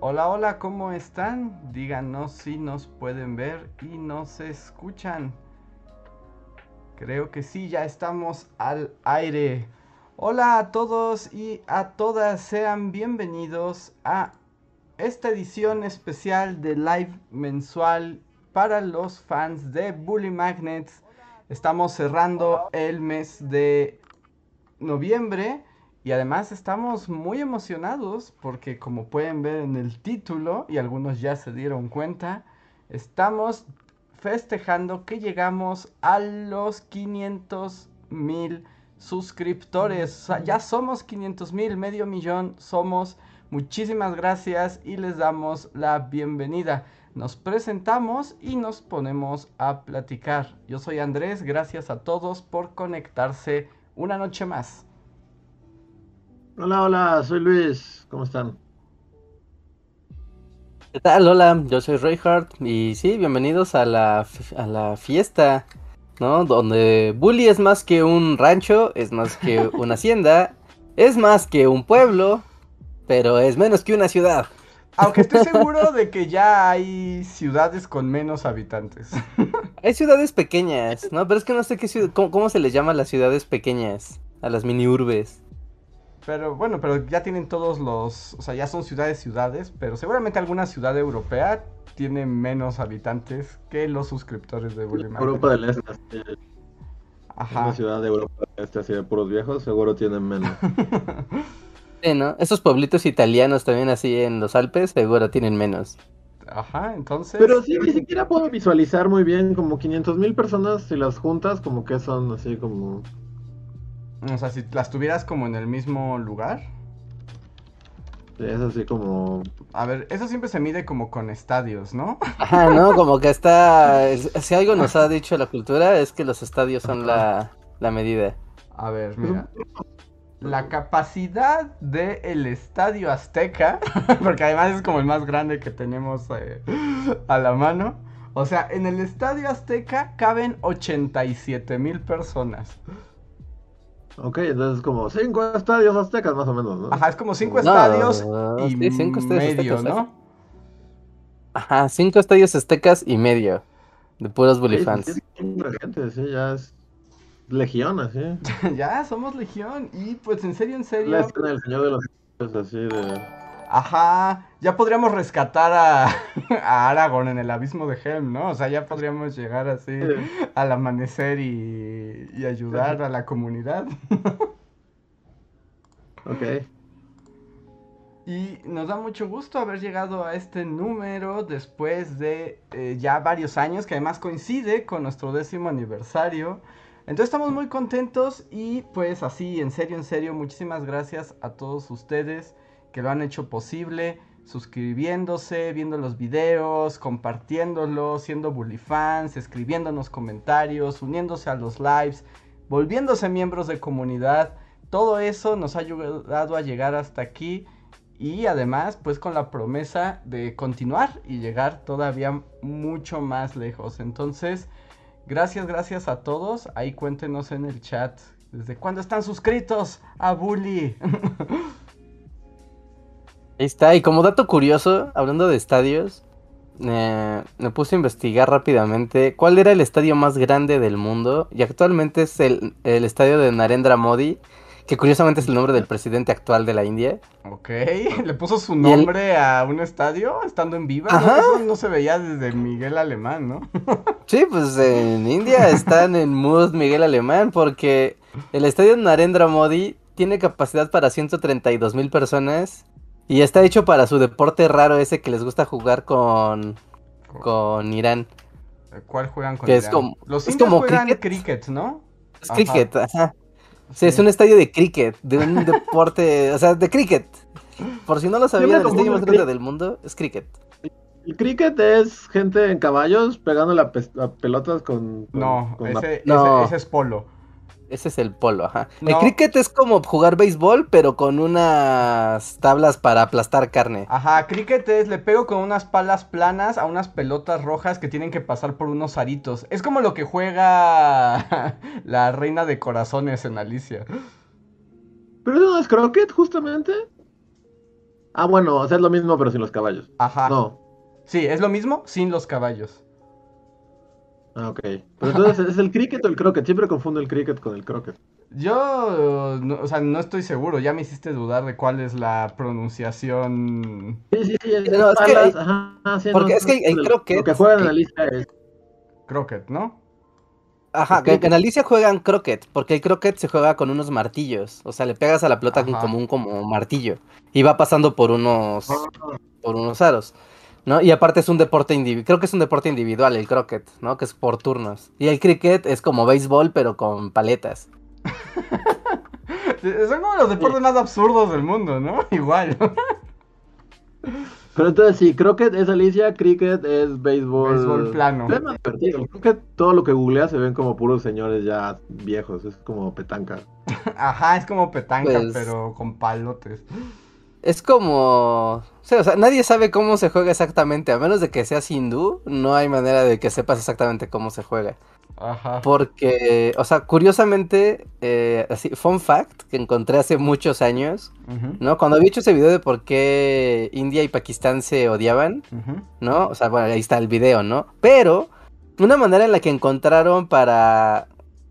Hola, hola, ¿cómo están? Díganos si nos pueden ver y nos escuchan. Creo que sí, ya estamos al aire. Hola a todos y a todas, sean bienvenidos a esta edición especial de live mensual para los fans de Bully Magnets. Estamos cerrando el mes de noviembre y además estamos muy emocionados porque como pueden ver en el título y algunos ya se dieron cuenta, estamos festejando que llegamos a los 500 mil suscriptores. Ya somos 500 mil, medio millón somos. Muchísimas gracias y les damos la bienvenida. Nos presentamos y nos ponemos a platicar. Yo soy Andrés, gracias a todos por conectarse una noche más. Hola, hola, soy Luis, ¿cómo están? ¿Qué tal? Hola, yo soy Reinhardt y sí, bienvenidos a la, a la fiesta, ¿no? Donde Bully es más que un rancho, es más que una hacienda, es más que un pueblo, pero es menos que una ciudad. Aunque estoy seguro de que ya hay ciudades con menos habitantes. Hay ciudades pequeñas, ¿no? Pero es que no sé qué ciudad, cómo, se les llama a las ciudades pequeñas, a las mini urbes. Pero bueno, pero ya tienen todos los, o sea, ya son ciudades, ciudades, pero seguramente alguna ciudad europea tiene menos habitantes que los suscriptores de Bully Europa del Este. Ajá. Una ciudad de Europa del Este así de puros viejos, seguro tienen menos. Sí, ¿no? Esos pueblitos italianos también así en los Alpes, seguro tienen menos. Ajá, entonces... Pero sí, ni siquiera puedo visualizar muy bien como 500 mil personas si las juntas, como que son así como... O sea, si las tuvieras como en el mismo lugar. Sí, es así como... A ver, eso siempre se mide como con estadios, ¿no? Ajá, ¿no? Como que está... Si algo nos ha dicho la cultura es que los estadios son la, la medida. A ver, mira la capacidad del Estadio Azteca, porque además es como el más grande que tenemos eh, a la mano. O sea, en el Estadio Azteca caben 87 mil personas. Ok, entonces como cinco estadios aztecas más o menos, ¿no? Ajá, es como cinco estadios y medio, ¿no? Ajá, cinco estadios aztecas y medio de puros bully fans. Sí, gente, sí, ya es Legión, así. ya, somos Legión. Y pues en serio, en serio. La escena del Señor de los así de. Ajá, ya podríamos rescatar a, a Aragorn en el abismo de Helm, ¿no? O sea, ya podríamos llegar así al amanecer y, y ayudar a la comunidad. ok. Y nos da mucho gusto haber llegado a este número después de eh, ya varios años, que además coincide con nuestro décimo aniversario. Entonces estamos muy contentos y pues así, en serio, en serio, muchísimas gracias a todos ustedes que lo han hecho posible, suscribiéndose, viendo los videos, compartiéndolos, siendo bully fans, escribiéndonos comentarios, uniéndose a los lives, volviéndose miembros de comunidad. Todo eso nos ha ayudado a llegar hasta aquí y además pues con la promesa de continuar y llegar todavía mucho más lejos. Entonces... Gracias, gracias a todos. Ahí cuéntenos en el chat. ¿Desde cuándo están suscritos a Bully? Ahí está. Y como dato curioso, hablando de estadios, me puse a investigar rápidamente cuál era el estadio más grande del mundo. Y actualmente es el, el estadio de Narendra Modi, que curiosamente es el nombre del presidente actual de la India. Ok, le puso su nombre a un estadio estando en vivo. ¿no? no se veía desde Miguel Alemán, ¿no? sí, pues en India están en mood Miguel Alemán porque el estadio Narendra Modi tiene capacidad para 132 mil personas y está hecho para su deporte raro ese que les gusta jugar con, con Irán. ¿Cuál juegan con Irán? Es como, Los indios juegan cricket, ¿no? Es cricket, ajá. Sí, es un estadio de cricket, de un deporte, o sea, de cricket. Por si no lo sabían, el estadio más grande del mundo es cricket. El cricket es gente en caballos pegando la, pelotas con, No, ese, es polo. Ese es el polo, ajá. El cricket es como jugar béisbol, pero con unas tablas para aplastar carne. Ajá, cricket es, le pego con unas palas planas a unas pelotas rojas que tienen que pasar por unos aritos. Es como lo que juega la reina de corazones en Alicia. ¿Pero no es croquet, justamente? Ah, bueno, o sea, es lo mismo, pero sin los caballos. Ajá. No. Sí, es lo mismo sin los caballos. Ah, ok. Pero entonces, ¿es el cricket o el croquet? Siempre confundo el cricket con el croquet. Yo, no- o sea, no estoy seguro. Ya me hiciste dudar de cuál es la pronunciación. Sí, sí, sí. Es, No, es que ajá, sí, porque no, es que el croquet- Lo que juegan en la lista es. Croquet, ¿no? Ajá, que, en Alicia juegan croquet, porque el croquet se juega con unos martillos. O sea, le pegas a la pelota Ajá. como un como martillo. Y va pasando por unos, Ah, por unos aros. ¿No? Y aparte es un deporte individual, creo que es un deporte individual el croquet, ¿no? Que es por turnos. Y el cricket es como béisbol, pero con paletas. Son como los deportes más absurdos del mundo, ¿no? Igual. Pero entonces sí, croquet es Alicia, cricket es béisbol. Béisbol plano. Es más divertido. El croquet, todo lo que googleas se ven como puros señores ya viejos. Es como petanca. Ajá, es como petanca, Pues- pero con palotes. Es como... sí, o sea, nadie sabe cómo se juega exactamente, a menos de que seas hindú, no hay manera de que sepas exactamente cómo se juega. Ajá. Porque, o sea, curiosamente, eh, así, fun fact que encontré hace muchos años, ¿no? Cuando había hecho ese video de por qué India y Pakistán se odiaban, ujú. ¿no? O sea, bueno, ahí está el video, ¿no? Pero una manera en la que encontraron para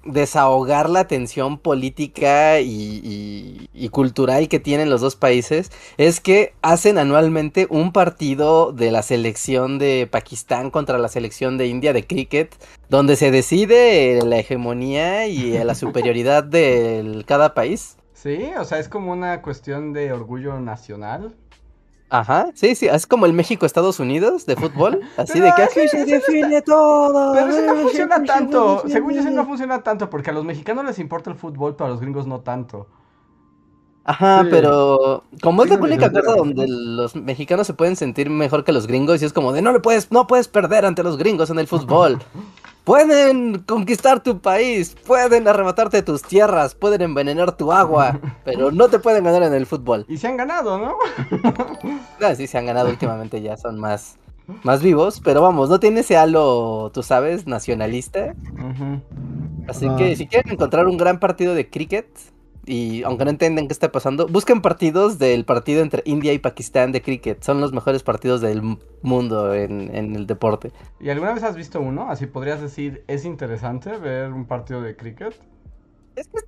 desahogar la tensión política y, y- y cultural que tienen los dos países es que hacen anualmente un partido de la selección de Pakistán contra la selección de India de cricket, donde se decide la hegemonía y la superioridad de cada país. Sí, o sea, es como una cuestión de orgullo nacional. Ajá, sí, sí, es como el México-Estados Unidos de fútbol, así de que aquí se define todo. Pero eso no funciona tanto. Según yo, eso no funciona tanto porque a los mexicanos les importa el fútbol, pero a los gringos no tanto. Ajá, Sí. pero como es la única cosa donde los mexicanos se pueden sentir mejor que los gringos y es como de no le puedes, no puedes perder ante los gringos en el fútbol. Pueden conquistar tu país, pueden arrebatarte tus tierras, pueden envenenar tu agua, pero no te pueden ganar en el fútbol. Y se han ganado, ¿no? Ah, sí, se han ganado últimamente, ya son más, más vivos, pero vamos, no tiene ese halo, tú sabes, nacionalista. Así que si quieren encontrar un gran partido de cricket, y aunque no entiendan qué está pasando, busquen partidos del partido entre India y Pakistán de cricket. Son los mejores partidos del mundo en, en el deporte. ¿Y alguna vez has visto uno? Así podrías decir, es interesante ver un partido de cricket.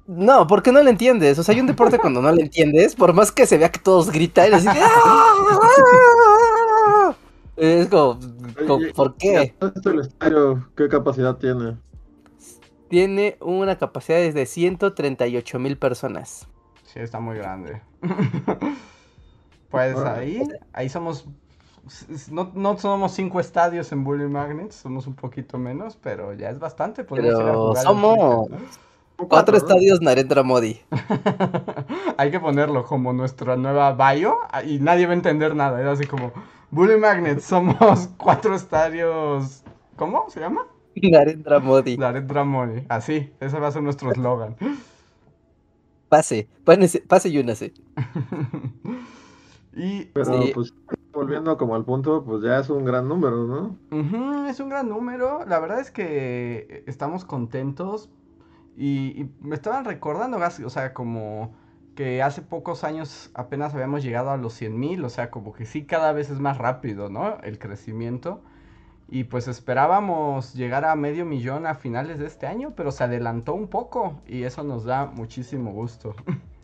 No, porque no lo entiendes. O sea, hay un deporte cuando no lo entiendes, por más que se vea que todos gritan, así de, "¡Ah!". es como, ¿por qué? ¿qué capacidad tiene? Tiene una capacidad de 138 mil personas. Sí, está muy grande. pues ahí, ahí somos. No, no somos cinco estadios en Bully Magnets, somos un poquito menos, pero ya es bastante. podemos ir a Pero jugar somos cuatro ¿no? estadios Narendra Modi. Hay que ponerlo como nuestra nueva bio y nadie va a entender nada. Es así como: Bully Magnets, somos cuatro estadios. ¿Cómo se llama? Narendra Modi. Narendra Modi. Así, ese va a ser nuestro eslogan. Pase, pónese- pase y únase. y Pero Sí. pues volviendo como al punto, pues ya es un gran número, ¿no? Es un gran número. La verdad es que estamos contentos. Y, y me estaban recordando, o sea, como que hace pocos años apenas habíamos llegado a los 100 mil. O sea, como que sí, cada vez es más rápido, ¿no? El crecimiento. Y pues esperábamos llegar a medio millón a finales de este año, pero se adelantó un poco. Y eso nos da muchísimo gusto.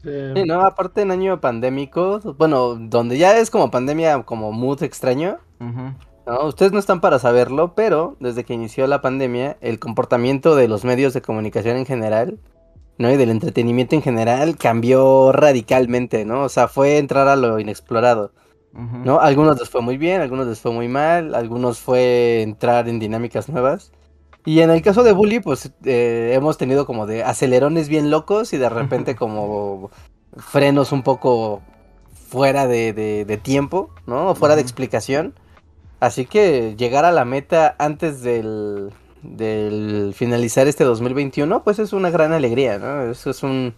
Sí. No, aparte en año pandémico, bueno, donde ya es como pandemia, como mood extraño. ¿no? Ustedes no están para saberlo, pero desde que inició la pandemia, el comportamiento de los medios de comunicación en general, ¿no? Y del entretenimiento en general cambió radicalmente, ¿no? O sea, fue entrar a lo inexplorado, ¿no? Algunos les fue muy bien, algunos les fue muy mal, algunos fue entrar en dinámicas nuevas. Y en el caso de Bully, pues eh, hemos tenido como de acelerones bien locos y de repente como frenos un poco fuera de, de- de tiempo, ¿no? O fuera de explicación. Así que llegar a la meta antes del, del finalizar este 2021, pues es una gran alegría, ¿no? Eso es un,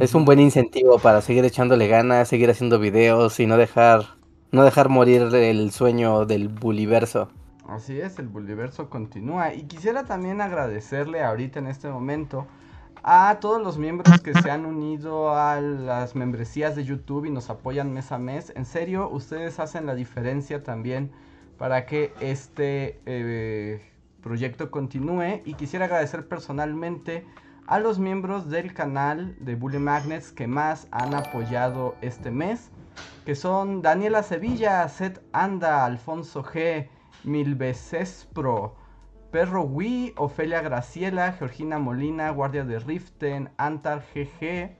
es un buen incentivo para seguir echándole ganas, seguir haciendo videos y no dejar, no dejar morir el sueño del Bulliverso. Así es, el Bulliverso continúa. Y quisiera también agradecerle ahorita en este momento A todos los miembros que se han unido a las membresías de YouTube y nos apoyan mes a mes. En serio, ustedes hacen la diferencia también para que este eh, proyecto continúe. Y quisiera agradecer personalmente a los miembros del canal de Bully Magnets que más han apoyado este mes. Que son Daniela Sevilla, Seth Anda, Alfonso G, Pro. Perro Wii, Ofelia Graciela, Georgina Molina, Guardia de Riften, Antar GG,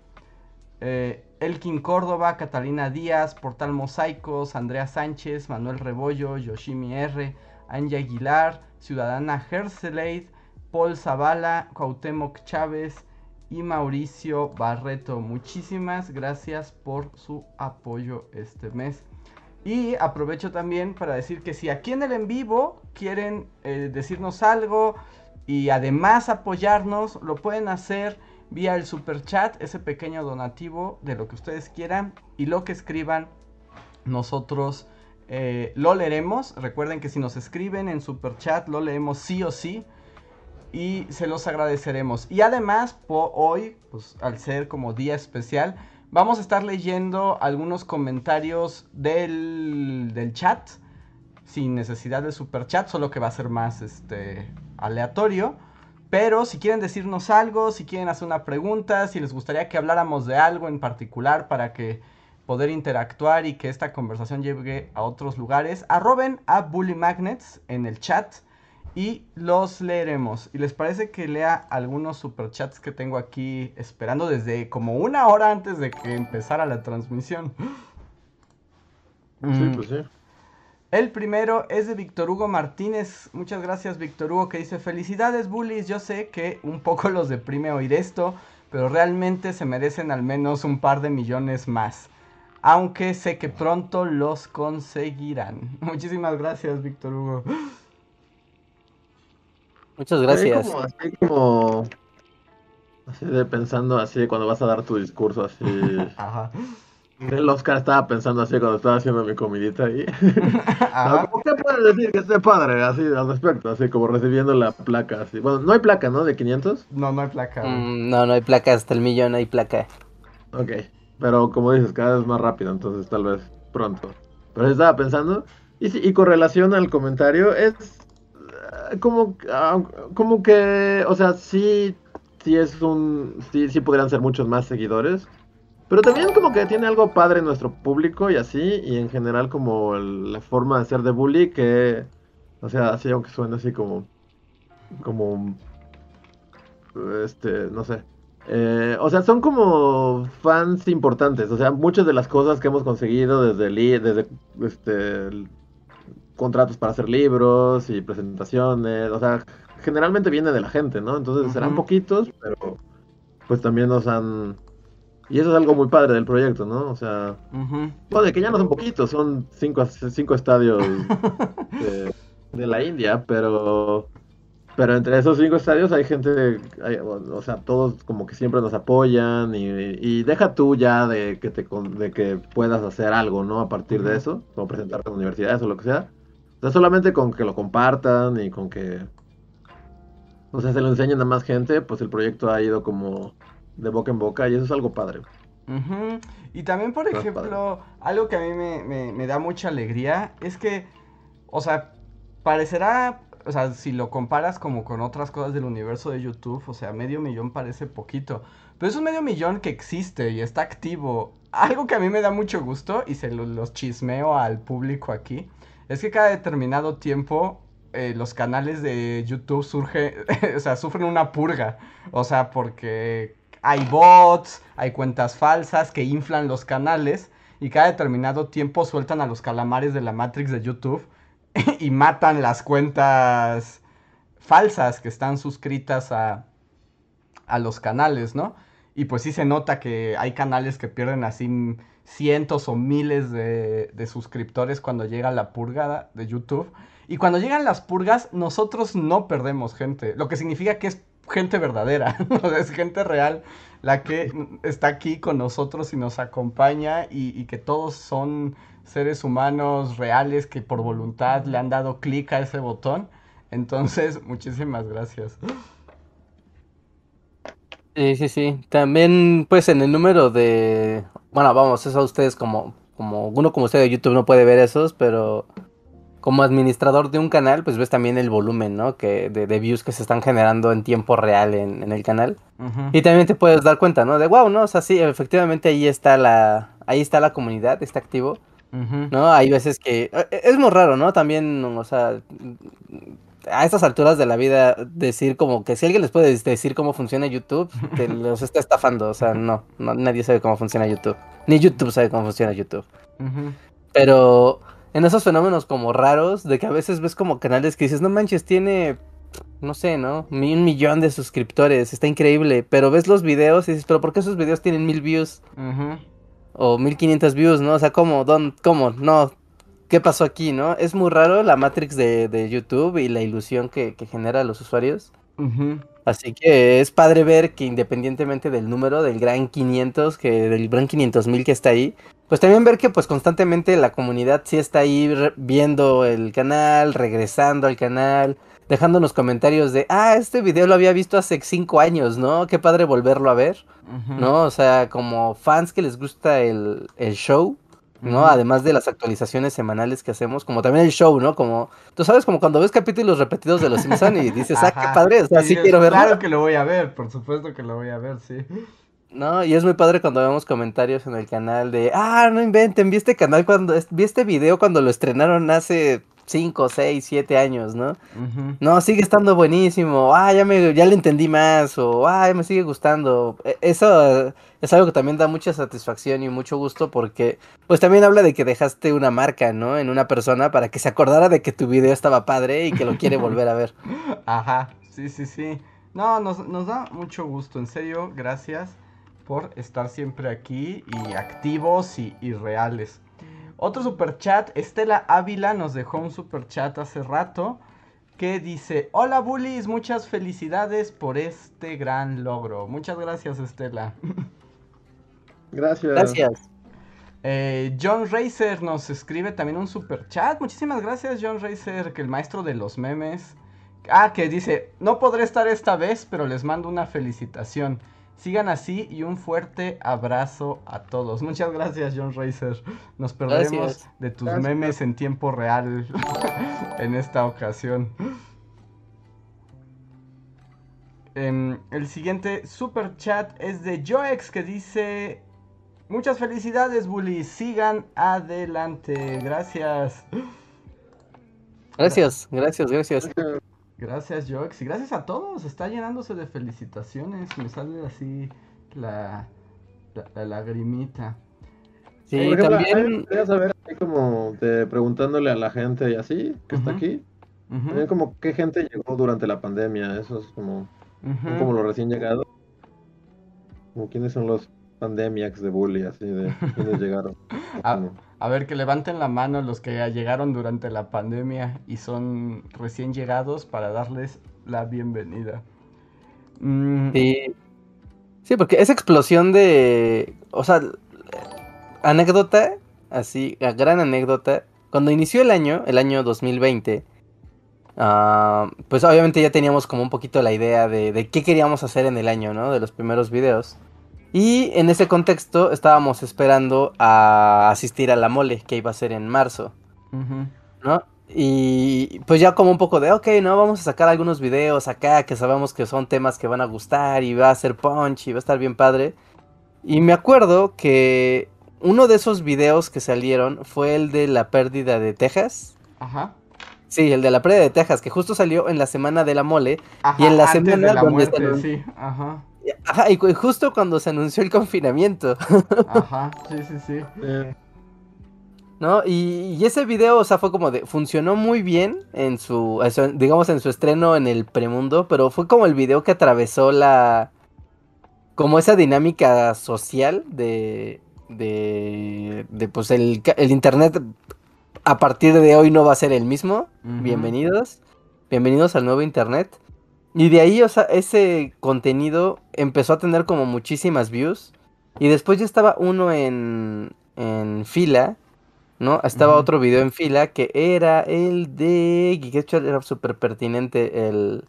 eh, Elkin Córdoba, Catalina Díaz, Portal Mosaicos, Andrea Sánchez, Manuel Rebollo, Yoshimi R, Anja Aguilar, Ciudadana Herseleid, Paul Zavala, Cuauhtémoc Chávez y Mauricio Barreto. Muchísimas gracias por su apoyo este mes. Y aprovecho también para decir que si aquí en el en vivo quieren eh, decirnos algo y además apoyarnos, lo pueden hacer vía el super chat, ese pequeño donativo de lo que ustedes quieran y lo que escriban nosotros eh, lo leeremos. Recuerden que si nos escriben en super chat lo leemos sí o sí y se los agradeceremos. Y además hoy, pues al ser como día especial, Vamos a estar leyendo algunos comentarios del, del chat. Sin necesidad de super chat, solo que va a ser más este, aleatorio. Pero si quieren decirnos algo, si quieren hacer una pregunta, si les gustaría que habláramos de algo en particular para que poder interactuar y que esta conversación llegue a otros lugares, arroben a Bully Magnets en el chat y los leeremos. ¿Y les parece que lea algunos superchats que tengo aquí esperando desde como una hora antes de que empezara la transmisión? Sí, mm. pues sí. El primero es de Víctor Hugo Martínez. Muchas gracias, Víctor Hugo, que dice: Felicidades, bullies. Yo sé que un poco los deprime oír esto, pero realmente se merecen al menos un par de millones más. Aunque sé que pronto los conseguirán. Muchísimas gracias, Víctor Hugo. Muchas gracias. Como, así como. Así de pensando así cuando vas a dar tu discurso así. Ajá. El Oscar estaba pensando así cuando estaba haciendo mi comidita ahí. Ajá. ¿Qué puedes decir que esté padre? Así al respecto, así como recibiendo la placa. así Bueno, no hay placa, ¿no? De 500. No, no hay placa. Mm, no, no hay placa, hasta el millón hay placa. Ok, pero como dices, cada vez más rápido, entonces tal vez pronto. Pero estaba pensando, y, y con relación al comentario, es como, ah, como que, o sea, sí, sí es un, sí, sí podrían ser muchos más seguidores, pero también como que tiene algo padre nuestro público y así, y en general como la forma de ser de bully que, o sea, así aunque suene así como, como, este, no sé. Eh, o sea, son como fans importantes. O sea, muchas de las cosas que hemos conseguido desde, el, desde este, contratos para hacer libros y presentaciones, o sea, generalmente viene de la gente, ¿no? Entonces serán poquitos, pero pues también nos han... Y eso es algo muy padre del proyecto, ¿no? O sea, bueno, de que ya no son poquitos, son cinco, cinco estadios de, la India, pero pero entre esos cinco estadios hay gente, o sea, todos como que siempre nos apoyan y, deja tú ya de que te de que puedas hacer algo, ¿no? A partir de eso, como presentarte en universidades o lo que sea. O sea, solamente con que lo compartan y con que, o sea, se lo enseñen a más gente, pues el proyecto ha ido como de boca en boca y eso es algo padre. Y también, por ejemplo, algo que a mí me, da mucha alegría es que, o sea, parecerá, o sea, si lo comparas como con otras cosas del universo de YouTube, o sea, medio millón parece poquito, pero es un medio millón que existe y está activo. Algo que a mí me da mucho gusto y se los chismeo al público aquí es que cada determinado tiempo eh, los canales de YouTube surge, o sea, sufren una purga. O sea, porque hay bots, hay cuentas falsas que inflan los canales y cada determinado tiempo sueltan a los calamares de la Matrix de YouTube y matan las cuentas falsas que están suscritas a, a los canales, ¿no? Y pues sí se nota que hay canales que pierden así cientos o miles de, suscriptores cuando llega la purga de YouTube. Y cuando llegan las purgas, nosotros no perdemos gente. Lo que significa que es gente verdadera. es gente real la que está aquí con nosotros y nos acompaña. Y, que todos son seres humanos reales que por voluntad le han dado clic a ese botón. Entonces, muchísimas gracias. Sí, sí, sí. También, pues, en el número de. Bueno, vamos, eso a ustedes como. como Uno como usted de YouTube no puede ver esos, pero. Como administrador de un canal, pues ves también el volumen, ¿no? Que, de, de views que se están generando en tiempo real en, en el canal. Y también te puedes dar cuenta, ¿no? De wow, ¿no? O sea, sí, efectivamente ahí está la. Ahí está la comunidad, está activo. ¿no? Hay veces que e- e- es muy raro, ¿no? También, o sea, a estas alturas de la vida decir como que si alguien les puede decir cómo funciona YouTube, te los está estafando, o sea, no, no, nadie sabe cómo funciona YouTube, ni YouTube sabe cómo funciona YouTube. Pero en esos fenómenos como raros, de que a veces ves como canales que dices, no manches, tiene, no sé, ¿no? Un millón de suscriptores, está increíble, pero ves los videos y dices, pero ¿por qué esos videos tienen mil views? Ujú. o 1500 views, ¿no? O sea, ¿cómo? ¿Dónde? ¿Cómo? No. ¿Qué pasó aquí, no? Es muy raro la Matrix de, de YouTube y la ilusión que, que genera a los usuarios. Así que es padre ver que independientemente del número, del gran 500, que del gran 500 mil que está ahí, pues también ver que pues constantemente la comunidad sí está ahí viendo el canal, regresando al canal, dejándonos comentarios de, ah, este video lo había visto hace 5 años, ¿no? Qué padre volverlo a ver. ¿no? O sea, como fans que les gusta el, el show, ¿no? Además de las actualizaciones semanales que hacemos, como también el show, ¿no? Como, tú sabes, como cuando ves capítulos repetidos de Los Simpson y dices, ah, qué padre, o sea, sí quiero verlo, Claro que lo voy a ver, por supuesto que lo voy a ver, sí. ¿no? Y es muy padre cuando vemos comentarios en el canal de, ah, no inventen, vi este canal cuando, vi este video cuando lo estrenaron hace 5, 6, 7 años, ¿no? No, sigue estando buenísimo. Ah, ya me, ya le entendí más. O ah, me sigue gustando. E- Eso es algo que también da mucha satisfacción y mucho gusto porque, pues también habla de que dejaste una marca, ¿no? En una persona para que se acordara de que tu video estaba padre y que lo quiere volver a ver. Ajá, sí, sí, sí. No, nos, nos da mucho gusto, en serio, gracias por estar siempre aquí y activos y, y reales. Otro super chat, Estela Ávila nos dejó un super chat hace rato que dice, hola bullies, muchas felicidades por este gran logro. Muchas gracias Estela. Gracias. Gracias. Eh, John Racer nos escribe también un super chat. Muchísimas gracias, John Racer, que el maestro de los memes. Ah, que dice: No podré estar esta vez, pero les mando una felicitación. Sigan así y un fuerte abrazo a todos. Muchas gracias, John Racer. Nos perdemos Gracias. de tus Gracias. memes en tiempo real en esta ocasión. Em, el siguiente super chat es de Joex que dice: Muchas felicidades, bullies. Sigan adelante. Gracias. Gracias, gracias, gracias. Gracias, Joex. Y gracias a todos. Está llenándose de felicitaciones. Me sale así la, la, la lagrimita. Sí, Por ejemplo, también. gustaría saber, como de preguntándole a la gente y así, que está aquí, también como qué gente llegó durante la pandemia, eso es como, ujú. como los recién llegados, como quiénes son los pandemiacs de bully, así de quiénes llegaron. Ah, Como- A ver, que levanten la mano los que ya llegaron durante la pandemia y son recién llegados para darles la bienvenida. Mm, Sí. Porque esa explosión de. O sea, anécdota, así, a gran anécdota. Cuando inició el año, el año 2020, ah, pues obviamente ya teníamos como un poquito la idea de, de qué queríamos hacer en el año, ¿no? De los primeros videos. Y en ese contexto estábamos esperando a asistir a la mole, que iba a ser en marzo. ujú. ¿no? Y pues ya como un poco de, ok, ¿no? Vamos a sacar algunos videos acá que sabemos que son temas que van a gustar y va a ser punch y va a estar bien padre. Y me acuerdo que uno de esos videos que salieron fue el de la pérdida de Texas. Ajá. Sí, el de la pérdida de Texas, que justo salió en la semana de la mole. Ajá, Y en la antes de semana donde sí. Ajá. Ajá, y cu- justo cuando se anunció el confinamiento. Ajá. Sí, sí, sí. Eh, ¿No? Y, y ese video, o sea, fue como de, funcionó muy bien en su, digamos, en su estreno en el premundo, pero fue como el video que atravesó la, como esa dinámica social de, de, de pues el, el internet a partir de hoy no va a ser el mismo. Bienvenidos, bienvenidos al nuevo internet. Y de ahí, o sea, ese contenido empezó a tener como muchísimas views. Y después ya estaba uno en, en fila, ¿no? Estaba otro video en fila que era el de... Que de hecho era súper pertinente el,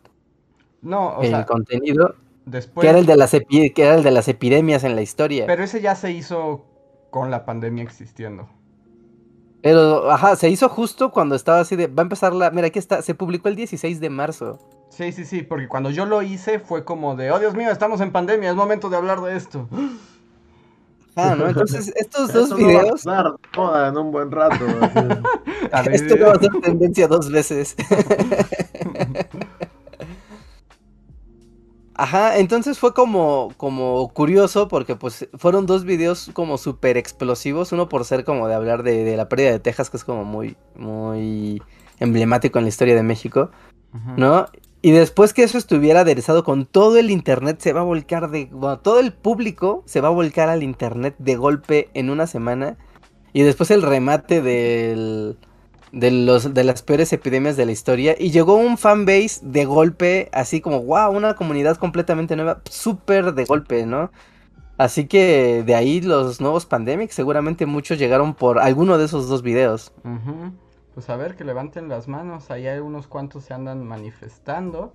No, o el sea, contenido. Después, Que era, el de las que era el de las epidemias en la historia. Pero ese ya se hizo con la pandemia existiendo. Pero, ajá, se hizo justo cuando estaba así de. Va a empezar la. Mira, aquí está. Se publicó el 16 de marzo. Sí, sí, sí, porque cuando yo lo hice fue como de, oh Dios mío, estamos en pandemia, es momento de hablar de esto. Ah, ¿no? Entonces, estos Eso dos no va a videos. en un buen rato. así. A ver, Esto no va a ser tendencia dos veces. Ajá, entonces fue como, como curioso porque pues fueron dos videos como súper explosivos, uno por ser como de hablar de, de la pérdida de Texas, que es como muy, muy emblemático en la historia de México. ¿no? Y después que eso estuviera aderezado con todo el internet, se va a volcar de... Bueno, todo el público se va a volcar al internet de golpe en una semana. Y después el remate del, de, los, de las peores epidemias de la historia. Y llegó un fanbase de golpe, así como, wow, una comunidad completamente nueva, súper de golpe, ¿no? Así que de ahí los nuevos pandemics, seguramente muchos llegaron por alguno de esos dos videos. Pues a ver, que levanten las manos. Ahí hay unos cuantos se andan manifestando.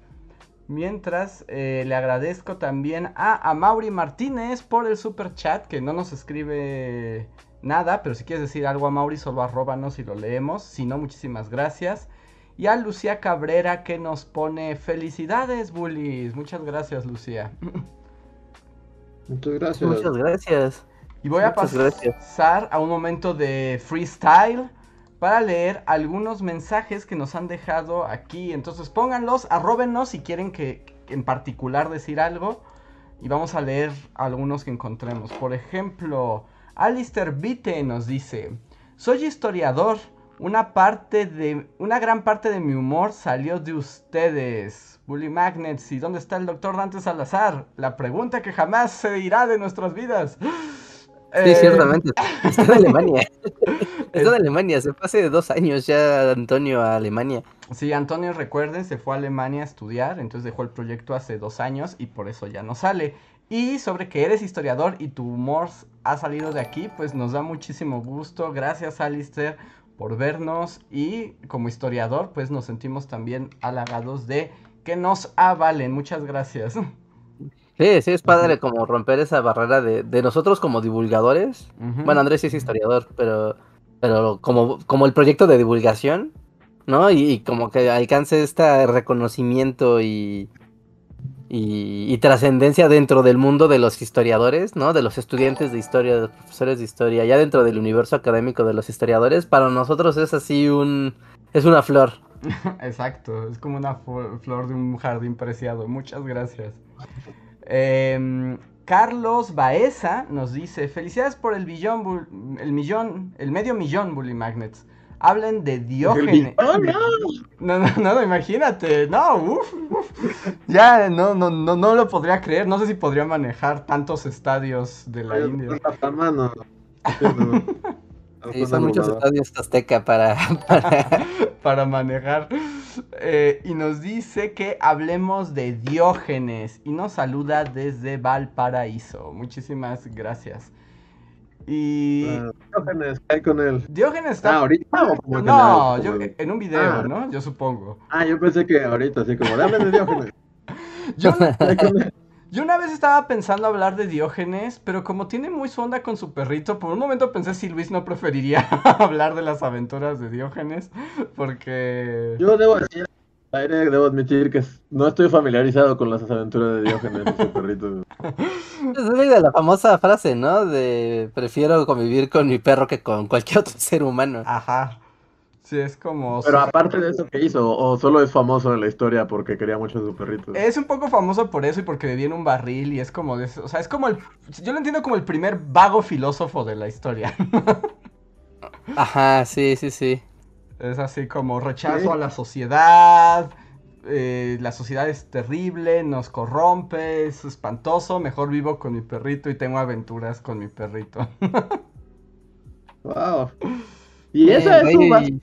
Mientras, eh, le agradezco también a, a Mauri Martínez por el super chat, que no nos escribe nada, pero si quieres decir algo a Mauri, solo arróbanos y lo leemos. Si no, muchísimas gracias. Y a Lucía Cabrera que nos pone felicidades, bullies. Muchas gracias, Lucía. Muchas gracias. Muchas gracias. Y voy a pasar gracias. a un momento de freestyle para leer algunos mensajes que nos han dejado aquí. Entonces pónganlos, arróbenos si quieren que en particular decir algo. Y vamos a leer algunos que encontremos. Por ejemplo, Alistair Vite nos dice: Soy historiador. Una parte de. Una gran parte de mi humor salió de ustedes. Bully Magnets. ¿Y dónde está el doctor Dante Salazar? La pregunta que jamás se irá de nuestras vidas. Sí, Eh, ciertamente. Está en Alemania. Está en Alemania. Se fue hace dos años ya Antonio a Alemania. Sí, Antonio, recuerden, se fue a Alemania a estudiar, entonces dejó el proyecto hace dos años y por eso ya no sale. Y sobre que eres historiador y tu humor ha salido de aquí, pues nos da muchísimo gusto. Gracias, Alistair, por vernos. Y como historiador, pues nos sentimos también halagados de que nos avalen. Muchas gracias. Sí, sí, es padre como romper esa barrera de, de nosotros como divulgadores. Bueno, Andrés sí es historiador, pero, pero como, como el proyecto de divulgación, ¿no? Y, y como que alcance este reconocimiento y, y, trascendencia dentro del mundo de los historiadores, ¿no? De los estudiantes de historia, de los profesores de historia, ya dentro del universo académico de los historiadores, para nosotros es así un... es una flor. Exacto, es como una flor de un jardín preciado. Muchas gracias. Em, Carlos Baeza nos dice: Felicidades por el billón, el millón, el medio millón, Bully Magnets. Hablen de Diógenes. ¡Oh, no! No, no, no, imagínate. No, uf, uf. Ya, no, no, no, no lo podría creer. No sé si podría manejar tantos estadios de la India. La mano. Sí, no. Sí, son muchos estadios azteca para, para- para manejar. Eh, y nos dice que hablemos de Diógenes. Y nos saluda desde Valparaíso. Muchísimas gracias. Y Ah, Diógenes, ¿qué hay con él? Diógenes Ah, está... ahorita o como en no, yo, en un video, Ah. ¿no? Yo supongo. Ah, yo pensé que ahorita, así como, dame de Diógenes. Yo, una vez estaba pensando hablar de Diógenes, pero como tiene muy su onda con su perrito, por un momento pensé si Luis no preferiría hablar de las aventuras de Diógenes, porque... Yo debo decir, aire debo admitir que no estoy familiarizado con las aventuras de Diógenes y su perrito. Es de la famosa frase, ¿no? De prefiero convivir con mi perro que con cualquier otro ser humano. Ajá. Sí, es como... Pero aparte de eso, ¿qué hizo? ¿O solo es famoso en la historia porque quería mucho a su perrito? Es un poco famoso por eso y porque vivía en un barril y es como de... O sea, es como el... Yo lo entiendo como el primer vago filósofo de la historia. Ajá, sí, sí, sí. Es así como rechazo Sí. a la sociedad. eh, la sociedad es terrible, nos corrompe, es espantoso. Mejor vivo con mi perrito y tengo aventuras con mi perrito. Wow. ¿Y esa es su base?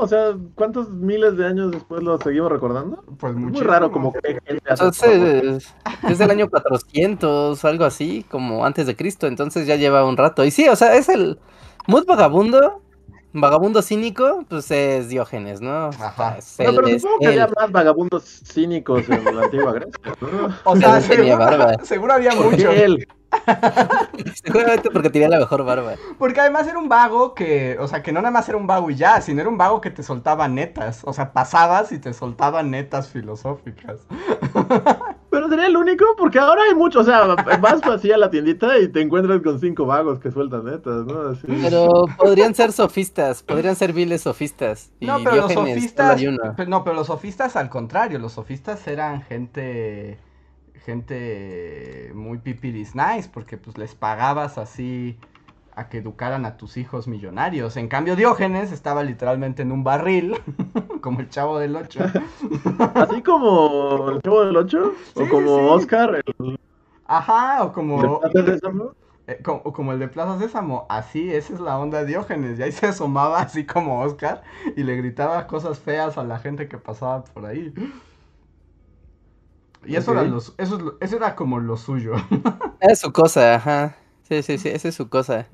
O sea, ¿cuántos miles de años después lo seguimos recordando? Pues Es muy raro como que gente hace Entonces, es del año 400, algo así, como antes de Cristo, entonces ya lleva un rato. Y sí, o sea, es el Mood Vagabundo, vagabundo cínico, pues es Diógenes, ¿no? Ajá. Es No, pero supongo que él. había más vagabundos cínicos en la antigua Grecia, ¿no? O sea, seguro, seguro había ¿Por mucho. qué él? Seguramente porque tenía la mejor barba. Porque además era un vago que, o sea, que no nada más era un vago y ya, sino era un vago que te soltaba netas. O sea, pasabas y te soltaba netas filosóficas. Pero sería el único, porque ahora hay mucho, o sea, vas así a la tiendita y te encuentras con cinco vagos que sueltan netas, ¿no? Así. Pero podrían ser sofistas, podrían ser viles sofistas. Y No, pero los sofistas. No, pero los sofistas al contrario, los sofistas eran gente. Gente muy pipiris nice, porque pues les pagabas así a que educaran a tus hijos millonarios. En cambio, Diógenes estaba literalmente en un barril, como el chavo del 8. Así como el Chavo del Ocho, Sí, o como sí. Oscar, el Ajá, o como, eh, co- o como el de Plaza Sésamo. Así, esa es la onda de Diógenes. Y ahí se asomaba así como Oscar y le gritaba cosas feas a la gente que pasaba por ahí. Y eso, era, Ok. lo su- eso, eso era como lo suyo. Es su cosa, ajá. Sí, sí, sí, esa es su cosa.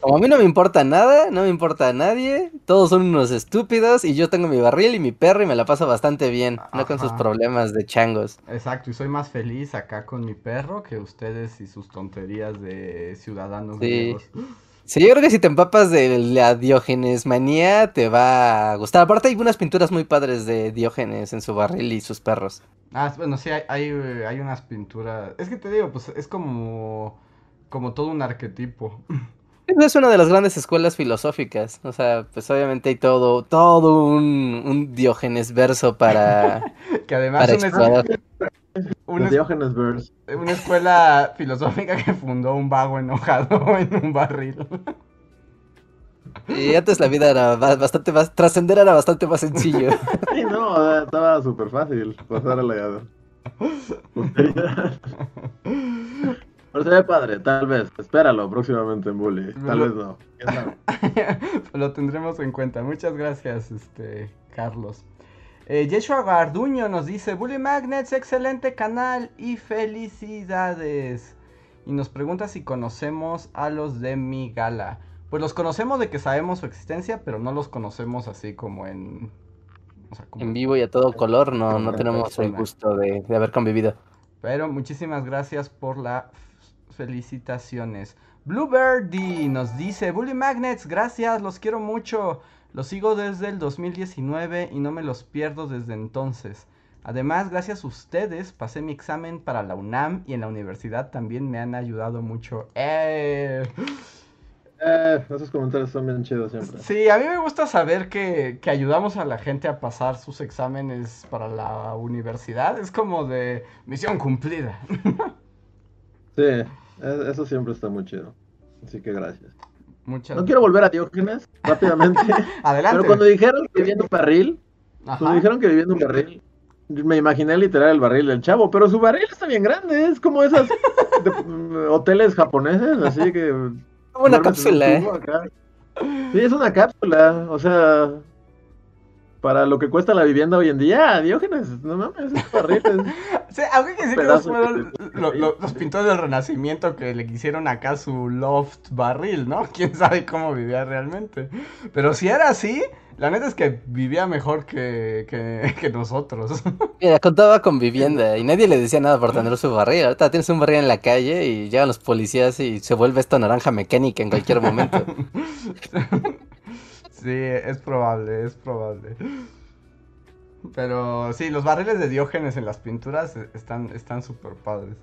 Como a mí no me importa nada, no me importa a nadie, todos son unos estúpidos y yo tengo mi barril y mi perro y me la paso bastante bien, no con sus problemas de changos. Exacto, y soy más feliz acá con mi perro que ustedes y sus tonterías de ciudadanos Sí. griegos. Sí, yo creo que si te empapas de la Diógenes manía te va a gustar. Aparte hay unas pinturas muy padres de Diógenes en su barril y sus perros. Ah, bueno, sí, hay, hay, hay unas pinturas. Es que te digo, pues es como, como todo un arquetipo. Es una de las grandes escuelas filosóficas. O sea, pues obviamente hay todo, todo un, un Diógenes verso para, Que además para explorar. Una Los Diógenes Verse. una escuela filosófica que fundó un vago enojado en un barril. Y antes la vida era ba- bastante más, trascender era bastante más sencillo. Sí, no, sea, estaba súper fácil pasar a la. Pero se ve padre, tal vez. Espéralo próximamente en Bully. Tal Lo- vez no. Lo tendremos en cuenta. Muchas gracias, este, Carlos. Eh, Yeshua Garduño nos dice, Bully Magnets, excelente canal y felicidades. Y nos pregunta si conocemos a los de mi gala. Pues los conocemos de que sabemos su existencia, pero no los conocemos así como en... o sea, como- En vivo y a todo color no, no en tenemos el gusto de, de haber convivido. Pero muchísimas gracias por las felicitaciones. Bluebirdie nos dice, Bully Magnets, gracias, los quiero mucho. Los sigo desde el 2019 y no me los pierdo desde entonces. Además, gracias a ustedes, pasé mi examen para la UNAM y en la universidad también me han ayudado mucho. ¡Eh! Eh, esos comentarios son bien chidos siempre. Sí, a mí me gusta saber que, que ayudamos a la gente a pasar sus exámenes para la universidad. Es como de misión cumplida. Sí, e- eso siempre está muy chido. Así que gracias. Muchas No quiero volver a Diógenes rápidamente. Adelante. pero cuando dijeron que vivía en un barril, Ajá. cuando dijeron que vivía en un barril, me imaginé literal el barril del chavo. Pero su barril está bien grande. Es como esas de- hoteles japoneses, así que. Como una cápsula, ¿eh? acá. Sí, es una cápsula. O sea, para lo que cuesta la vivienda hoy en día, Diógenes, no mames, es barril. es- Sí, aunque hay que decir que esos fueron lo- lo- los pintores del Renacimiento que le quisieron acá su loft barril, ¿no? Quién sabe cómo vivía realmente. Pero si era así, la neta es que vivía mejor que, que, que nosotros. Mira, contaba con vivienda y nadie le decía nada por tener su barril. Ahorita tienes un barril en la calle y llegan los policías y se vuelve esto naranja mecánica en cualquier momento. Sí, es probable, es probable. Pero sí, los barriles de Diógenes en las pinturas están están súper padres.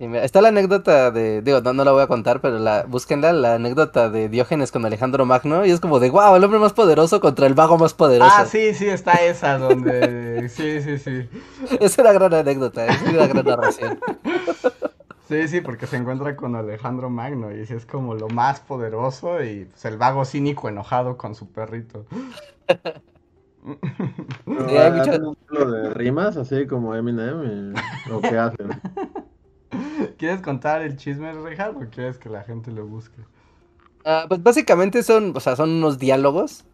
Mira, está la anécdota de, digo, no, no la voy a contar, pero la, búsquenla, la anécdota de Diógenes con Alejandro Magno, y es como de, wow, el hombre más poderoso contra el vago más poderoso. Ah, sí, sí, está esa donde... Sí, sí, sí. Es una gran anécdota, es una gran narración. Sí, sí, porque se encuentra con Alejandro Magno y es como lo más poderoso y pues, el vago cínico enojado con su perrito. Sí, hay mucho- estilo de rimas, así como Eminem, y- o qué hacen. ¿Quieres contar el chisme, Richard, o quieres que la gente lo busque? Ah, pues básicamente son, o sea, son unos diálogos,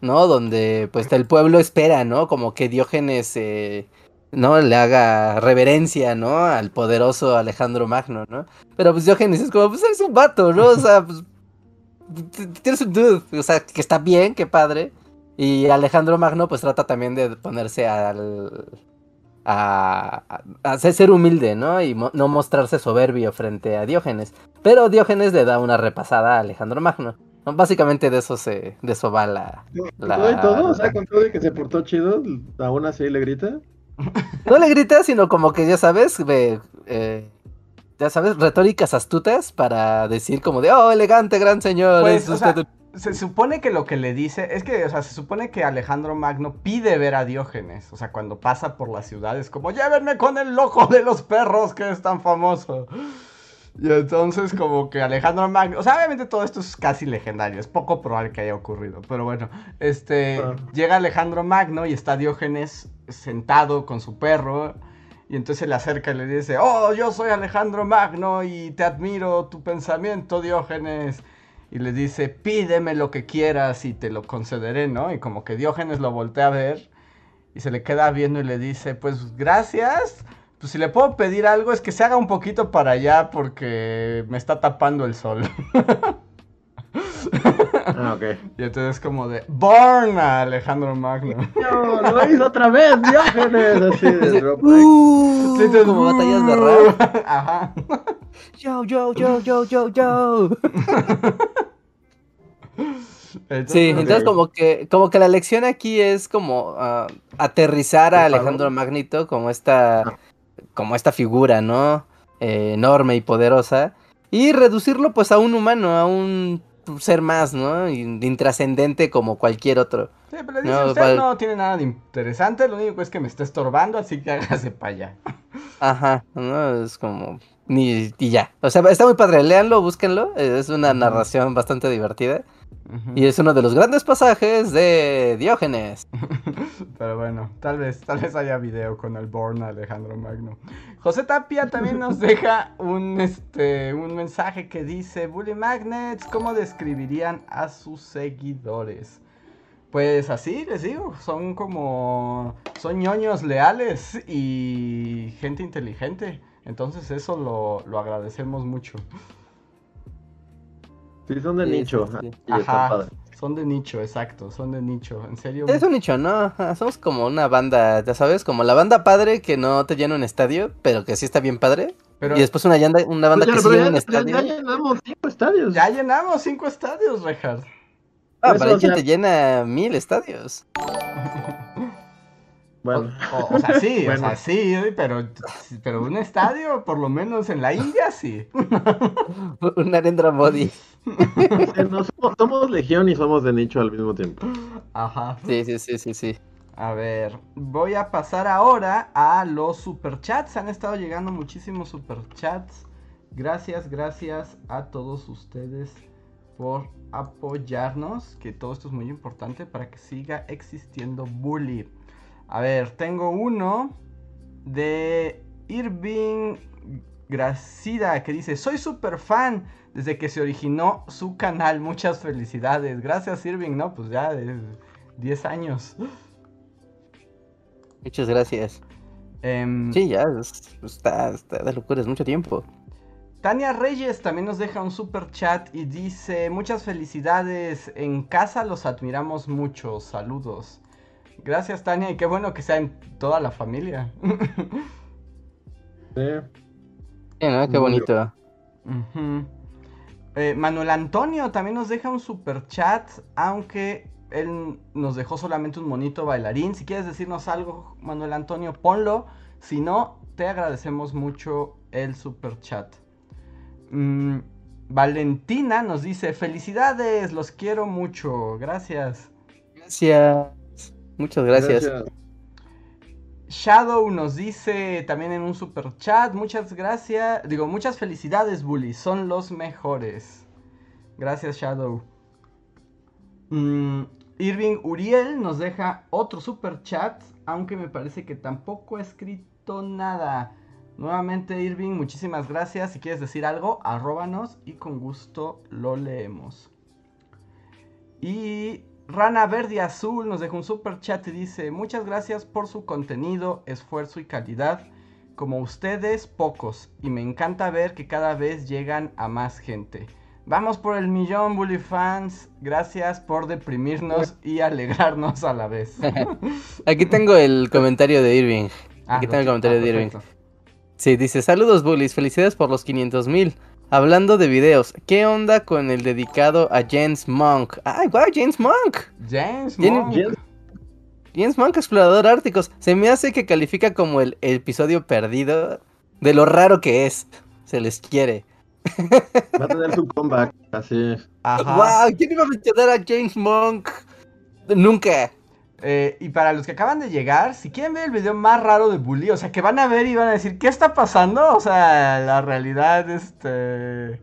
¿no? Donde pues el pueblo espera, ¿no? Como que Diógenes, eh, ¿no? Le haga reverencia, ¿no? Al poderoso Alejandro Magno, ¿no? Pero pues Diógenes es como, pues eres un vato, ¿no? O sea, pues tienes un dude, o sea, que está bien, qué padre. Y Alejandro Magno pues trata también de ponerse al... A, a, ser humilde, ¿no? Y no mostrarse soberbio frente a Diógenes. Pero Diógenes le da una repasada a Alejandro Magno. Básicamente de eso se, de eso va la. la todo? O sea, con todo de que se portó chido, aún así le grita. No le grita, sino como que ya sabes, eh, ya sabes, retóricas astutas para decir como de, oh, elegante, gran señor. Pues, se supone que lo que le dice, es que, o sea, se supone que Alejandro Magno pide ver a Diógenes, o sea, cuando pasa por las ciudades, como, llévenme con el loco de los perros que es tan famoso. Y entonces como que Alejandro Magno, o sea, obviamente todo esto es casi legendario, es poco probable que haya ocurrido, pero bueno, este, llega Alejandro Magno y está Diógenes sentado con su perro y entonces se le acerca y le dice, oh, yo soy Alejandro Magno y te admiro tu pensamiento, Diógenes. Y le dice, pídeme lo que quieras y te lo concederé, ¿no? Y como que Diógenes lo voltea a ver y se le queda viendo y le dice, pues gracias pues si le puedo pedir algo es que se haga un poquito para allá porque me está tapando el sol. ah, ok. Y entonces como de Born a Alejandro Magno. No, lo hizo otra vez, Diógenes, así de drop uh, sí, como batallas de rap. Ajá. Yo, yo, yo, yo, yo, yo. sí, entonces como que, como que la lección aquí es como uh, aterrizar a Alejandro Magnito como esta ah como esta figura, ¿no? Eh, enorme y poderosa. Y reducirlo pues a un humano, a un ser más, ¿no? Intrascendente como cualquier otro. Sí, pero dice, no, usted no tiene nada de interesante, lo único es que me está estorbando, así que hágase para allá. Ajá, no, es como... Ni, y ya. O sea, está muy padre, léanlo, búsquenlo, es una narración bastante divertida. Y es uno de los grandes pasajes de Diógenes. Pero bueno, tal vez, tal vez haya video con el Born Alejandro Magno. José Tapia también nos deja un, este, un mensaje que dice: Bully Magnets, ¿cómo describirían a sus seguidores? Pues así les digo, son como. Son ñoños leales y gente inteligente. Entonces, eso lo, lo agradecemos mucho. Sí, son de nicho. Ajá, son de nicho, exacto, son de nicho, en serio. Es un nicho, ¿no? Somos como una banda, ya sabes, como la banda padre que no te llena un estadio, pero que sí está bien padre. Y después una, una banda que sí llena un estadio. Ya llenamos cinco estadios. Ya llenamos cinco estadios, Rejard. Ah, para hay quien te llena mil estadios. Bueno. O, sea, sí, o sea, sí, pero, pero un estadio, por lo menos en la India, sí. un Narendra Modi. somos, legión y somos de nicho al mismo tiempo. Ajá. Sí, sí, sí, sí, sí. A ver, voy a pasar ahora a los superchats. Han estado llegando muchísimos superchats. Gracias, gracias a todos ustedes por apoyarnos. Que todo esto es muy importante para que siga existiendo Bully. A ver, tengo uno de Irving Gracida que dice, soy super fan desde que se originó su canal. Muchas felicidades. Gracias Irving, ¿no? Pues ya de 10 años. Muchas gracias. Em, sí, ya está, está de locura, es mucho tiempo. Tania Reyes también nos deja un super chat y dice, muchas felicidades, en casa los admiramos mucho, saludos. Gracias, Tania, y qué bueno que sea en toda la familia. sí. Qué bonito. Eh, Manuel Antonio también nos deja un super chat, aunque él nos dejó solamente un monito bailarín. Si quieres decirnos algo, Manuel Antonio, ponlo. Si no, te agradecemos mucho el super chat. Mm, Valentina nos dice, felicidades, los quiero mucho. Gracias. Gracias. Muchas gracias. Shadow nos dice también en un super chat, muchas gracias, digo, muchas felicidades, Bully, son los mejores. Gracias, Shadow. Mm, Irving Uriel nos deja otro super chat, aunque me parece que tampoco ha escrito nada. Nuevamente, Irving, muchísimas gracias. Si quieres decir algo, arróbanos y con gusto lo leemos. Y Rana Verde Azul nos dejó un super chat y dice, muchas gracias por su contenido, esfuerzo y calidad. Como ustedes, pocos. Y me encanta ver que cada vez llegan a más gente. Vamos por el millón, Bully fans. Gracias por deprimirnos y alegrarnos a la vez. Aquí tengo el comentario de Irving. Ah, Aquí tengo el comentario ah, de Irving. Sí, dice, saludos bullies, felicidades por los 500 mil. Hablando de videos, ¿qué onda con el dedicado a James Monk? ¡Ay, guau, James Monk! James Monk. James- James Monk, explorador árticos. Se me hace que califica como el episodio perdido de lo raro que es. Se les quiere. Va a tener su comeback, así. Ajá. ¡Wow! ¿Quién iba a mencionar a James Monk? Nunca. Eh, y para los que acaban de llegar, si quieren ver el video más raro de Bully, o sea, que van a ver y van a decir, ¿qué está pasando? O sea, la realidad, este...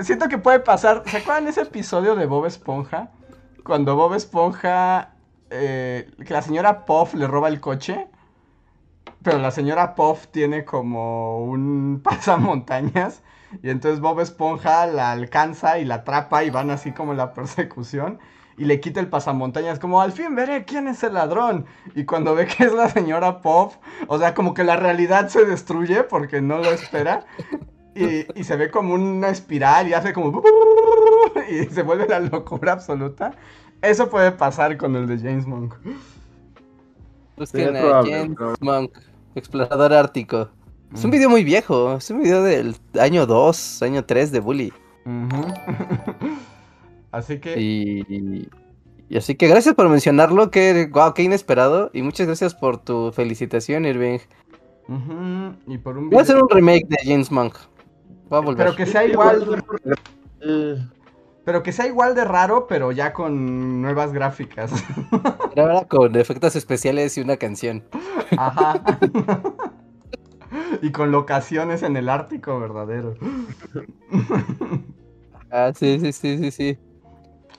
Siento que puede pasar. ¿Se acuerdan ese episodio de Bob Esponja? Cuando Bob Esponja... eh, que la señora Puff le roba el coche. Pero la señora Puff tiene como un pasamontañas. Y entonces Bob Esponja la alcanza y la atrapa y van así como la persecución. Y le quita el pasamontañas como al fin veré quién es el ladrón. Y cuando ve que es la señora Puff, o sea, como que la realidad se destruye porque no lo espera. Y, y se ve como una espiral y hace como... Y se vuelve la locura absoluta. Eso puede pasar con el de James Monk. Busquen es a probable, James Monk, explorador ártico. Es un Mm. video muy viejo. Es un video del año 2, año 3 de Bully. Ujú. Así que... Y, y así que gracias por mencionarlo. Que, wow, qué inesperado. Y muchas gracias por tu felicitación, Irving. Y por un Voy a hacer video- un remake de James Monk. Voy a volver. Pero que sea igual... Pero que sea igual de raro, pero ya con nuevas gráficas. Pero ahora con efectos especiales y una canción. Ajá. y con locaciones en el Ártico verdadero. Ah, sí, sí, sí, sí, sí.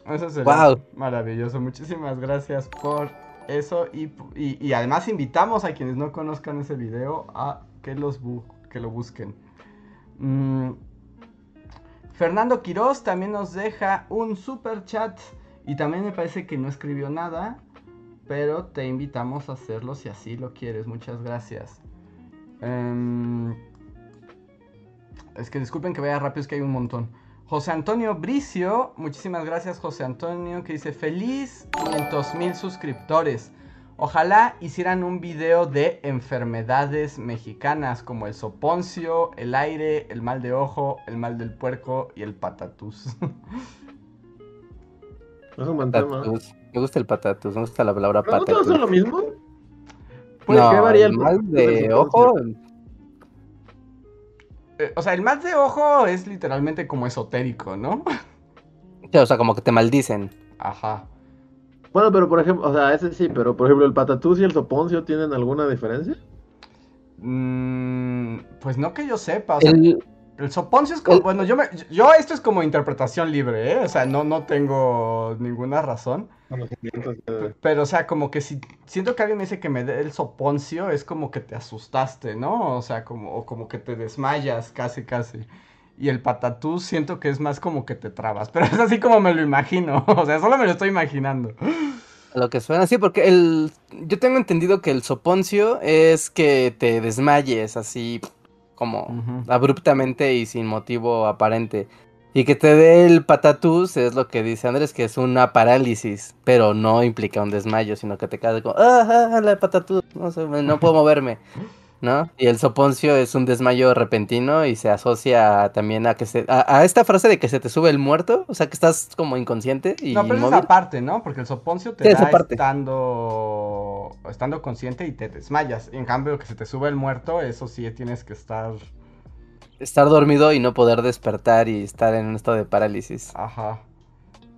Eso sería Guau. maravilloso. Muchísimas gracias por eso. Y, y- y además invitamos a quienes no conozcan ese video a que, los bu- que lo busquen. Mm, Fernando Quiroz también nos deja un super chat. Y también me parece que no escribió nada. Pero te invitamos a hacerlo si así lo quieres. Muchas gracias. Em, es que disculpen que vaya rápido, es que hay un montón. José Antonio Bricio, muchísimas gracias José Antonio, que dice feliz 500 mil suscriptores. Ojalá hicieran un video de enfermedades mexicanas como el soponcio, el aire, el mal de ojo, el mal del puerco y el patatús. es un buen tema. Patatus. Me gusta el patatus, me gusta la palabra ¿No todos son lo mismo? Pues, no, ¿qué varía el el mal de ojo. Eh, o sea, el mal de ojo es literalmente como esotérico, ¿no? O sea, como que te maldicen. Ajá. Bueno, pero por ejemplo, o sea, ese sí, pero por ejemplo, el patatús y el soponcio tienen alguna diferencia? Mm, pues no que yo sepa, o sea, El, El soponcio es como, El- bueno, yo me, yo esto es como interpretación libre, ¿eh? O sea, no, no tengo ninguna razón. eh, Pero, o sea, como que si siento que alguien me dice que me dé el soponcio, es como que te asustaste, ¿no? O sea, como, o como que te desmayas, casi, casi. Y el patatús siento que es más como que te trabas, pero es así como me lo imagino. O sea, solo me lo estoy imaginando. Lo que suena así, porque el. Yo tengo entendido que el soponcio es que te desmayes así como abruptamente y sin motivo aparente. Y que te dé el patatús es lo que dice Andrés, que es una parálisis, pero no implica un desmayo, sino que te quedas como, ah, ah, la patatús, no, sé, no puedo moverme, ¿no? Y el soponcio es un desmayo repentino y se asocia también a que se, a, a esta frase de que se te sube el muerto, o sea que estás como inconsciente y No, pero es inmóvil. esa parte, ¿no? Porque el soponcio te Sí, da parte. estando, estando consciente y te desmayas. En cambio, que se te sube el muerto, eso sí tienes que estar... estar dormido y no poder despertar y estar en un estado de parálisis. Ajá.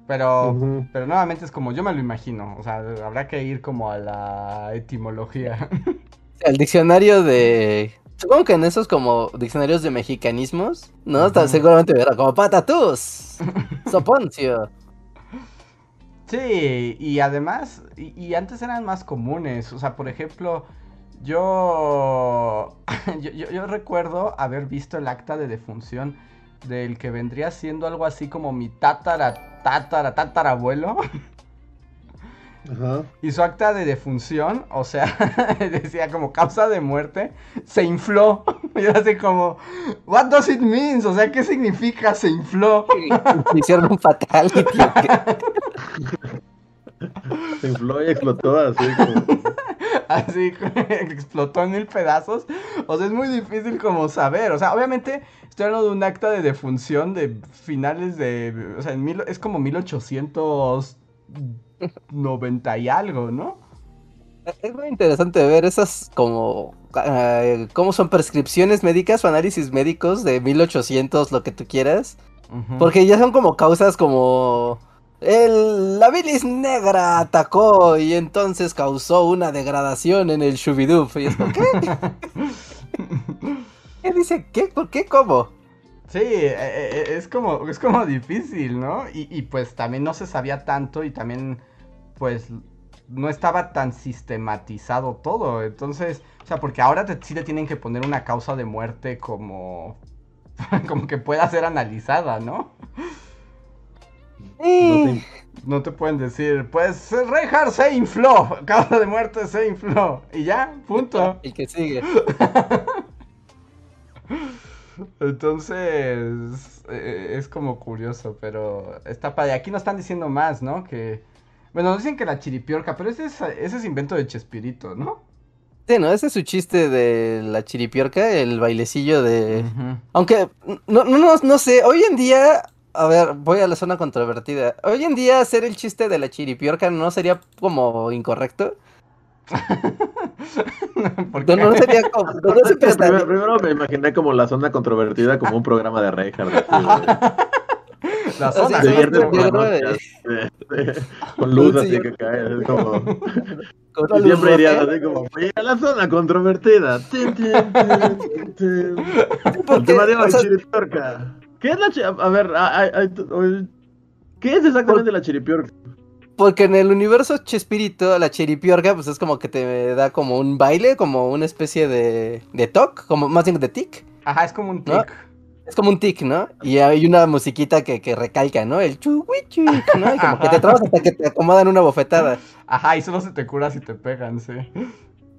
Pero, pero nuevamente es como yo me lo imagino. O sea, habrá que ir como a la etimología. El diccionario de... Supongo que en esos como diccionarios de mexicanismos, ¿no? Ujú. Seguramente verá como patatús, soponcio. Sí, y además, y, y antes eran más comunes. O sea, por ejemplo, yo, yo, yo- yo recuerdo haber visto el acta de defunción del que vendría siendo algo así como mi tatara, tatara, tatarabuelo. Ajá. Y su acta de defunción, o sea, decía como causa de muerte, se infló. Y era así como, what does it mean? O sea, ¿qué significa se infló? Hicieron un fatality. Se infló y explotó así como. Así explotó en mil pedazos. O sea, es muy difícil como saber. O sea, obviamente estoy hablando de un acta de defunción de finales de... O sea, en mil, es como 1890 y algo, ¿no? Es muy interesante ver esas como... eh, cómo son prescripciones médicas o análisis médicos de 1800, lo que tú quieras. Porque ya son como causas como... El, la bilis negra atacó y entonces causó una degradación en el Shubiduf. Y es ¿qué? ¿Qué dice? ¿Qué? ¿Por qué? ¿Cómo? Sí, eh, eh, es como, es como difícil, ¿no? Y, y pues también no se sabía tanto y también pues no estaba tan sistematizado todo. Entonces, o sea, porque ahora te- sí le tienen que poner una causa de muerte como, como que pueda ser analizada, ¿no? No te- No te pueden decir, pues Reinhardt se infló, causa de muerte se infló. Y ya, punto. El que sigue. Entonces, eh, es como curioso, pero está padre. Aquí nos están diciendo más, ¿no? Que, bueno, nos dicen que la chiripiorca, pero ese es, ese es invento de Chespirito, ¿no? Sí, ¿no? Ese es su chiste de la chiripiorca, el bailecillo de... Ujú. Aunque, no, no, no, no sé, hoy en día, a ver, voy a la zona controvertida. Hoy en día hacer el chiste de la chiripiorca no sería como incorrecto. ¿Por No, qué? no sería como... no, no se primero, primero me imaginé como la zona controvertida como un programa de Reinhardt. La zona. De, viernes por la Con luz así que cae. Es como... con siempre roja. así como, "Oye, a la zona controvertida. Tin, tin, tin, tema de o sea- chiripiorca. ¿Qué es la A ver, a- a- a- ¿qué es exactamente la chiripiorca? Porque en el universo Chespirito, la chiripiorca, pues es como que te da como un baile, como una especie de, de toc, como más bien de tic. Ajá, es como un ¿No? tic. Es como un tic, ¿no? Y hay una musiquita que, que recalca, ¿no? El chuhuichuic, ¿no? Y como que te trabas hasta que te acomodan una bofetada. Ajá, y solo se te cura si te pegan, sí.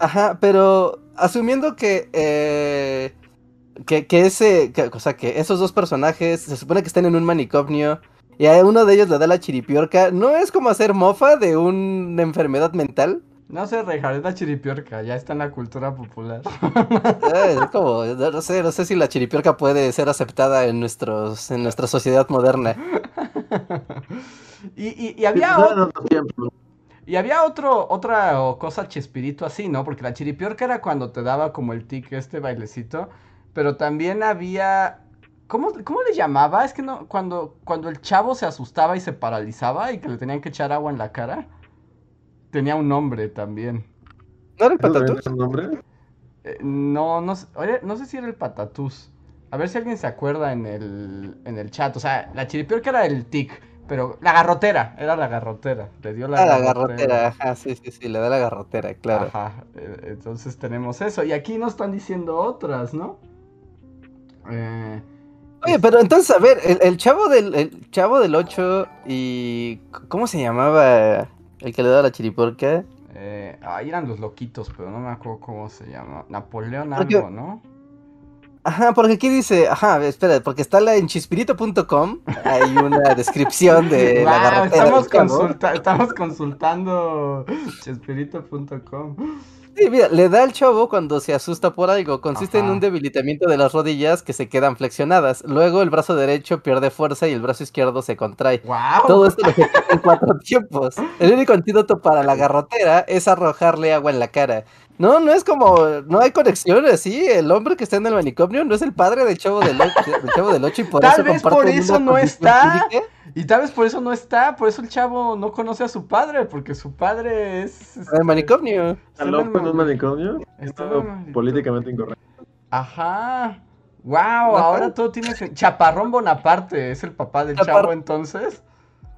Ajá, pero asumiendo que, eh, que, que ese, que- o sea, que esos dos personajes se supone que están en un manicomio y a uno de ellos le da la chiripiorca, ¿no es como hacer mofa de una enfermedad mental? No sé, Reinhardt, es la chiripiorca, ya está en la cultura popular. Eh, es como, no sé, no sé si la chiripiorca puede ser aceptada en nuestros, en nuestra sociedad moderna. y, y, y había otro. Y había otro, otra cosa chespirito así, ¿no? Porque la chiripiorca era cuando te daba como el tic, este bailecito. Pero también había. ¿Cómo, cómo le llamaba? Es que no. Cuando, cuando el chavo se asustaba y se paralizaba y que le tenían que echar agua en la cara. Tenía un nombre también. ¿No era el ¿Eso también patatús? un nombre? Eh, no, no, sé- oye, no sé si era el patatús. A ver si alguien se acuerda en el, en el chat. O sea, la chiripiorca era el tic. Pero la garrotera, era la garrotera. Le dio la Ah, la garrotera. garrotera, ajá, sí, sí, sí, le da la garrotera, claro. Ajá, eh, entonces tenemos eso. Y aquí nos están diciendo otras, ¿no? Eh, Oye, pero entonces, a ver, el, el chavo del el chavo del 8 y... ¿Cómo se llamaba el que le da la chiriporca? eh, ahí eran los loquitos, pero no me acuerdo cómo se llama. Napoleón Porque- algo, ¿no? Ajá, porque aquí dice, ajá, espera, porque está la en chispirito.com, hay una descripción de la garrotera estamos, consulta- estamos consultando chespirito.com. Sí, mira, le da al chavo cuando se asusta por algo. Consiste en un debilitamiento de las rodillas que se quedan flexionadas. Luego el brazo derecho pierde fuerza y el brazo izquierdo se contrae. ¡Wow! Todo esto lo ejecuta en cuatro tiempos. El único antídoto para la garrotera es arrojarle agua en la cara. No, no es como, no hay conexión así. El hombre que está en el manicomio no es el padre del chavo del, del chavo del ocho y por Tal eso vez por eso no está. física. Y tal vez por eso no está, por eso el chavo no conoce a su padre, porque su padre es... En este, el manicomio. está en ¿Está en un mani- manicomio? Está en políticamente incorrecto. Ajá. Wow, ahora todo tiene sen- Chaparrón Bonaparte es el papá del Chapar- chavo entonces.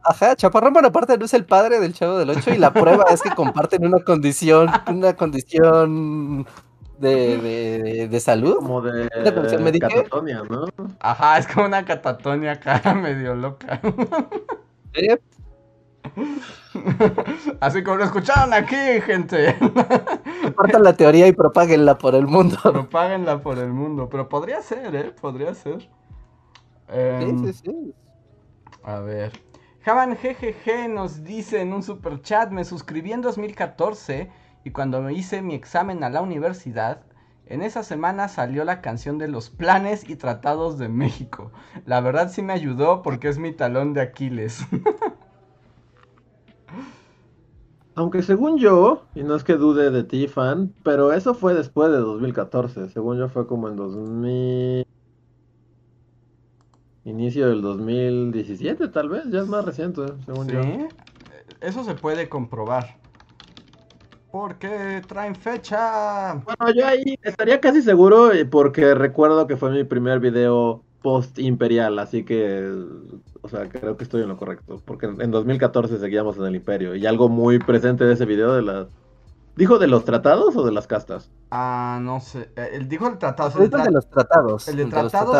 Ajá, Chaparrón Bonaparte no es el padre del chavo del 8 y la prueba es que comparten una condición, una condición de, de, de- de salud. Como de catatonia, ¿no? Ajá, es como una catatonia acá medio loca. Eh, Así como lo escucharon aquí, gente. Compartan la teoría y propáguenla por el mundo. Propáguenla por el mundo. Pero podría ser, ¿eh? Podría ser. Em, Sí, sí, sí. A ver. Javan GGG nos dice en un super chat, me suscribí en 2014 y cuando me hice mi examen a la universidad, en esa semana salió la canción de los planes y tratados de México. La verdad sí me ayudó porque es mi talón de Aquiles. Aunque según yo, y no es que dude de ti, fan, pero eso fue después de 2014. Según yo fue como en 2000... Inicio del 2017, tal vez, ya es más reciente, según ¿Sí? yo. Eso se puede comprobar. Porque traen fecha. Bueno, yo ahí estaría casi seguro eh, porque recuerdo que fue mi primer video post-imperial, así que, o sea, creo que estoy en lo correcto. Porque en 2014 seguíamos en el imperio y algo muy presente de ese video de las... ¿Dijo de los tratados o de las castas? Ah, no sé. eh, Él dijo el tratado. el tra- de los tratados. el de el de los tratados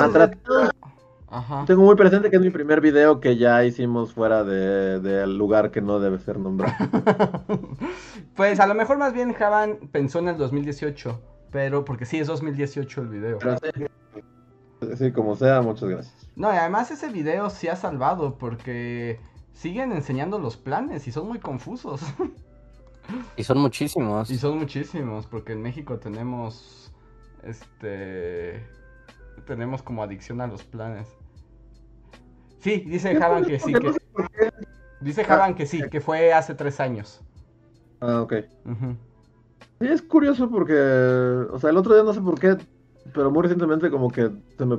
De-. Ajá. Tengo muy presente que es mi primer video que ya hicimos fuera de- del lugar que no debe ser nombrado. pues a lo mejor más bien Javan pensó en el 2018. Pero, porque sí, es 2018 el video. Pero sí, sí, como sea, muchas gracias. No, y además ese video sí ha salvado porque siguen enseñando los planes y son muy confusos. Y son muchísimos. y son muchísimos, porque en México tenemos, este, tenemos como adicción a los planes. Sí, dice Javan que sí, que, dice Javan que sí, que fue hace tres años. Ah, ok. Ujú. Sí, es curioso porque, o sea, el otro día no sé por qué, pero muy recientemente como que se me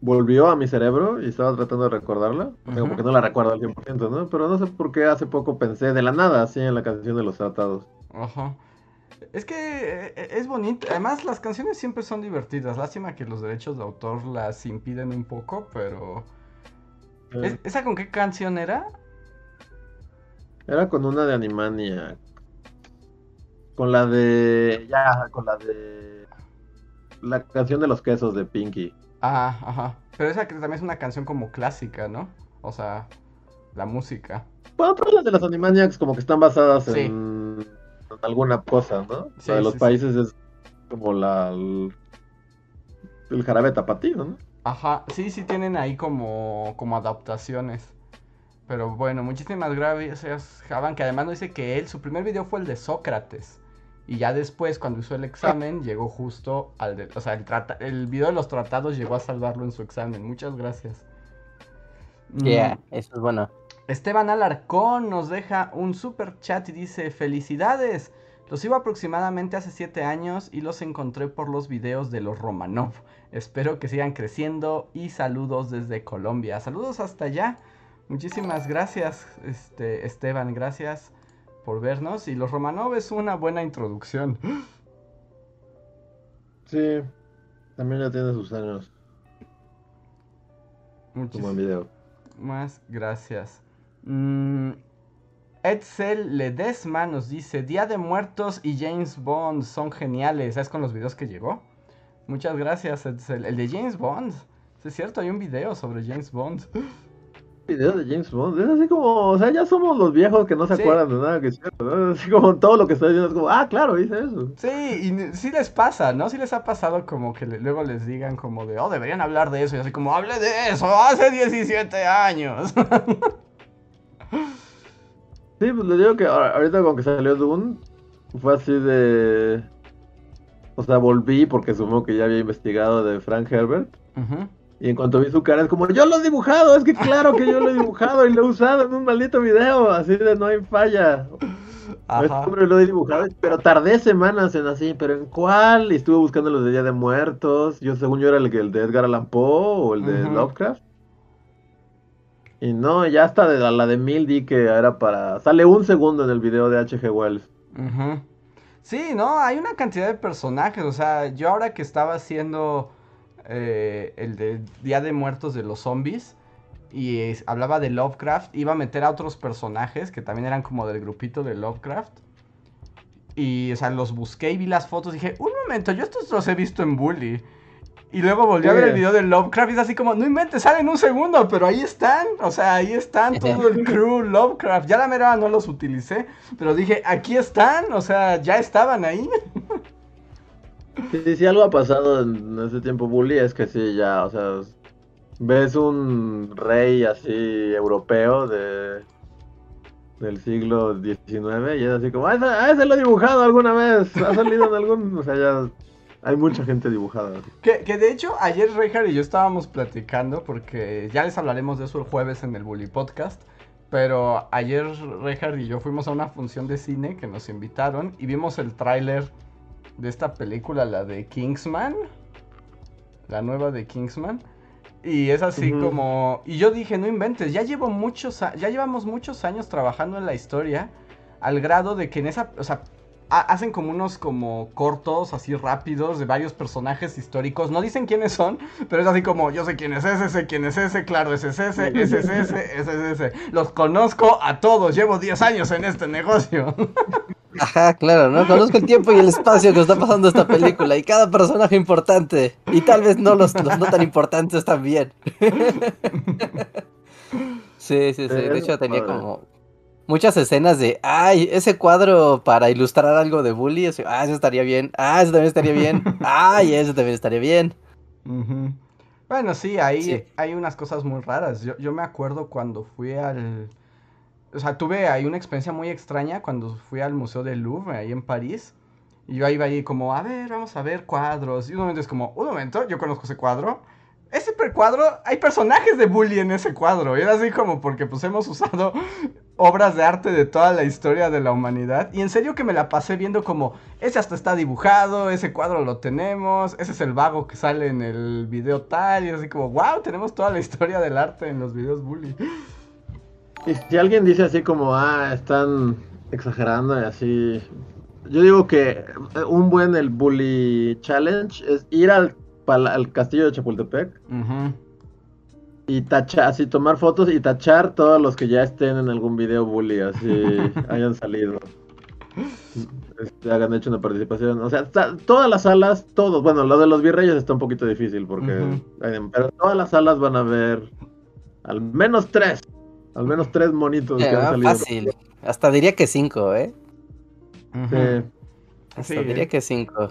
volvió a mi cerebro y estaba tratando de recordarla, porque no la recuerdo al 100%, ¿no? Pero no sé por qué hace poco pensé de la nada así en la canción de los tratados. Ajá. Es que eh, es bonito. Además, las canciones siempre son divertidas. Lástima que los derechos de autor las impiden un poco, pero... ¿Es- ¿Esa con qué canción era? Era con una de Animania. Con la de. Ya, con la de. La canción de los quesos de Pinky. Ah, ajá. Pero esa que también es una canción como clásica, ¿no? O sea, la música. Bueno, todas las de las Animaniacs como que están basadas Sí. en, en alguna cosa, ¿no? Sí, la de los sí. países es como la. El, el jarabe tapatío, ¿no? Ajá, sí, sí tienen ahí como, como adaptaciones. Pero bueno, muchísimas gracias, Javan, que además nos dice que él, su primer video fue el de Sócrates. Y ya después, cuando hizo el examen, llegó justo al de... O sea, el, trata, el video de los tratados llegó a salvarlo en su examen. Muchas gracias. Mm, Yeah, eso es bueno. Esteban Alarcón nos deja un super chat y dice, felicidades. Los iba aproximadamente hace 7 años y los encontré por los videos de los Romanov. Espero que sigan creciendo y saludos desde Colombia. Saludos hasta allá. Muchísimas gracias, este, Esteban, gracias por vernos. Y los Romanov es una buena introducción. Sí. También ya tiene sus años. Muchísimas video. gracias. Mm, Edsel Ledesma nos dice, Día de Muertos y James Bond son geniales. ¿Sabes con los videos que llegó? Muchas gracias. El de James Bond. Sí, es cierto, hay un video sobre James Bond. Video de James Bond. Es así como, o sea, ya somos los viejos que no se Sí. acuerdan de nada que es cierto, ¿no? Así como todo lo que estoy diciendo es como, ah, claro, hice eso. Sí, y sí les pasa, ¿no? Sí les ha pasado como que le- luego les digan como de, oh, deberían hablar de eso. Y así como, hable de eso, hace 17 años. Sí, pues le digo que ahorita con que salió Dune, fue así de... O sea, volví porque supongo que ya había investigado de Frank Herbert. Y en cuanto vi su cara es como, yo lo he dibujado, es que claro que yo lo he dibujado y lo he usado en un maldito video, así de no hay falla. Este Ajá. hombre lo he dibujado, pero tardé semanas en así, pero ¿en cuál? Y estuve buscando los de Día de Muertos, yo según yo era el, que- el de Edgar Allan Poe o el de. Lovecraft. Y no, ya hasta de la, la de Mil di que era para... Sale un segundo en el video de H.G. Wells. Ujú. Sí, no, hay una cantidad de personajes. O sea, yo ahora que estaba haciendo eh, el de Día de Muertos de los Zombies y hablaba de Lovecraft, iba a meter a otros personajes que también eran como del grupito de Lovecraft. Y, o sea, los busqué y vi las fotos dije, un momento, yo estos los he visto en Bully. Y luego volví a ver el Sí. video de Lovecraft y es así como, no inventes, salen un segundo, pero ahí están. O sea, ahí están todo el crew Lovecraft. Ya la mera no los utilicé, pero dije, aquí están, o sea, ya estaban ahí. Sí, si algo ha pasado en ese tiempo bully es que sí, ya, o sea, ves un rey así europeo de del siglo XIX y es así como, ah, ese, ah, ese lo he dibujado alguna vez, ha salido en algún, o sea, ya hay mucha gente dibujada. Que, que de hecho, ayer Reinhardt y yo estábamos platicando, porque ya les hablaremos de eso el jueves en el Bully Podcast. Pero ayer Reinhardt y yo fuimos a una función de cine que nos invitaron y vimos el tráiler de esta película, la de Kingsman. La nueva de Kingsman. Y es así como. Y yo dije, no inventes, ya llevo muchos a- ya llevamos muchos años trabajando en la historia. Al grado de que en esa. O sea, ha- hacen como unos como cortos así rápidos de varios personajes históricos. No dicen quiénes son, pero es así como yo sé quién es ese, sé quién es ese, claro, ese es ese, ese es ese, ese es ese. Los conozco a todos, llevo 10 años en este negocio. Ajá, claro, ¿no? Conozco el tiempo y el espacio que está pasando esta película y cada personaje importante. Y tal vez no los, los no tan importantes también. Sí, sí, sí. De hecho tenía como muchas escenas de, ay, ese cuadro para ilustrar algo de Bully. así, Ah, eso estaría bien. Ah, eso también estaría bien. Ay, eso también estaría bien. Bueno, sí, ahí Sí. hay unas cosas muy raras. Yo, yo me acuerdo cuando fui al... O sea, tuve ahí una experiencia muy extraña cuando fui al Museo del Louvre, ahí en París. Y yo iba ahí como, a ver, vamos a ver cuadros. Y un momento es como, un momento, yo conozco ese cuadro. Ese cuadro, hay personajes de bully en ese cuadro. Y era así como porque pues hemos usado obras de arte de toda la historia de la humanidad. Y en serio que me la pasé viendo como, ese hasta está dibujado, ese cuadro lo tenemos, ese es el vago que sale en el video tal. Y así como, wow, tenemos toda la historia del arte en los videos bully. Y si alguien dice así como, ah, están exagerando y así, yo digo que eh, un buen el bully challenge es ir al, pala- al castillo de Chapultepec y tachar, así tomar fotos y tachar todos los que ya estén en algún video bully, así hayan salido. Este, hagan hecho una participación. O sea, todas las salas, todos, bueno, lo de los virreyes está un poquito difícil porque, pero todas las salas van a ver al menos tres, al menos tres monitos que han salido. fácil. Hasta diría que cinco, ¿eh? Sí. Hasta Sí. diría que cinco.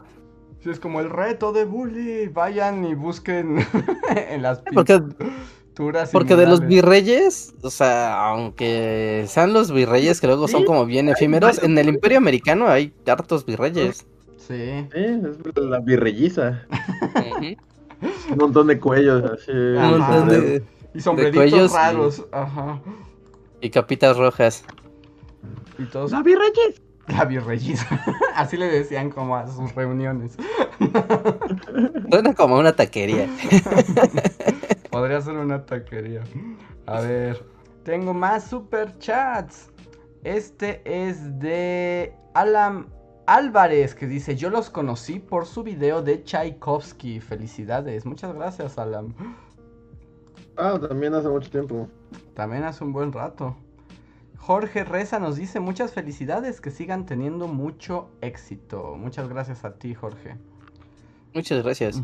Sí, es como el reto de bully. Vayan y busquen en las Porque, pinturas. porque de los virreyes, o sea, aunque sean los virreyes que luego son como bien efímeros, en el imperio americano hay hartos virreyes. Sí. Sí, es la virreyiza. Un montón de cuellos así. Un montón de- Y sombreritos cuellos y- raros. Ajá. Y capitas rojas. Y todos. ¡La virreyiza! La virreyiza. Así le decían como a sus reuniones. Suena como una taquería. Podría ser una taquería. A ver. Tengo más super chats. Este es de Alan Álvarez que dice: Yo los conocí por su video de Tchaikovsky. Felicidades. Muchas gracias, Alan. Ah, también hace mucho tiempo. También hace un buen rato. Jorge Reza nos dice muchas felicidades, que sigan teniendo mucho éxito. Muchas gracias a ti, Jorge. Muchas gracias.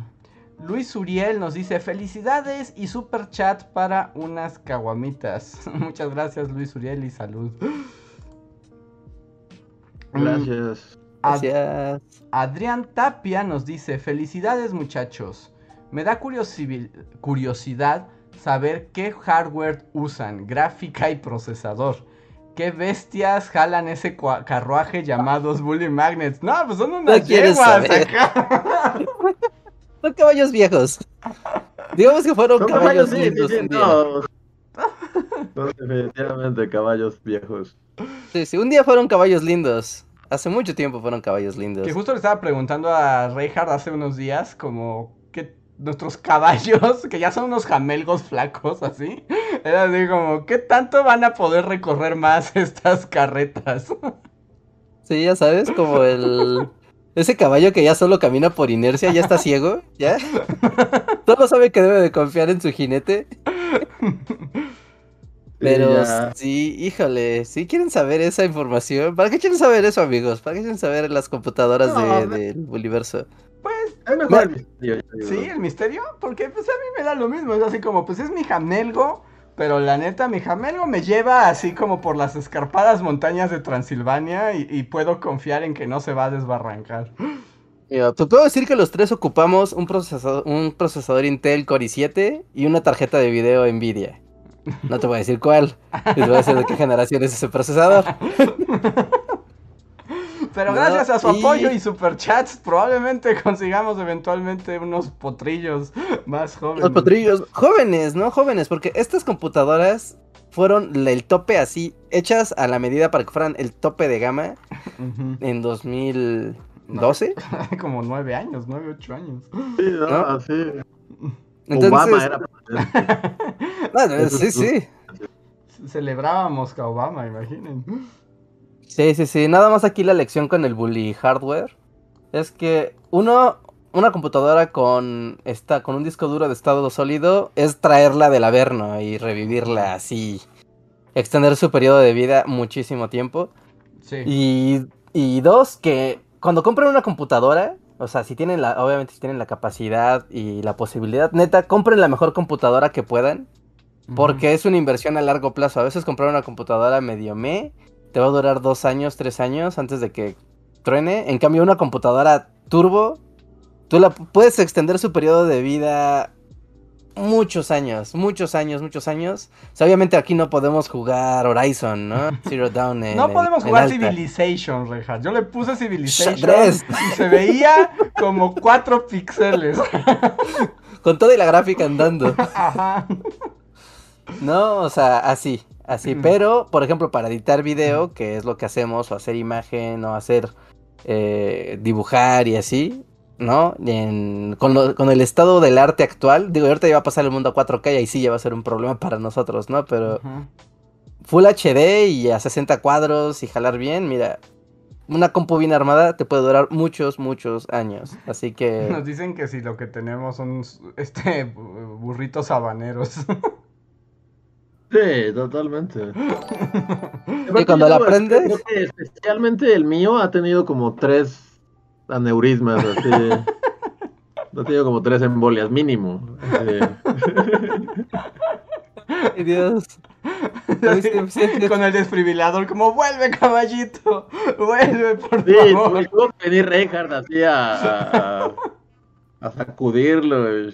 Luis Uriel nos dice felicidades y super chat para unas caguamitas. Muchas gracias Luis Uriel y salud. Gracias. Ad- Gracias. Adrián Tapia nos dice felicidades muchachos. Me da curiosi- curiosidad saber qué hardware usan, gráfica y procesador. ¿Qué bestias jalan ese carruaje llamados Bully Magnets? No, pues son unas yeguas acá. Son caballos viejos. Digamos que fueron Son caballos, caballos, sí, sí, lindos sí, no. Definitivamente caballos viejos. Sí, sí, un día fueron caballos lindos. Hace mucho tiempo fueron caballos lindos. Que justo le estaba preguntando a Reinhardt hace unos días, como nuestros caballos, que ya son unos jamelgos flacos así, era así como, ¿qué tanto van a poder recorrer más estas carretas? Sí, ya sabes, como el... Ese caballo que ya solo camina por inercia, ya está ciego, ¿ya? Solo sabe que debe de confiar en su jinete. Pero ya. sí, híjole, si quieren saber esa información, ¿para qué quieren saber eso, amigos? ¿Para qué quieren saber las computadoras No, de- del universo? Es mejor el misterio. ¿Sí? ¿El misterio? Porque pues a mí me da lo mismo. Es así como, pues es mi jamelgo. Pero la neta, mi jamelgo me lleva así como por las escarpadas montañas de Transilvania y, y puedo confiar en que no se va a desbarrancar. Te puedo decir que los tres ocupamos un procesador, un procesador Intel Core i7 y una tarjeta de video Nvidia. No te voy a decir cuál. Les voy a decir de qué generación es ese procesador. Pero No, gracias a su y- apoyo y superchats, probablemente consigamos eventualmente unos potrillos más jóvenes. Los potrillos, jóvenes, ¿no? Jóvenes, porque estas computadoras fueron el tope así, hechas a la medida para que fueran el tope de gama Ujú. en 2012. Como nueve años, nueve, ocho años. Sí, no, ¿No? sí. Entonces, Obama era sí, sí. Celebrábamos a Obama, imaginen. Sí, sí, sí. Nada más aquí la lección con el bully hardware es que uno, una computadora con esta, con un disco duro de estado sólido es traerla del averno y revivirla así, extender su periodo de vida muchísimo tiempo. Sí. Y, y dos, que cuando compren una computadora, o sea, si tienen la, obviamente si tienen la capacidad y la posibilidad, neta, compren la mejor computadora que puedan. Porque es una inversión a largo plazo. A veces comprar una computadora medio me te va a durar dos años, tres años antes de que truene. En cambio, una computadora turbo, tú la puedes extender su periodo de vida muchos años, muchos años, muchos años. O sea, obviamente aquí no podemos jugar Horizon, ¿no? Zero Down. en- No podemos en jugar. Civilization, Reja. Yo le puse Civilization Xadrez. y se veía como cuatro píxeles. Con toda y la gráfica andando. Ajá. No, o sea, así, así. Mm. Pero, por ejemplo, para editar video, que es lo que hacemos, o hacer imagen, o hacer eh, dibujar y así, ¿no? En- con, lo- con el estado del arte actual, digo, ahorita ya va a pasar el mundo a 4K y ahí sí ya va a ser un problema para nosotros, ¿no? Pero. Full HD y a 60 cuadros y jalar bien, mira, una compu bien armada te puede durar muchos, muchos años. Así Nos que, dicen que si lo que tenemos son este burritos habaneros. Sí, totalmente. Y cuando la Yo, prendes- Creo que especialmente el mío ha tenido como tres aneurismas, así. ha tenido como tres embolias, mínimo. así. Dios. Sí, sí, sí. Con el desfibrilador, como vuelve caballito, vuelve por Sí, favor. me tuvo que venir Reinhardt así a, a, a sacudirlo.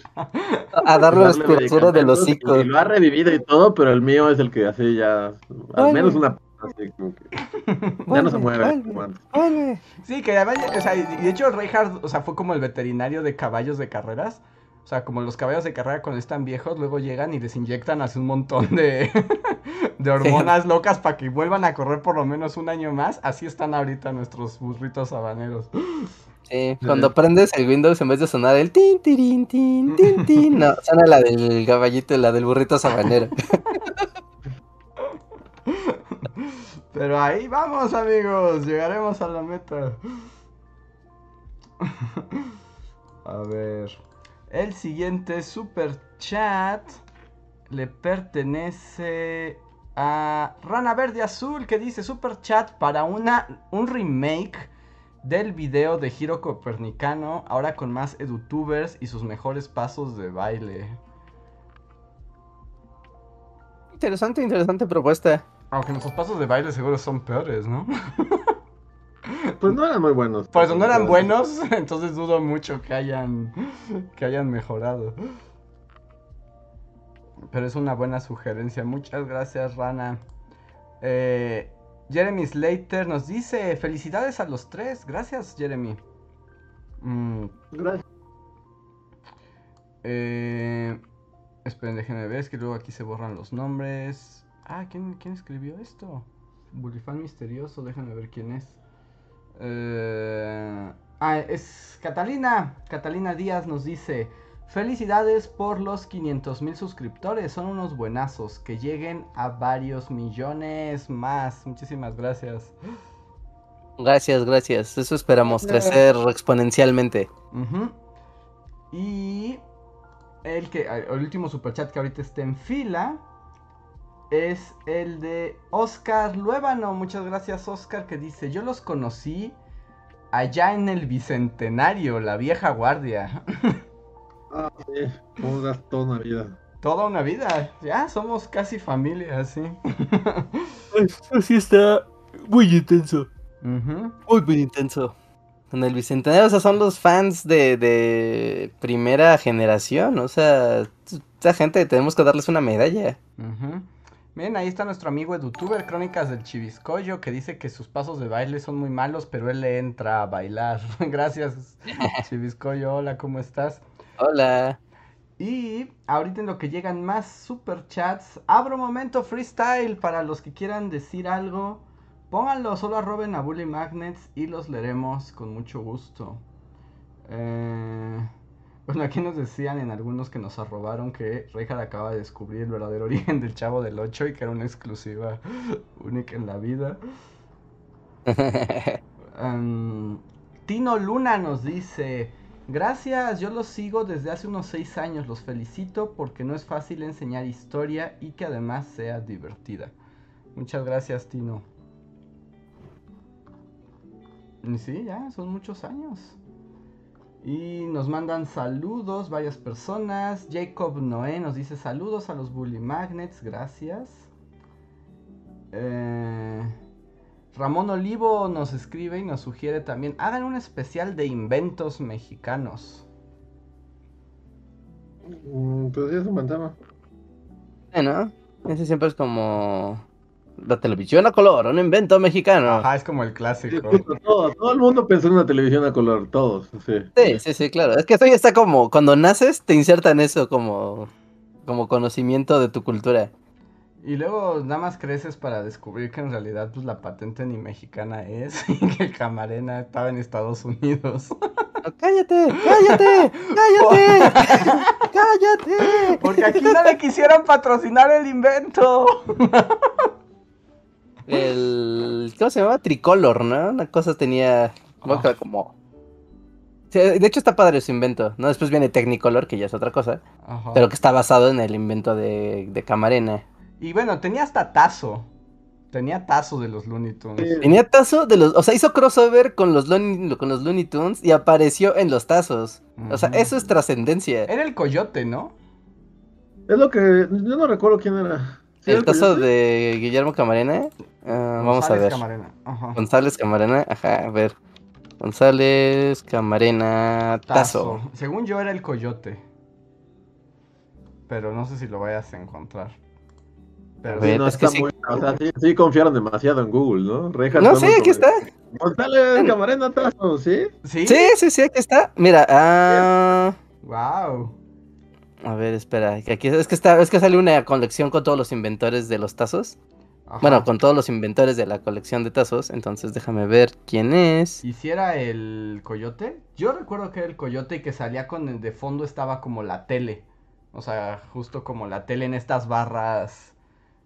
A darle respiración del medicamentos, hocico. Lo ha revivido y todo, pero el mío es el que así ya. Al menos una. Así como que. Ya no se mueve. Como. Sí, que además, o sea, y de hecho Reinhardt, o sea, fue como el veterinario de caballos de carreras. O sea, como los caballos de carrera cuando están viejos, luego llegan y les inyectan así un montón de, de hormonas locas para que vuelvan a correr por lo menos un año más. Así están ahorita nuestros burritos habaneros. Sí, cuando prendes el Windows en vez de sonar el tin, tirin, tin, tin, tin, no, suena la del caballito, la del burrito sabanero. Pero ahí vamos, amigos. Llegaremos a la meta. A ver. El siguiente super chat le pertenece a Rana Verde Azul que dice super chat para una un remake del video de Giro Copernicano, ahora con más edutubers y sus mejores pasos de baile. Interesante, interesante propuesta. Aunque nuestros pasos de baile seguro son peores, ¿no? Pues no eran muy buenos. Por eso no eran buenos, entonces dudo mucho que hayan que hayan mejorado. Pero es una buena sugerencia. Muchas gracias, Rana. Eh, Jeremy Slater nos dice: Felicidades a los tres. Gracias, Jeremy. Mm, Gracias. eh, esperen, déjenme ver. Es que luego aquí se borran los nombres. Ah, ¿quién, quién escribió esto? Bulifan misterioso. Déjenme ver quién es. Eh, ah, es Catalina. Catalina Díaz nos dice: Felicidades por los 500 mil suscriptores. Son unos buenazos. Que lleguen a varios millones más. Muchísimas gracias. Gracias, gracias. Eso esperamos, crecer exponencialmente. Y el que el último superchat que ahorita está en fila es el de Oscar Luébano. Muchas gracias, Oscar, que dice: Yo los conocí allá en el Bicentenario, la vieja guardia. Ah, sí, cómo das toda una vida. Toda una vida, ya somos casi familia, sí. Así está muy intenso. Muy, muy intenso. Con el Bicentenario, o sea, son los fans de, de primera generación. O sea, esa gente tenemos que darles una medalla. Ujú. Miren, ahí está nuestro amigo edutuber Crónicas del Chiviscoyo que dice que sus pasos de baile son muy malos, pero él le entra a bailar. Gracias, Chiviscoyo. Hola, ¿cómo estás? Hola. Y ahorita en lo que llegan más super chats, abro momento freestyle para los que quieran decir algo. Pónganlo, solo arroben a Bully Magnets y los leeremos con mucho gusto. Eh, bueno, aquí nos decían en algunos que nos arrobaron que Reinhardt acaba de descubrir el verdadero origen del Chavo del 8 y que era una exclusiva única en la vida. Em, Tino Luna nos dice, gracias, yo los sigo desde hace unos 6 años, los felicito porque no es fácil enseñar historia y que además sea divertida. Muchas gracias, Tino. Sí, ya, son muchos años. Y nos mandan saludos varias personas. Jacob Noé nos dice saludos a los Bully Magnets, gracias. Eh, Ramón Olivo nos escribe y nos sugiere también, hagan un especial de inventos mexicanos. Mm, Pues sí, es un buen tema. Bueno, ese siempre es como la televisión a color, un invento mexicano. Ajá, es como el clásico. todo el mundo pensó en una televisión a color, todos, sí. Sí, sí, sí, claro. Es que esto ya está como, cuando naces te insertan eso como, como conocimiento de tu cultura. Y luego nada más creces para descubrir que en realidad pues la patente ni mexicana es y que Camarena estaba en Estados Unidos. No, cállate, cállate, cállate, cállate. Porque aquí no le quisieron patrocinar el invento. El, ¿cómo se llamaba? Tricolor, ¿no? Una cosa tenía, Ah. como... De hecho está padre su invento, ¿no? Después viene Technicolor, que ya es otra cosa, Ajá. pero que está basado en el invento de, de Camarena. Y bueno, tenía hasta tazo. Tenía tazo de los Looney Tunes. Tenía tazo de los, o sea, hizo crossover con los Looney, con los Looney Tunes y apareció en los tazos. O sea, eso es trascendencia. Era el coyote, ¿no? Es lo que. Yo no recuerdo quién era. ¿Sí era El tazo coyote? de Guillermo Camarena. Ah, vamos a González ver. Camarena. Ajá. González Camarena, ajá, a ver. González Camarena Tazo. Según yo era el coyote. Pero no sé si lo vayas a encontrar. Pero Sí, ver, no, es que está sí. muy- o sea, sí, sí confiaron demasiado en Google, ¿no? No, sí, muy aquí está. González Camarena Tazo, ¿sí? ¿Sí? Sí, sí, sí, aquí está. Mira, ah, Wow. a ver, espera, que aquí es que está, es que sale una colección con todos los inventores de los tazos. Bueno, con todos los inventores de la colección de tazos, entonces déjame ver quién es. ¿Y si era el coyote? Yo recuerdo que era el coyote y que salía con el de fondo estaba como la tele. O sea, justo como la tele en estas barras.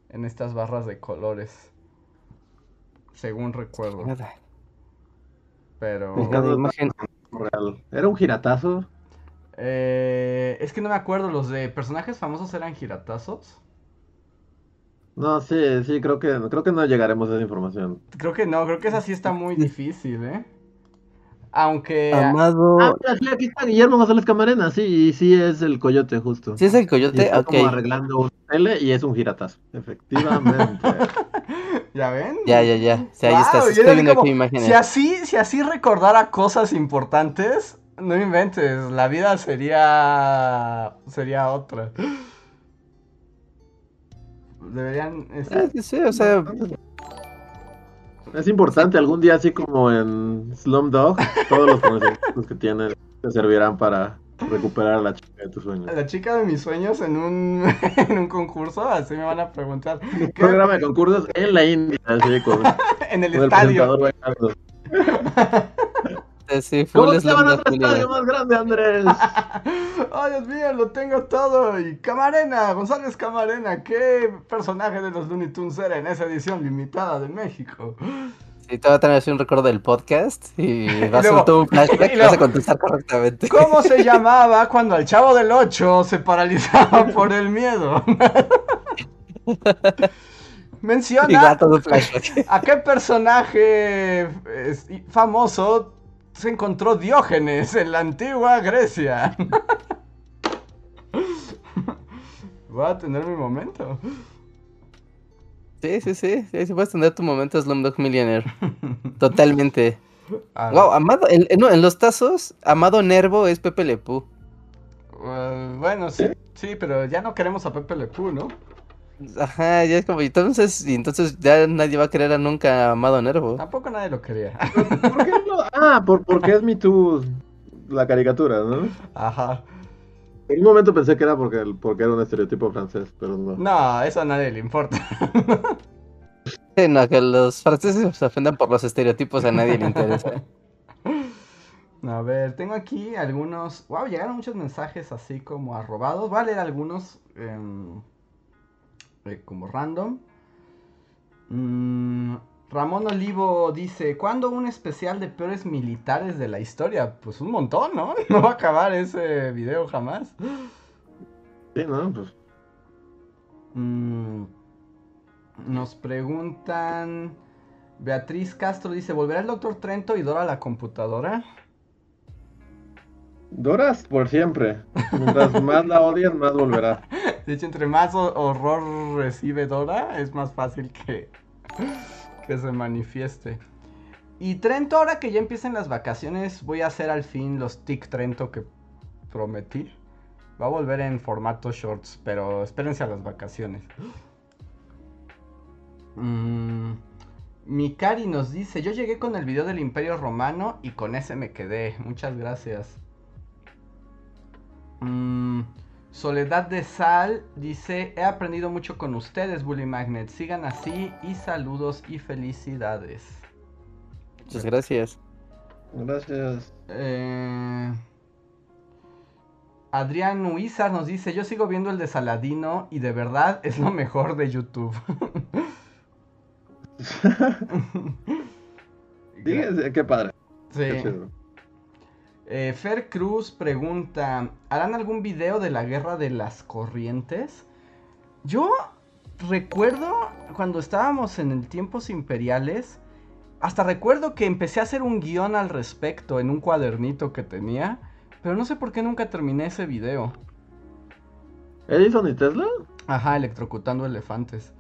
En estas barras de colores. Según recuerdo. Pero. Imagen. ¿Era un giratazo? Eh, es que no me acuerdo. ¿Los de personajes famosos eran giratazos? No, sí, sí, creo que, creo que no llegaremos a esa información. Creo que no. Creo que esa sí está muy difícil, ¿eh? Aunque. Amado. Ah, sí, aquí está Guillermo González Camarena, sí, y sí es el coyote justo. ¿Sí es el Y coyote? está Ok. como arreglando un tele y es un giratazo, efectivamente. ¿Ya ven? Ya, ya, ya. Sí, ahí Guau, está. yo Estoy era viendo como, aquí imágenes. Si así, si así recordara cosas importantes, no inventes, la vida sería sería otra. Deberían Ah, sí, sí, o sea, Es importante, algún día así como en Slumdog, todos los conocimientos que tienes te servirán para recuperar a la chica de tus sueños. la chica de mis sueños en un en un concurso, así me van a preguntar Un ¿qué? programa de concursos en la India, así con, en el el estadio. bailando. sí, ¿Cómo se llama nuestro estadio más grande, Andrés? ¡Ay, Dios mío, lo tengo todo! Y Camarena, González Camarena, ¿qué personaje de los Looney Tunes era en esa edición limitada de México? Sí, te va a tener así un recuerdo del podcast y vas luego- a todo un flashback y vas a contestar correctamente. ¿Cómo se llamaba cuando al chavo del 8 se paralizaba por el miedo? Y Menciona va todo a qué personaje famoso se encontró Diógenes en la antigua Grecia. Voy a tener mi momento. Sí, sí, sí, sí, sí puedes tener tu momento Slumdog Millionaire. Totalmente. Wow, ver, Amado, en, en- no, en los tazos, Amado Nervo es Pepe Lepú. eh, bueno, sí, sí, pero ya no queremos a Pepe Le Pew, ¿no? Ajá, ya es como, entonces, y entonces ya nadie va a querer a nunca a Amado Nervo. Tampoco nadie lo quería. ¿Por qué no? Ah, por, porque es Me Too la caricatura, ¿no? Ajá. En un momento pensé que era porque, porque era un estereotipo francés, pero no. No, eso a nadie le importa. Sí, no, que los franceses se ofendan por los estereotipos a nadie le interesa. A ver, tengo aquí algunos. Wow, llegaron muchos mensajes así como arrobados. Voy a leer algunos em, eh, como random. Mm, Ramón Olivo dice: ¿Cuándo un especial de peores militares de la historia? Pues un montón, ¿no? No va a acabar ese video jamás. Sí, ¿no? Pues Mm, nos preguntan. Beatriz Castro dice: ¿Volverá el doctor Trento y Dora a la computadora? Doras por siempre. Mientras más la odian, más volverá. De hecho, entre más ho- horror recibe Dora, es más fácil que, que se manifieste. Y Trento, ahora que ya empiecen las vacaciones, voy a hacer al fin los tic Trento que prometí. Va a volver en formato shorts, pero espérense a las vacaciones. Mm, Mikari nos dice, yo llegué con el video del Imperio Romano y con ese me quedé. Muchas gracias. Mm, Soledad de Sal dice, he aprendido mucho con ustedes, Bully Magnet. Sigan así y saludos y felicidades. Muchas gracias. Gracias. Eh, Adrián Huizar nos dice, yo sigo viendo el de Saladino y de verdad es lo mejor de YouTube. Dígase, qué padre. Sí. Qué chido. Eh, Fer Cruz pregunta, ¿harán algún video de la guerra de las corrientes? Yo recuerdo cuando estábamos en el tiempos imperiales, hasta recuerdo que empecé a hacer un guion al respecto en un cuadernito que tenía, pero no sé por qué nunca terminé ese video. ¿Edison y Tesla? Ajá, electrocutando elefantes.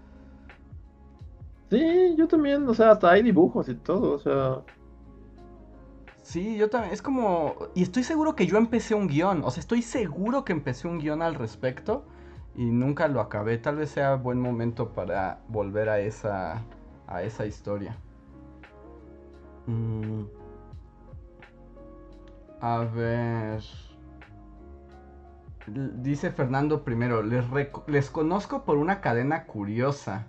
Sí, yo también, o sea, hasta hay dibujos y todo, o sea. Sí, yo también. Es como. Y estoy seguro que yo empecé un guion. O sea, estoy seguro que empecé un guion al respecto. Y nunca lo acabé. Tal vez sea buen momento para volver a esa. a esa historia. Mm. A ver. Dice Fernando primero, les, les conozco por una cadena curiosa.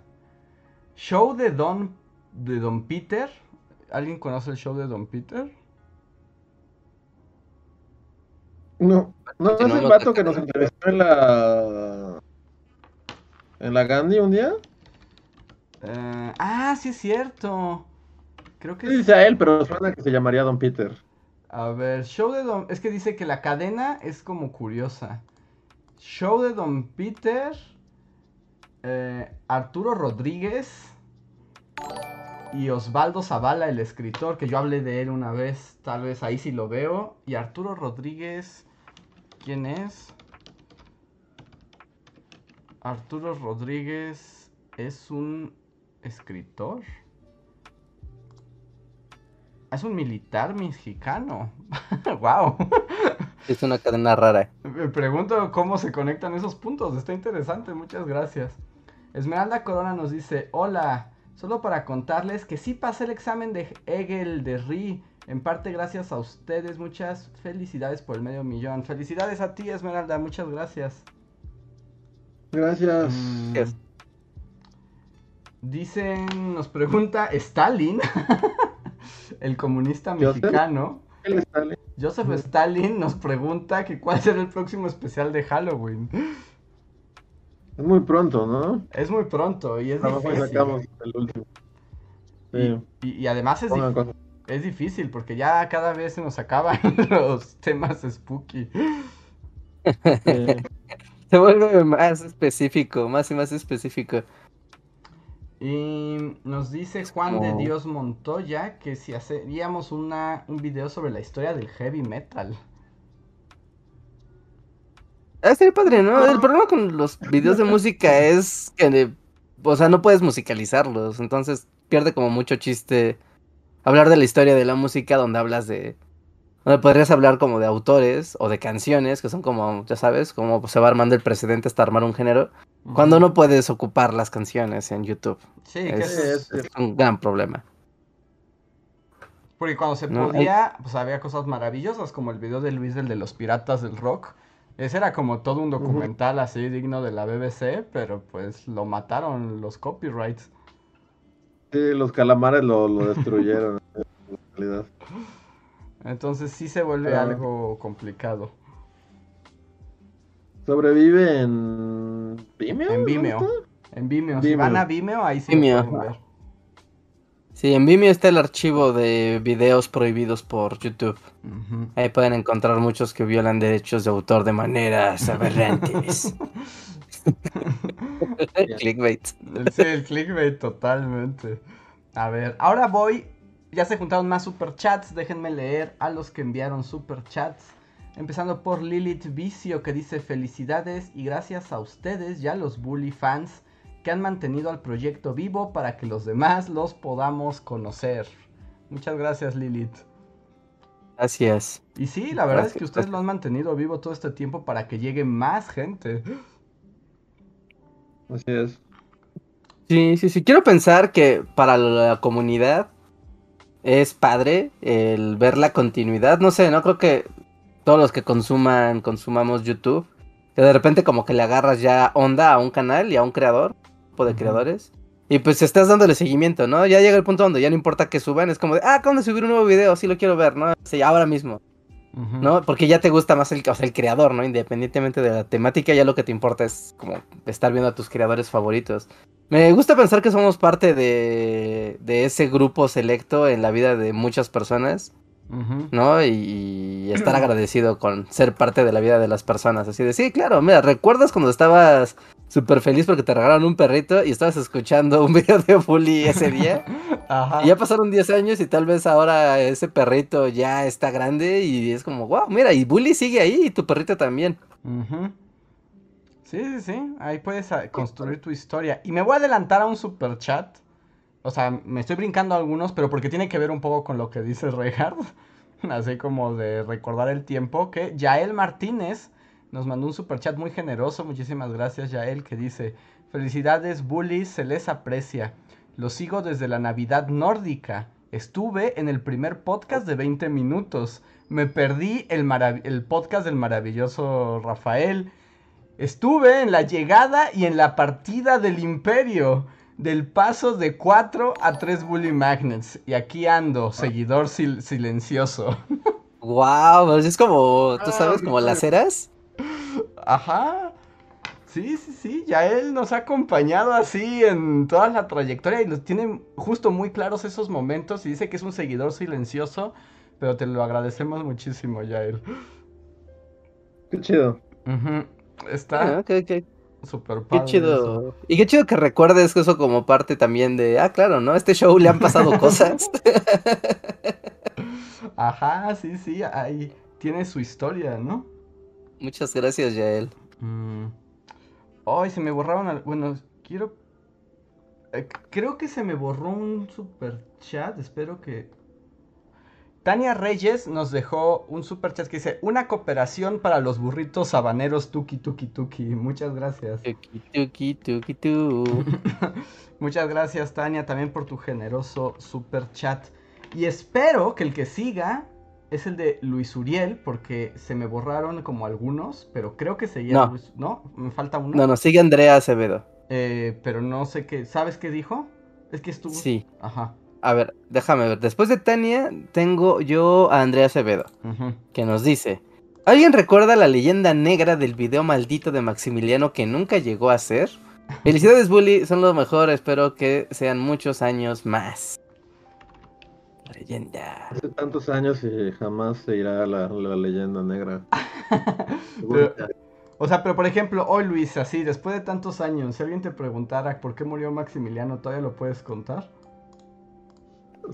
Show de Don, de Don Peter. ¿Alguien conoce el show de Don Peter? No, no es el vato que nos entrevistó en la. en la Gandhi un día. Eh, ah, sí es cierto. Creo que Sí, es- dice a él, pero suena que se llamaría Don Peter. A ver, show de Don... Es que dice que la cadena es como curiosa. Show de Don Peter. eh, Arturo Rodríguez. Y Osvaldo Zavala, el escritor, que yo hablé de él una vez. Tal vez ahí sí lo veo. Y Arturo Rodríguez. ¿Quién es? Arturo Rodríguez es un escritor. Es un militar mexicano. wow. Es una cadena rara. Me pregunto cómo se conectan esos puntos. Está interesante, muchas gracias. Esmeralda Corona nos dice, hola, solo para contarles que sí pasé el examen de Hegel de Ri, en parte gracias a ustedes, muchas felicidades por el medio millón. Felicidades a ti, Esmeralda, muchas gracias. Gracias. Mm. Dicen, nos pregunta Stalin, el comunista mexicano. Él está li- Joseph. Stalin nos pregunta que cuál será el próximo especial de Halloween. Es muy pronto, ¿no? Es muy pronto y es difícil. sacamos el último. Sí. y- y además es, Pongan dif- cosas. Es difícil porque ya cada vez se nos acaban los temas spooky. Se vuelve más específico, más y más específico. Y nos dice Juan de Dios Montoya que si haríamos una, un video sobre la historia del heavy metal. Ah, estaría padre, ¿no? El problema con los videos de música es que, o sea, no puedes musicalizarlos, entonces pierde como mucho chiste hablar de la historia de la música donde hablas de... Donde podrías hablar como de autores o de canciones, que son como, ya sabes, como se va armando el precedente hasta armar un género, cuando no puedes ocupar las canciones en YouTube. Sí, que Es, es- es un gran problema. Porque cuando se No, hay- podía, pues había cosas maravillosas, como el video de Luis, el de los piratas del rock. Ese era como todo un documental así digno de la BBC, pero pues lo mataron los copyrights. Sí, los calamares lo, lo destruyeron. en realidad. Entonces sí se vuelve algo complicado. Sobrevive en Vimeo. En ¿no Vimeo. En Vimeo. Si van a Vimeo, ahí sí Vimeo. lo pueden ver. Sí, en Vimeo está el archivo de videos prohibidos por YouTube. Ahí pueden encontrar muchos que violan derechos de autor de maneras aberrantes. Clickbait. Sí, el clickbait totalmente. A ver, ahora voy. Ya se juntaron más superchats. Déjenme leer a los que enviaron superchats. Empezando por Lilith Vicio que dice felicidades y gracias a ustedes y a los Bully fans que han mantenido al proyecto vivo para que los demás los podamos conocer. Muchas gracias Lilith. Gracias. Y sí, la verdad es que ustedes lo han mantenido vivo todo este tiempo para que llegue más gente. Así es. Sí, sí, sí. Quiero pensar que para la comunidad es padre el ver la continuidad. No sé, no creo que todos los que consuman, consumamos YouTube, que de repente como que le agarras ya onda a un canal y a un creador, tipo de creadores. Y pues estás dándole seguimiento, ¿no? Ya llega el punto donde ya no importa que suban, es como de, ah, acaban de subir un nuevo video, sí lo quiero ver, ¿no? Sí, ahora mismo. ¿No? Porque ya te gusta más el, o sea, el creador, ¿no? Independientemente de la temática, ya lo que te importa es como estar viendo a tus creadores favoritos. Me gusta pensar que somos parte de, de ese grupo selecto en la vida de muchas personas. ¿no? Y, y estar agradecido con ser parte de la vida de las personas. Así de, sí, claro, mira, ¿recuerdas cuando estabas súper feliz porque te regalaron un perrito y estabas escuchando un video de Bully ese día? Ajá. Y ya pasaron 10 años y tal vez ahora ese perrito ya está grande y es como, wow, mira, y Bully sigue ahí y tu perrito también. Sí, sí, sí. Ahí puedes ah, construir tu historia. Y me voy a adelantar a un super chat. O sea, me estoy brincando algunos, pero porque tiene que ver un poco con lo que dice Regard. Así como de recordar el tiempo. Que Yael Martínez nos mandó un super chat muy generoso. Muchísimas gracias, Yael, que dice: Felicidades, bullies, se les aprecia. Los sigo desde la Navidad nórdica. Estuve en el primer podcast de 20 minutos. Me perdí el, marav- el podcast del maravilloso Rafael. Estuve en la llegada y en la partida del imperio. Del paso de 4 a 3 Bully Magnets. Y aquí ando, seguidor sil- silencioso. Wow, es como, tú Ah, sabes, como las eras. Ajá. Sí, sí, sí. Ya él nos ha acompañado así en toda la trayectoria y los tiene justo muy claros esos momentos. Y dice que es un seguidor silencioso. Pero te lo agradecemos muchísimo, Yael. Qué chido. Ah, Está ok, ok. súper Qué padre. eso. chido. Y qué chido que recuerdes eso como parte también de, ah, claro, ¿no? A este show le han pasado cosas. Ajá, sí, sí. Ahí tiene su historia, ¿no? Muchas gracias, Yael. Mm. Ay, se me borraron. al- Bueno, quiero. eh, creo que se me borró un super chat. Espero que. Tania Reyes nos dejó un super chat que dice: Una cooperación para los burritos habaneros tuki tuki tuki. Muchas gracias. Tuki, tuki, tuki, tu. Muchas gracias, Tania, también por tu generoso super chat. Y espero que el que siga es el de Luis Uriel, porque se me borraron como algunos, pero creo que seguía No. Luis. ¿No? Me falta uno. No, no, sigue Andrea Acevedo. Eh, pero no sé qué. ¿Sabes qué dijo? Es que estuvo. Sí. Ajá. A ver, déjame ver. Después de Tania, tengo yo a Andrea Acevedo, que nos dice: ¿Alguien recuerda la leyenda negra del video maldito de Maximiliano que nunca llegó a ser? Felicidades, Bully, son lo mejor. Espero que sean muchos años más. Leyenda. Hace tantos años y jamás se irá la, la leyenda negra. Pero- O sea, pero por ejemplo, hoy Luis, así, después de tantos años, si alguien te preguntara por qué murió Maximiliano, ¿todavía lo puedes contar?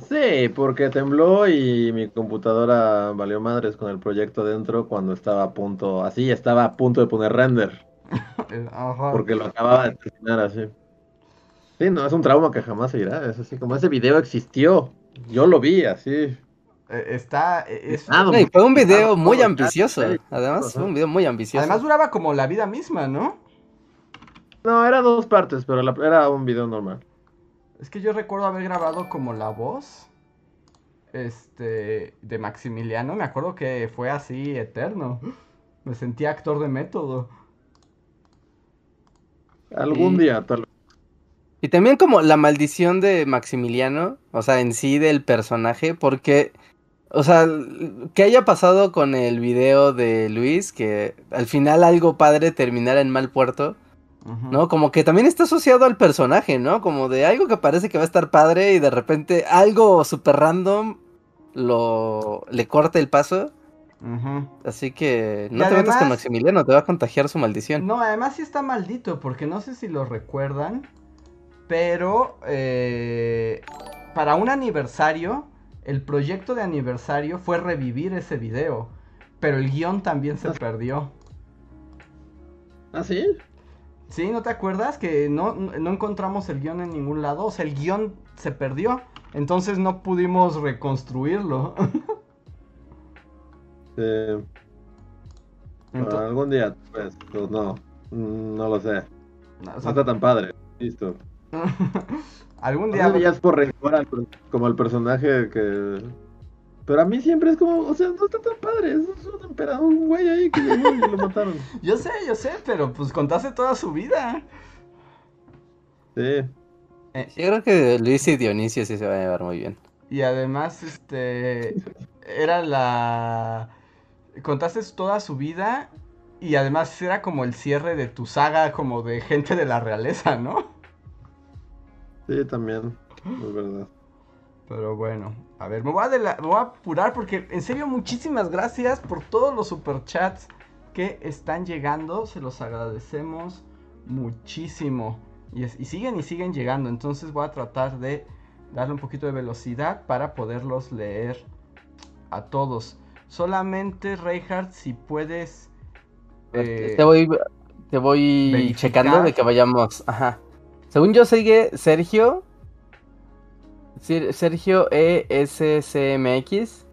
Sí, porque tembló y mi computadora valió madres con el proyecto dentro cuando estaba a punto, así, estaba a punto de poner render. Ajá. Porque lo acababa de terminar así. Sí, no, es un trauma que jamás se irá. Es así, como ese video existió. Yo lo vi así. Eh, está. Eh, es... fue un video muy ambicioso. Además, fue un video muy ambicioso. Además, duraba como la vida misma, ¿no? No, era dos partes, pero era un video normal. Es que yo recuerdo haber grabado como la voz. Este. De Maximiliano. Me acuerdo que fue así eterno. Me sentía actor de método. Algún día, tal vez. Y también como la maldición de Maximiliano, o sea, en sí del personaje, porque, o sea, que haya pasado con el video de Luis, que al final algo padre terminara en mal puerto, ¿no? Como que también está asociado al personaje, ¿no? Como de algo que parece que va a estar padre y de repente algo super random lo le corta el paso. Así que no te metas con Maximiliano, te va a contagiar su maldición. No, además sí está maldito, porque no sé si lo recuerdan, pero eh, para un aniversario, el proyecto de aniversario fue revivir ese video, pero el guion también se ah. perdió. ¿Ah, sí? Sí, ¿no te acuerdas que no, no encontramos el guion en ningún lado? O sea, el guion se perdió. Entonces no pudimos reconstruirlo. algún día, pues, pues no. Mm, no lo sé. No, está tan padre. Listo. algún día. ya es por como el personaje que pero a mí siempre es como, o sea, no está tan padre, es un emperador, un güey ahí que llegó y lo mataron. yo sé, yo sé, pero pues contaste toda su vida. Sí. Eh, yo creo que Luis y Dionisio sí se van a llevar muy bien. Y además, este, era la... Contaste toda su vida y además era como el cierre de tu saga como de gente de la realeza, ¿no? Sí, también, es verdad. Pero bueno, a ver, me voy a, apurar porque en serio muchísimas gracias por todos los superchats que están llegando. Se los agradecemos muchísimo. Y, y, siguen y siguen llegando. Entonces voy a tratar de darle un poquito de velocidad para poderlos leer a todos. Solamente, Reinhardt, si puedes... Eh, te voy, te voy checando de que vayamos. Ajá. Según yo sigue Sergio, Sergio ESCMX.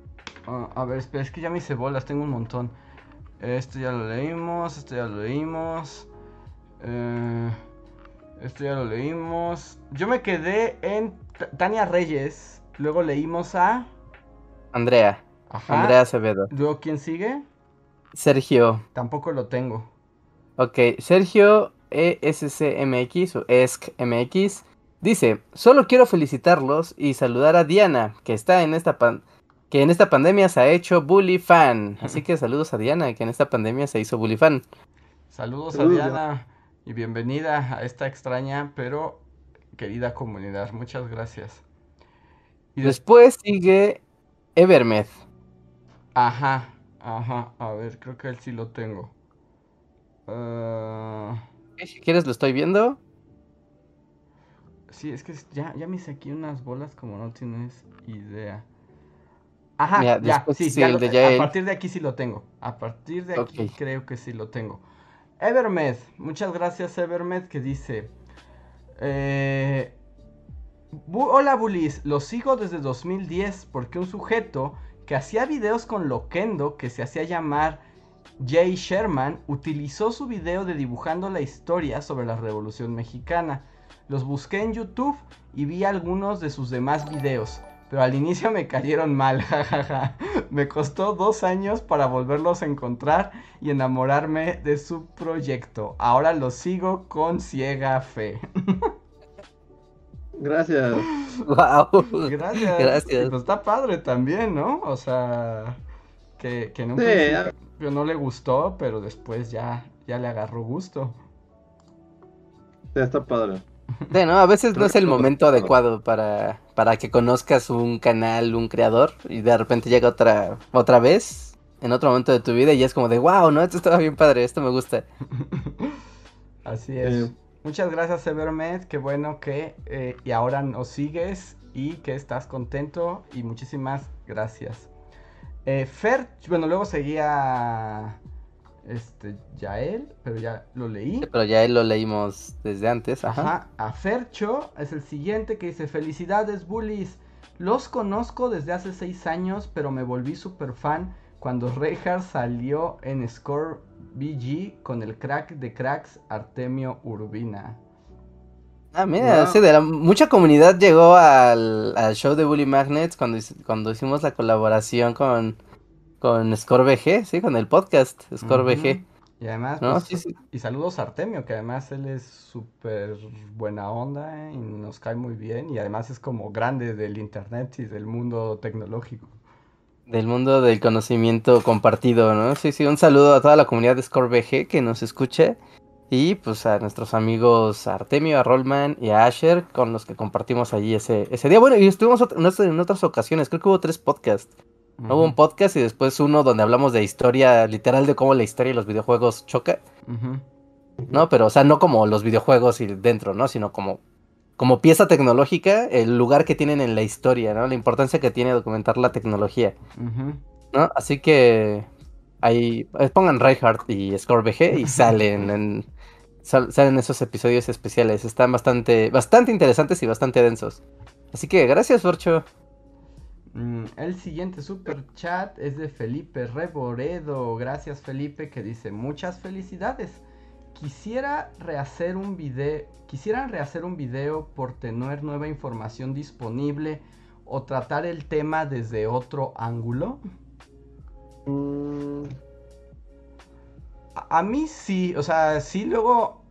Ah, a ver, espera, es que ya me hice bolas, tengo un montón. Esto ya lo leímos, esto ya lo leímos. Eh, esto ya lo leímos. Yo me quedé en Tania Reyes. Luego leímos a. Andrea. Andrea Acevedo. Luego, ¿quién sigue? Sergio. Tampoco lo tengo. Ok, Sergio ESCMX o ESCMX Dice, solo quiero felicitarlos y saludar a Diana, que está en esta que en esta pandemia se ha hecho bully fan. Así que saludos a Diana, que en esta pandemia se hizo bully fan. Saludos a Diana y bienvenida a esta extraña pero querida comunidad. Muchas gracias. Y después sigue Evermed. Ajá, ajá. A ver, creo que él sí lo tengo. Ah. Si quieres lo estoy viendo. Sí, es que ya, ya me hice aquí unas bolas como no tienes idea. Ajá, ya, sí, a partir de aquí sí lo tengo. A partir de aquí creo que sí lo tengo. Evermed, muchas gracias Evermed que dice... Eh, hola Bullies, lo sigo desde 2010 porque un sujeto que hacía videos con Loquendo, que se hacía llamar Jay Sherman, utilizó su video de dibujando la historia sobre la Revolución Mexicana. Los busqué en YouTube y vi algunos de sus demás videos, pero al inicio me cayeron mal, jajaja. me costó dos años para volverlos a encontrar y enamorarme de su proyecto. Ahora los sigo con ciega fe. Gracias. Wow. Gracias. Gracias. Pues está padre también, ¿no? O sea, que, que nunca no le gustó, pero después ya, ya le agarró gusto. Sí, está padre. Sí, ¿no? A veces no es el momento adecuado para, para que conozcas un canal, un creador, y de repente llega otra, otra vez. en otro momento de tu vida y es como de, wow, ¿no? Esto estaba bien padre, esto me gusta. Así es. Muchas gracias, Severmed. Qué bueno que eh, y ahora nos sigues y que estás contento. Y muchísimas gracias. Eh, Fer, bueno, luego seguía este Yael, pero ya lo leí. pero ya él lo leímos desde antes. Ajá. Ajá. A Fercho es el siguiente que dice: Felicidades, bullies. Los conozco desde hace seis años, pero me volví super fan cuando Reinhardt salió en Score BG con el crack de cracks Artemio Urbina. Ah, mira, sí, de la, mucha comunidad llegó al, show de Bully Magnets cuando, cuando hicimos la colaboración con, con Score BG, sí, con el podcast Score BG. Y además, pues, y saludos a Artemio, que además él es súper buena onda ¿eh? y nos cae muy bien y además es como grande del internet y del mundo tecnológico. Del mundo del conocimiento compartido, ¿no? Sí, sí, un saludo a toda la comunidad de ScoreBG que nos escucha. Y pues a nuestros amigos Artemio, a Rollman y a Asher, con los que compartimos allí ese, ese día. Bueno, y estuvimos en otras ocasiones, creo que hubo tres podcasts. Hubo un podcast y después uno donde hablamos de historia, literal de cómo la historia y los videojuegos choca. No, pero o sea, no como los videojuegos y dentro, ¿no? Sino como como pieza tecnológica el lugar que tienen en la historia, ¿no? La importancia que tiene documentar la tecnología. ¿No? Así que ahí eh, pongan Reinhardt y ScoreBG y salen en, salen esos episodios especiales. Están bastante, bastante interesantes y bastante densos. Así que gracias, Forcho. Mm, el siguiente super chat es de Felipe Reboredo. Gracias, Felipe, que dice muchas felicidades. Quisiera rehacer un video, quisieran rehacer un video por tener nueva información disponible o tratar el tema desde otro ángulo. Mm. A, mí sí, o sea, sí luego,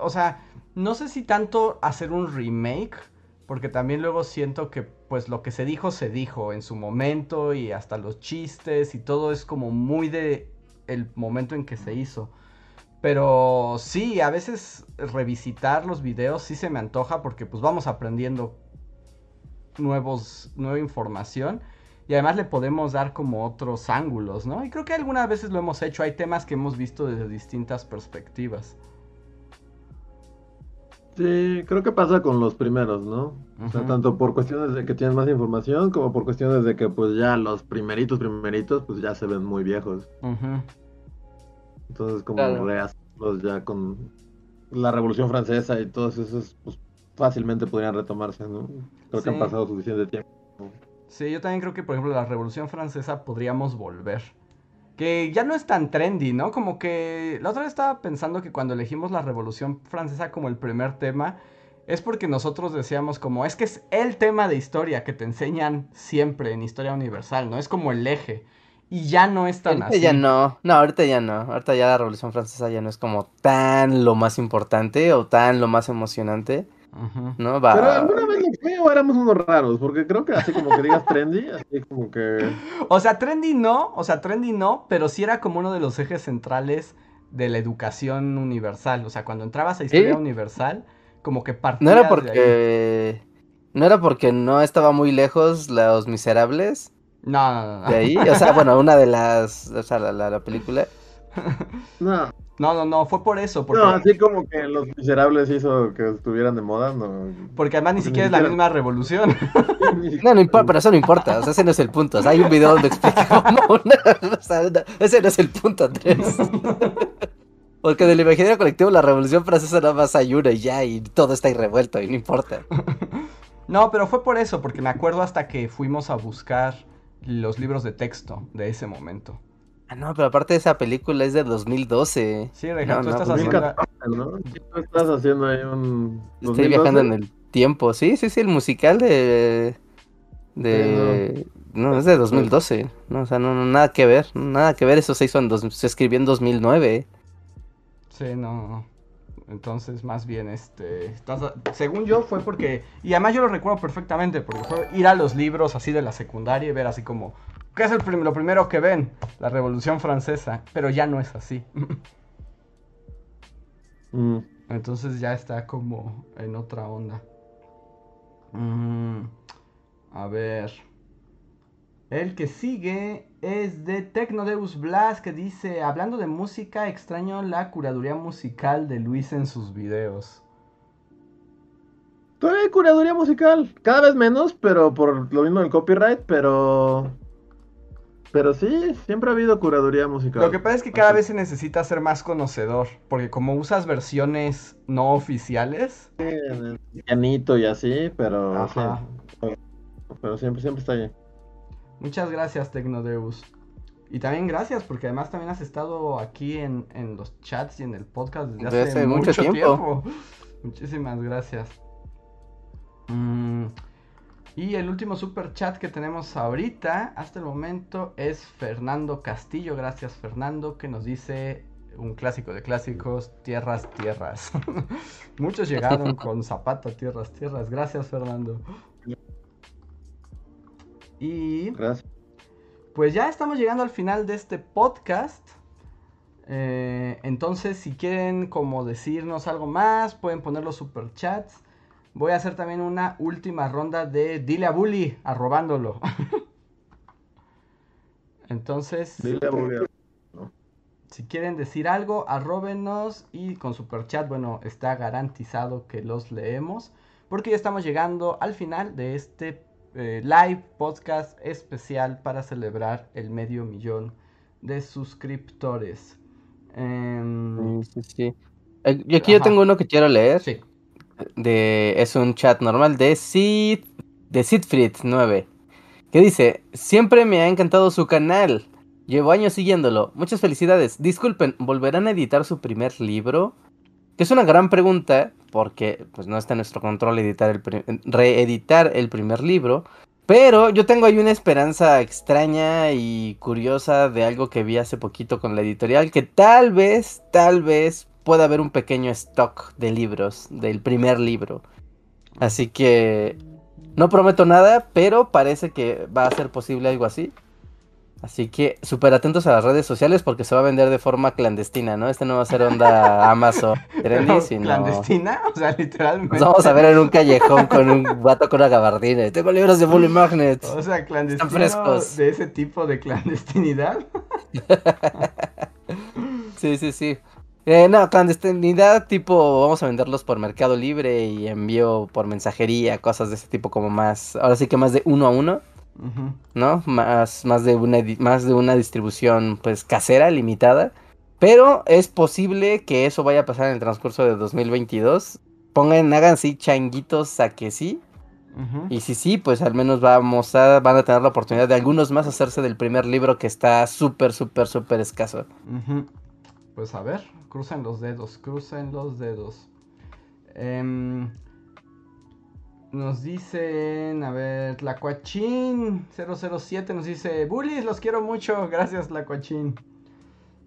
o sea, no sé si tanto hacer un remake, porque también luego siento que pues lo que se dijo se dijo en su momento y hasta los chistes y todo es como muy de el momento en que se hizo. Pero sí, a veces revisitar los videos sí se me antoja porque pues vamos aprendiendo nuevos, nueva información y además le podemos dar como otros ángulos, ¿no? Y creo que algunas veces lo hemos hecho, hay temas que hemos visto desde distintas perspectivas. Sí, creo que pasa con los primeros, ¿no? O sea, tanto por cuestiones de que tienen más información como por cuestiones de que pues ya los primeritos, primeritos, pues ya se ven muy viejos. Entonces, como claro. ya con la Revolución Francesa y todos esos, pues fácilmente podrían retomarse, ¿no? Creo que han pasado suficiente tiempo. Sí, yo también creo que, por ejemplo, la Revolución Francesa podríamos volver. Que ya no es tan trendy, ¿no? Como que la otra vez estaba pensando que cuando elegimos la Revolución Francesa como el primer tema, es porque nosotros decíamos como, es que es el tema de historia que te enseñan siempre en Historia Universal, ¿no? Es como el eje. Y ya no es tan ahorita ya no, no, ahorita ya no. Ahorita ya la Revolución Francesa ya no es como tan lo más importante o tan lo más emocionante. ¿No? Va... Pero alguna vez lo fue o éramos unos raros, porque creo que así como que digas trendy, así como que... O sea, trendy no, o sea, trendy no, pero sí era como uno de los ejes centrales de la educación universal. O sea, cuando entrabas a historia universal, como que partías No era porque... No era porque no estaba muy lejos Los Miserables no, no, no. De ahí, o sea, bueno, una de las, o sea, la, la, película. No. No, no, no, fue por eso. Porque... No, así como que Los Miserables hizo que estuvieran de moda, no. Porque además ni siquiera es la misma revolución. no, no importa, pero eso no importa, o sea, ese no es el punto. O sea, hay un video donde explica cómo o sea, ese no es el punto, Andrés. Porque del imaginario colectivo la revolución francesa nada más hay una y ya, y todo está ahí revuelto y no importa. No, pero fue por eso, porque me acuerdo hasta que fuimos a buscar los libros de texto de ese momento. Ah, no, pero aparte de esa película es de 2012. Sí, Reja, tú estás haciendo... ¿no? Tú estás haciendo ahí un... Estoy viajando en el tiempo, sí, sí, sí, el musical de... de... no. es de 2012, no, o sea, no, nada que ver, nada que ver, eso se hizo en, dos, se escribió en 2009. Sí, no, no. Entonces, más bien, este, según yo fue porque, y además yo lo recuerdo perfectamente, porque fue ir a los libros así de la secundaria y ver así como, ¿qué es el lo primero que ven? La Revolución Francesa, pero ya no es así. Mm. Entonces ya está como en otra onda. Mm, a ver. El que sigue es de Tecnodeus Blas que dice, hablando de música, extraño la curaduría musical de Luis en sus videos. Todavía hay curaduría musical, cada vez menos, pero por lo mismo del copyright, pero... Pero sí, siempre ha habido curaduría musical. Lo que pasa es que cada vez se necesita ser más conocedor, porque como usas versiones no oficiales... Pianito y así, pero... Ajá. sí. Pero siempre, siempre está ahí. Muchas gracias, Tecnodeus. Y también gracias, porque además también has estado aquí en, en los chats y en el podcast desde hace, Desde hace mucho, mucho tiempo. tiempo. Muchísimas gracias. Mm, y el último super chat que tenemos ahorita, hasta el momento, es Fernando Castillo. Gracias, Fernando, que nos dice un clásico de clásicos, tierras, tierras. Muchos llegaron con zapato, tierras, tierras. Gracias, Fernando. Y Gracias. pues ya estamos llegando al final de este podcast. Eh, entonces, si quieren como decirnos algo más, pueden poner los superchats. Voy a hacer también una última ronda de Dile a Bully, arrobándolo. Entonces, Dile a Bully. si quieren decir algo, arróbenos y con superchat, bueno, está garantizado que los leemos. Porque ya estamos llegando al final de este eh, live podcast especial para celebrar el medio millón de suscriptores. Em, Sí, sí, sí. Eh, Y aquí yo tengo uno que quiero leer. sí. De es un chat normal de Sid de Sidfried9 que dice, "Siempre me ha encantado su canal. Llevo años siguiéndolo. Muchas felicidades. Disculpen, ¿volverán a editar su primer libro?" Que es una gran pregunta porque pues no está en nuestro control editar el reeditar el primer libro, pero yo tengo ahí una esperanza extraña y curiosa de algo que vi hace poquito con la editorial que tal vez, tal vez pueda haber un pequeño stock de libros del primer libro. Así que no prometo nada, pero parece que va a ser posible algo así. Así que súper atentos a las redes sociales porque se va a vender de forma clandestina, ¿no? Este no va a ser onda Amazon trendy, sino... ¿Clandestina? O sea, literalmente. Nos vamos a ver en un callejón con un vato con una gabardina. Tengo libros de Bully Magnet. O sea, clandestino frescos. de ese tipo de clandestinidad. Sí, sí, sí. Eh, no, clandestinidad tipo, vamos a venderlos por Mercado Libre y envío por mensajería, cosas de ese tipo como más, ahora sí que más de uno a uno. ¿no? Más, más de una, más de una distribución pues casera, limitada. Pero es posible que eso vaya a pasar en el transcurso de 2022. Pongan, hagan sí changuitos a que sí. Y si sí, pues al menos vamos a, van a tener la oportunidad de algunos más hacerse del primer libro que está súper, súper, súper escaso. Ujú. Pues a ver, crucen los dedos, crucen los dedos. Em, nos dicen, a ver, Tlacuachín 007 nos dice, Bullies, los quiero mucho, gracias Tlacuachín.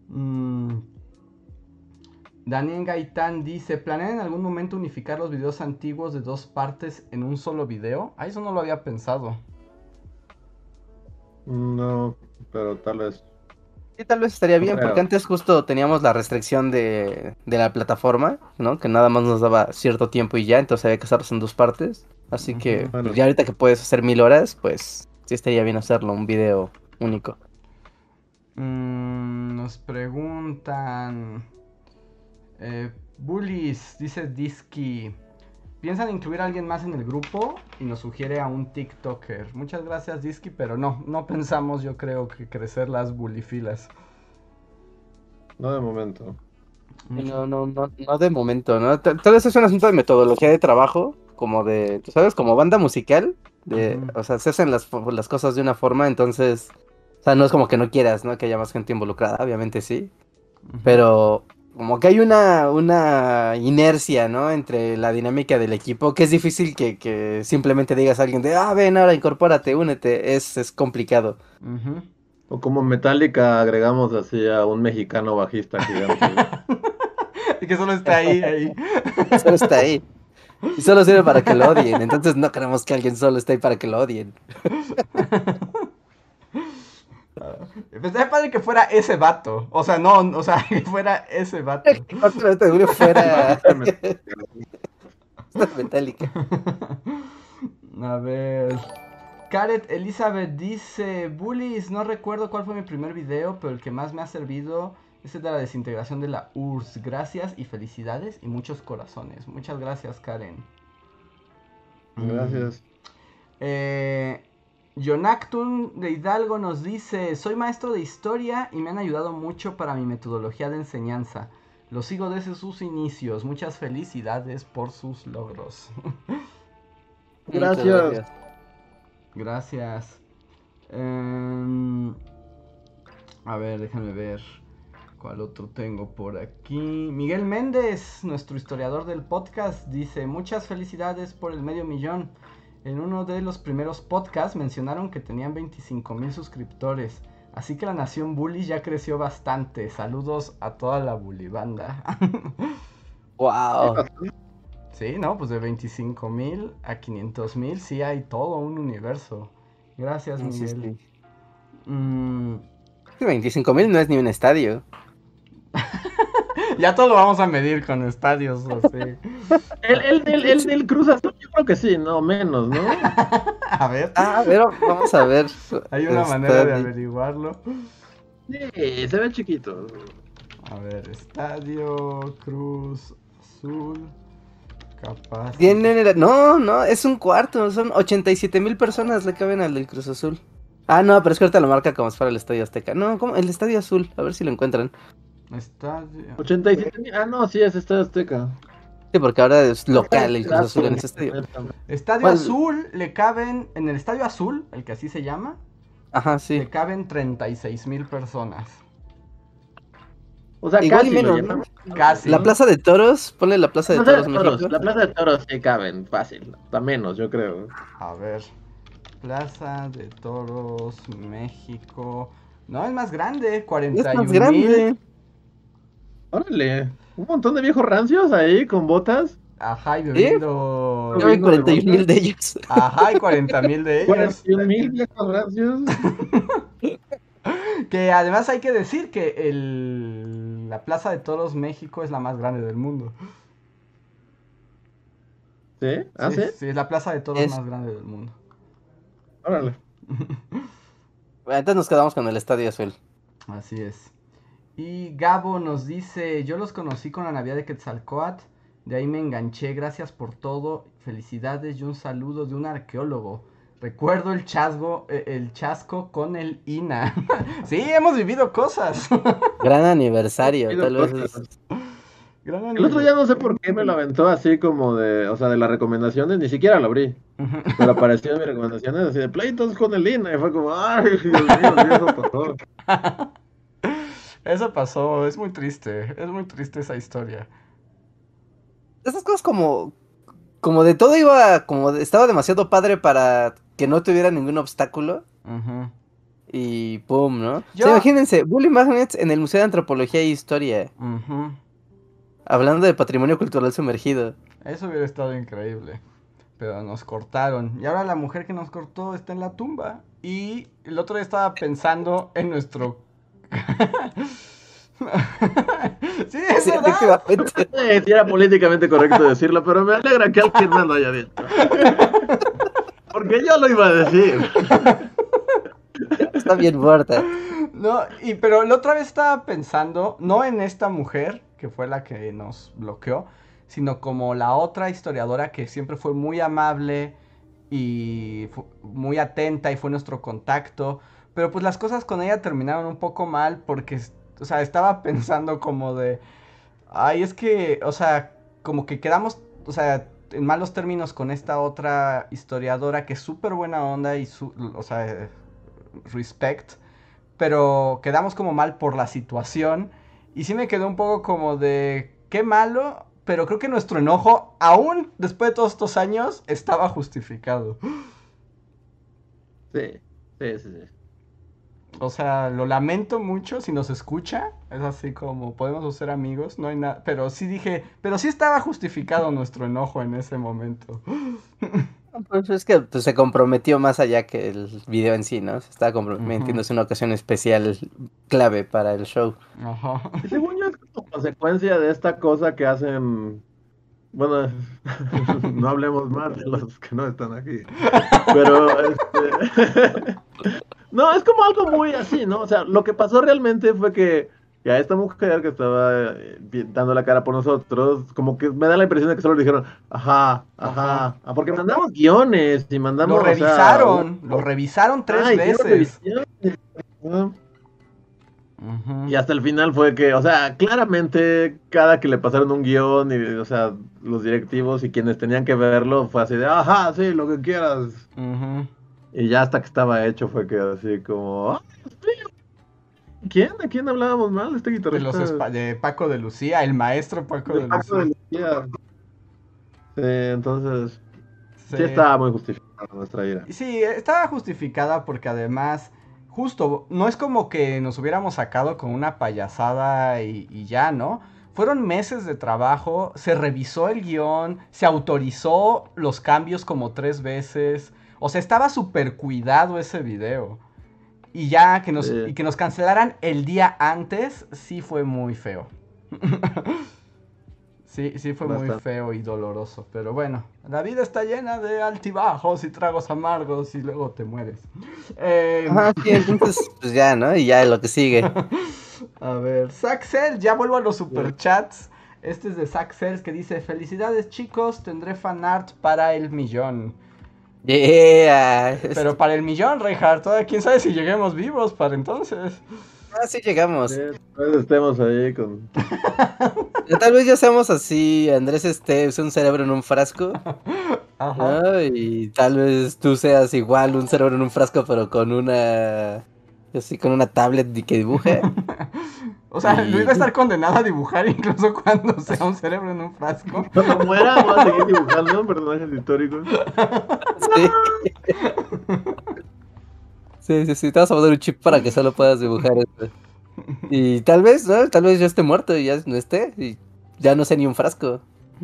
Mm. Daniel Gaitán dice, ¿planean en algún momento unificar los videos antiguos de dos partes en un solo video? Ah, eso no lo había pensado. No, pero tal vez. Sí, tal vez estaría bien, porque antes justo teníamos la restricción de, de la plataforma, ¿no? Que nada más nos daba cierto tiempo y ya, entonces había que hacerlos en dos partes. Así que, Ujú. pues, Bueno. ya ahorita que puedes hacer mil horas, pues sí estaría bien hacerlo, un video único. Mm, nos preguntan. Eh, Bullies, dice Disky. ¿Piensan incluir a alguien más en el grupo? Y nos sugiere a un TikToker. Muchas gracias, Disky, pero no, no pensamos, yo creo, que crecer las bulifilas. No de momento. No, no, no, no de momento, ¿no? Tal vez es un asunto de metodología de trabajo, como de, tú sabes, como banda musical, de, o sea, se hacen las, cosas de una forma, entonces, o sea, no es como que no quieras, ¿no? Que haya más gente involucrada, obviamente sí, pero como que hay una, una inercia, ¿no? Entre la dinámica del equipo, que es difícil que, que simplemente digas a alguien de, ah, ven, ahora incorpórate, únete, es, es complicado. O como Metallica agregamos así a un mexicano bajista gigante. Y que solo está ahí, ahí. Solo está ahí. Y solo sirve para que lo odien. Entonces no queremos que alguien solo esté ahí para que lo odien. Pues estaría padre que fuera ese vato. O sea, no, o sea, que fuera ese vato. Justamente Julio fuera metálica. A ver. Caret Elizabeth dice, Bullies, no recuerdo cuál fue mi primer video, pero el que más me ha servido es el de la desintegración de la URSS. Gracias y felicidades y muchos corazones. Muchas gracias, Karen. Gracias. Eh, Jonactun de Hidalgo nos dice, soy maestro de historia y me han ayudado mucho para mi metodología de enseñanza. Lo sigo desde sus inicios. Muchas felicidades por sus logros. Gracias. Gracias. Em, a ver, déjame ver. ¿Cuál otro tengo por aquí? Miguel Méndez, nuestro historiador del podcast, dice, muchas felicidades por el medio millón. En uno de los primeros podcasts mencionaron que tenían 25 mil suscriptores. Así que la nación Bully ya creció bastante. Saludos a toda la Bully banda. Wow. sí, no, pues de 25 mil a 500 mil sí hay todo un universo. Gracias, Sí, sí, Miguel. sí. Mm, 25 mil no es ni un estadio. ya todo lo vamos a medir con estadios así. El, el, del- el del Cruz Azul, creo que sí, no, menos, ¿no? A ver, Ah, pero vamos a ver. hay una manera de averiguarlo. Sí, se ve chiquito. A ver, estadio, Cruz, Azul, capaz. Tienen el- No, no, es un cuarto. Son 87 mil personas le caben al del Cruz Azul. Ah, no, pero es que ahorita lo marca como si fuera el Estadio Azteca. No, ¿cómo? El Estadio Azul. A ver si lo encuentran. Estadio. 87 mil. Ah, no, sí, es Estadio Azteca. Sí, porque ahora es local el Cruz Azul en ese estadio. Estadio ¿Cuál? Azul le caben, en el Estadio Azul, el que así se llama, Ajá, le sí. caben 36 mil personas. O sea, Igual y casi menos, llenan. Casi. La Plaza de Toros, ponle la Plaza de La Plaza Toros de Toros, la Plaza de Toros sí caben, fácil. Hasta menos, yo creo. A ver. Plaza de Toros, México. No, es más grande, Es 41 más grande. Órale, un montón de viejos rancios ahí con botas. Ajá, y bebiendo. Yo hay 41 mil de ellos. Ajá, y 40 mil de ellos. 41 mil viejos rancios. Que además hay que decir que el... la Plaza de Toros México es la más grande del mundo. ¿Sí? ¿Ah, sí? sí, es la Plaza de Toros Es- más grande del mundo. Órale. Bueno, Entonces nos quedamos con el Estadio Azul. Así es. Y Gabo nos dice, yo los conocí con la Navidad de Quetzalcoatl, de ahí me enganché, gracias por todo, felicidades y un saludo de un arqueólogo. Recuerdo el chasgo, eh, el chasco con el INA. sí, hemos vivido cosas. Gran aniversario, tal vez. Gran El otro día no sé por qué me lo aventó así como de, o sea, de las recomendaciones, ni siquiera lo abrí. Pero apareció en mis recomendaciones así de pleitos con el INA y fue como, ay, Dios mío, eso pasó. Eso pasó, es muy triste, es muy triste esa historia. Esas cosas como. Como de todo iba. Como de- estaba demasiado padre para que no tuviera ningún obstáculo. Y pum, ¿no? Yo- O sea, imagínense, Bully Magnets en el Museo de Antropología e Historia. Hablando de patrimonio cultural sumergido. Eso hubiera estado increíble. Pero nos cortaron. Y ahora la mujer que nos cortó está en la tumba. Y el otro día estaba pensando en nuestro. sí, es Sí, verdad. efectivamente. Sí era políticamente correcto decirlo, pero me alegra que alguien más lo haya dicho. Porque yo lo iba a decir. Está bien muerta. No, y pero la otra vez estaba pensando, no en esta mujer, que fue la que nos bloqueó, sino como la otra historiadora que siempre fue muy amable y fu- muy atenta y fue nuestro contacto. Pero pues las cosas con ella terminaron un poco mal porque, o sea, estaba pensando como de, ay, es que, o sea, como que quedamos, o sea, en malos términos con esta otra historiadora que es súper buena onda y, su, o sea, respect, pero quedamos como mal por la situación y sí me quedó un poco como de, qué malo, pero creo que nuestro enojo, aún después de todos estos años, estaba justificado. Sí, sí, sí. sí. O sea, lo lamento mucho si nos escucha. Es así como podemos ser amigos, no hay nada. Pero sí dije, pero sí estaba justificado nuestro enojo en ese momento. Pues es que pues, se comprometió más allá que el video en sí, ¿no? Se estaba comprometiendo, es una ocasión especial clave para el show. Ajá. Y según yo es como consecuencia de esta cosa que hacen Bueno, no hablemos más de los que no están aquí. Pero, este... no, es como algo muy así, ¿no? O sea, lo que pasó realmente fue que a esta mujer que estaba eh, dando la cara por nosotros, como que me da la impresión de que solo le dijeron, ajá, ajá, ah, porque mandamos guiones y mandamos... Lo revisaron, lo revisaron tres veces. Y hasta el final fue que, o sea, claramente cada que le pasaron un guion y, o sea, los directivos y quienes tenían que verlo fue así de, ajá, sí, lo que quieras. Y ya hasta que estaba hecho fue que así como, ¿Quién? ¿De quién hablábamos mal? Este guitarrista. De, los de Paco de Lucía, el maestro Paco de, Paco Lucía. De Lucía. Sí, entonces, sí. estaba muy justificada nuestra ira. Sí, estaba justificada porque además justo, no es como que nos hubiéramos sacado con una payasada y, ya, ¿no? Fueron meses de trabajo, se revisó el guion, se autorizó los cambios como tres veces. O sea, estaba súper cuidado ese video. Y ya que nos, y que nos cancelaran el día antes, sí fue muy feo. Sí, sí fue muy feo y doloroso. Pero bueno, la vida está llena de altibajos y tragos amargos y luego te mueres. Eh... sí, entonces, pues ya, ¿no? Y ya lo que sigue. a ver, Saxel, ya vuelvo a los superchats. Este es de Saxel que dice: Felicidades, chicos, tendré fanart para el millón. Yeah. Pero para el millón, Reinhardt, quién sabe si lleguemos vivos para entonces. Ah, sí llegamos. pues estemos ahí con. Tal vez ya seamos así, Andrés esté un cerebro en un frasco. Ajá. Y tal vez tú seas igual un cerebro en un frasco, pero con una. Así con una tablet que dibuje. o sea, Luis va a estar condenado a dibujar incluso cuando sea un cerebro en un frasco. Cuando muera, va a seguir dibujando personajes históricos. Sí. Sí, sí, sí, te vas a poner un chip para que solo puedas dibujar esto. Y tal vez, ¿no? Tal vez yo esté muerto y ya no esté. Y ya no sé ni un frasco.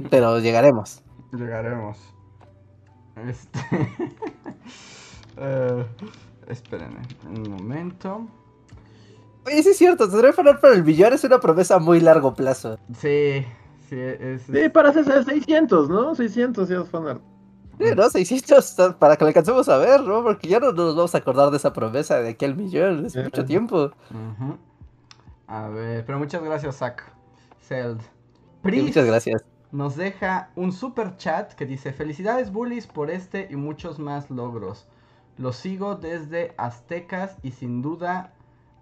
Pero llegaremos. Llegaremos. Este. uh, espérenme un momento. Oye, sí es cierto, tendré que hablar para el billar es una promesa a muy largo plazo. Sí, sí, es. Sí, para hacer 600, ¿no? 600 ya es fanart. Sí, ¿no? 600 para que le alcancemos a ver, ¿no? Porque ya no nos vamos a acordar de esa promesa de aquel millón, es mucho tiempo. A ver, pero muchas gracias, Zach. Celd. muchas gracias. Nos deja un super chat que dice: Felicidades, bullies, por este y muchos más logros. Los sigo desde Aztecas y sin duda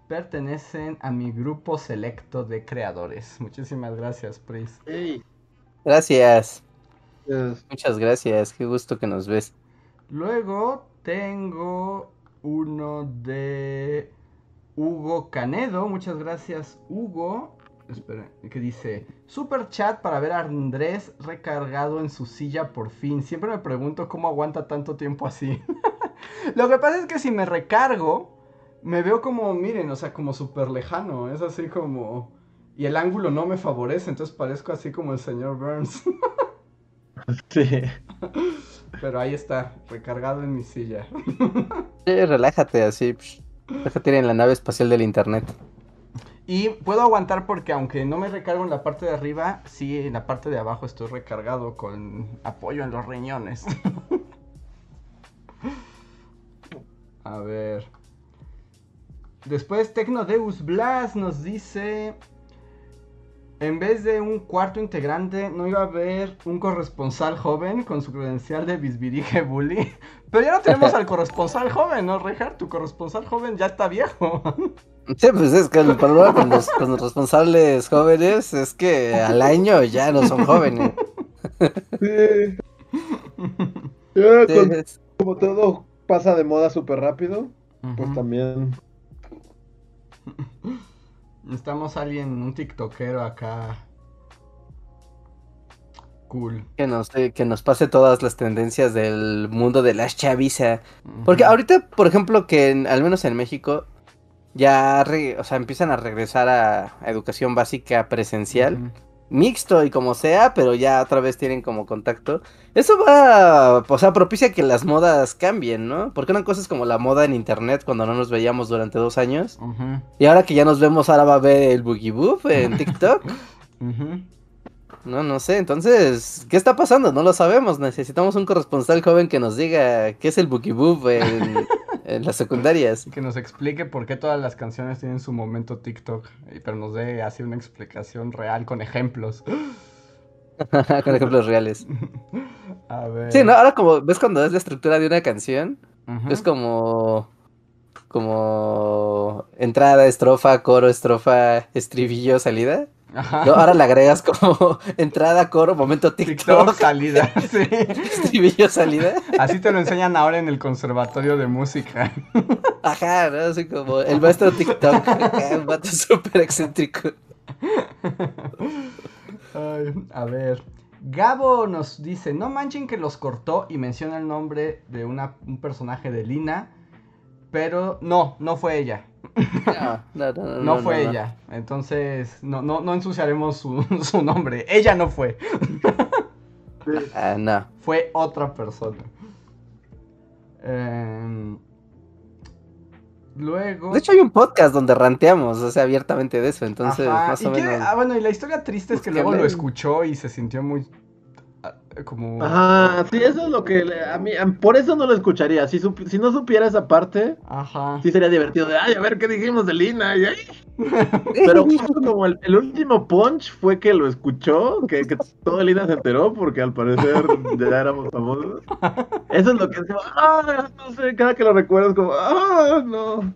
pertenecen a mi grupo selecto de creadores. Muchísimas gracias, Pris. Gracias. Muchas gracias, qué gusto que nos ves. Luego tengo uno de Hugo Canedo. Muchas gracias, Hugo. Espera, que dice: Super chat para ver a Andrés recargado en su silla por fin. Siempre me pregunto cómo aguanta tanto tiempo así. Lo que pasa es que si me recargo, me veo como, miren, o sea, como súper lejano. Es así como. Y el ángulo no me favorece, entonces parezco así como el señor Burns. Sí. Pero ahí está, recargado en mi silla. relájate así. Déjate en la nave espacial del internet. Y puedo aguantar porque aunque no me recargo en la parte de arriba, sí en la parte de abajo estoy recargado con apoyo en los riñones. A ver. Después Tecnodeus Blas nos dice en vez de un cuarto integrante, no iba a haber un corresponsal joven con su credencial de bisbirige bully. Pero ya no tenemos al corresponsal joven, ¿no, Rejar? Tu corresponsal joven ya está viejo. Sí, pues es que el problema con los, responsables jóvenes es que al año ya no son jóvenes. Sí. como todo pasa de moda súper rápido, pues también Necesitamos a alguien, un tiktokero acá. Cool. Que nos, eh, que nos pase todas las tendencias del mundo de la chaviza. Porque ahorita, por ejemplo, que al menos en México ya o sea, empiezan a regresar a, educación básica presencial mixto y como sea, pero ya otra vez tienen como contacto. Eso va, o sea, propicia que las modas cambien, ¿no? Porque una cosa es como la moda en internet cuando no nos veíamos durante dos años. Y ahora que ya nos vemos, ahora va a ver el Boogie Boop en TikTok. No, no sé. Entonces, ¿qué está pasando? No lo sabemos. Necesitamos un corresponsal joven que nos diga qué es el Bookieboob en, en las secundarias. Que nos explique por qué todas las canciones tienen su momento TikTok. y- Pero nos dé así una explicación real con ejemplos. Con ejemplos reales. A ver. Sí, ¿no? Ahora como ves cuando es la estructura de una canción, Ujú. es como como entrada, estrofa, coro, estrofa, estribillo, salida. Ahora le agregas como entrada, coro, momento TikTok, TikTok, salida. Sí. estribillo, salida. Así te lo enseñan ahora en el conservatorio de música. Ajá, ¿no? Así como el maestro TikTok, un vato súper excéntrico. Ay, a ver. Gabo nos dice, no manchen que los cortó y menciona el nombre de una, un personaje de Lina, pero no, no fue ella. No, no, no, no, No, fue no. ella. Entonces, no, no, no ensuciaremos su, su nombre. Ella no fue. No. Fue otra persona. Em, luego... De hecho hay un podcast donde ranteamos, o sea, abiertamente de eso, entonces Ajá, más y o que- menos. ah, bueno, y la historia triste es que luego lo escuchó y se sintió muy... ah, como... Ajá, sí, eso es lo que le- a mí, por eso no lo escucharía. Si, sup- si no supiera esa parte, Ajá. sí sería divertido de, ay, a ver qué dijimos de Lina. y ay". Pero justo como el, el último punch fue que lo escuchó, que, que todo Lina se enteró porque al parecer ya éramos famosos. Eso es lo que es como, ah, no sé, cada que lo recuerdo es como, ah, no.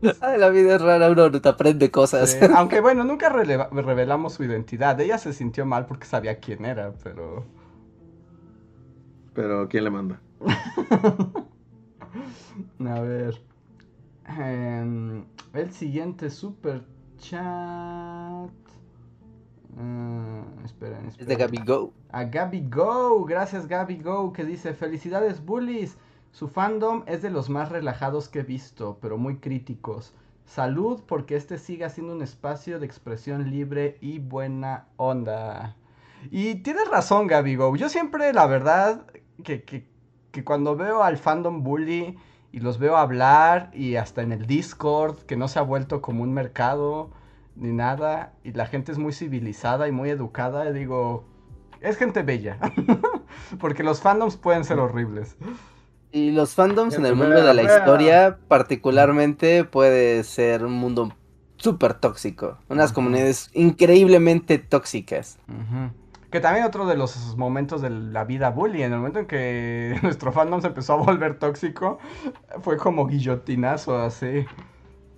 Ay, la vida es rara, uno no te aprende cosas. Sí, Aunque bueno, nunca revelamos su identidad. Ella se sintió mal porque sabía quién era, pero... Pero ¿quién le manda? A ver. Em, el siguiente super chat. Ah, esperen, Es de esperen. Gaby Go. A Gaby Go, gracias Gaby Go, que dice, felicidades bullies, su fandom es de los más relajados que he visto, pero muy críticos. Salud porque este siga siendo un espacio de expresión libre y buena onda. Y tienes razón Gaby Go, yo siempre la verdad que, que, que cuando veo al fandom bully y los veo hablar y hasta en el Discord, que no se ha vuelto como un mercado ni nada, y la gente es muy civilizada y muy educada, digo, es gente bella. Porque los fandoms pueden ser horribles. Y los fandoms en el mundo de la historia, particularmente, puede ser un mundo súper tóxico. Unas comunidades increíblemente tóxicas. Que también otro de los momentos de la vida bully, en el momento en que nuestro fandom se empezó a volver tóxico, fue como guillotinazo así.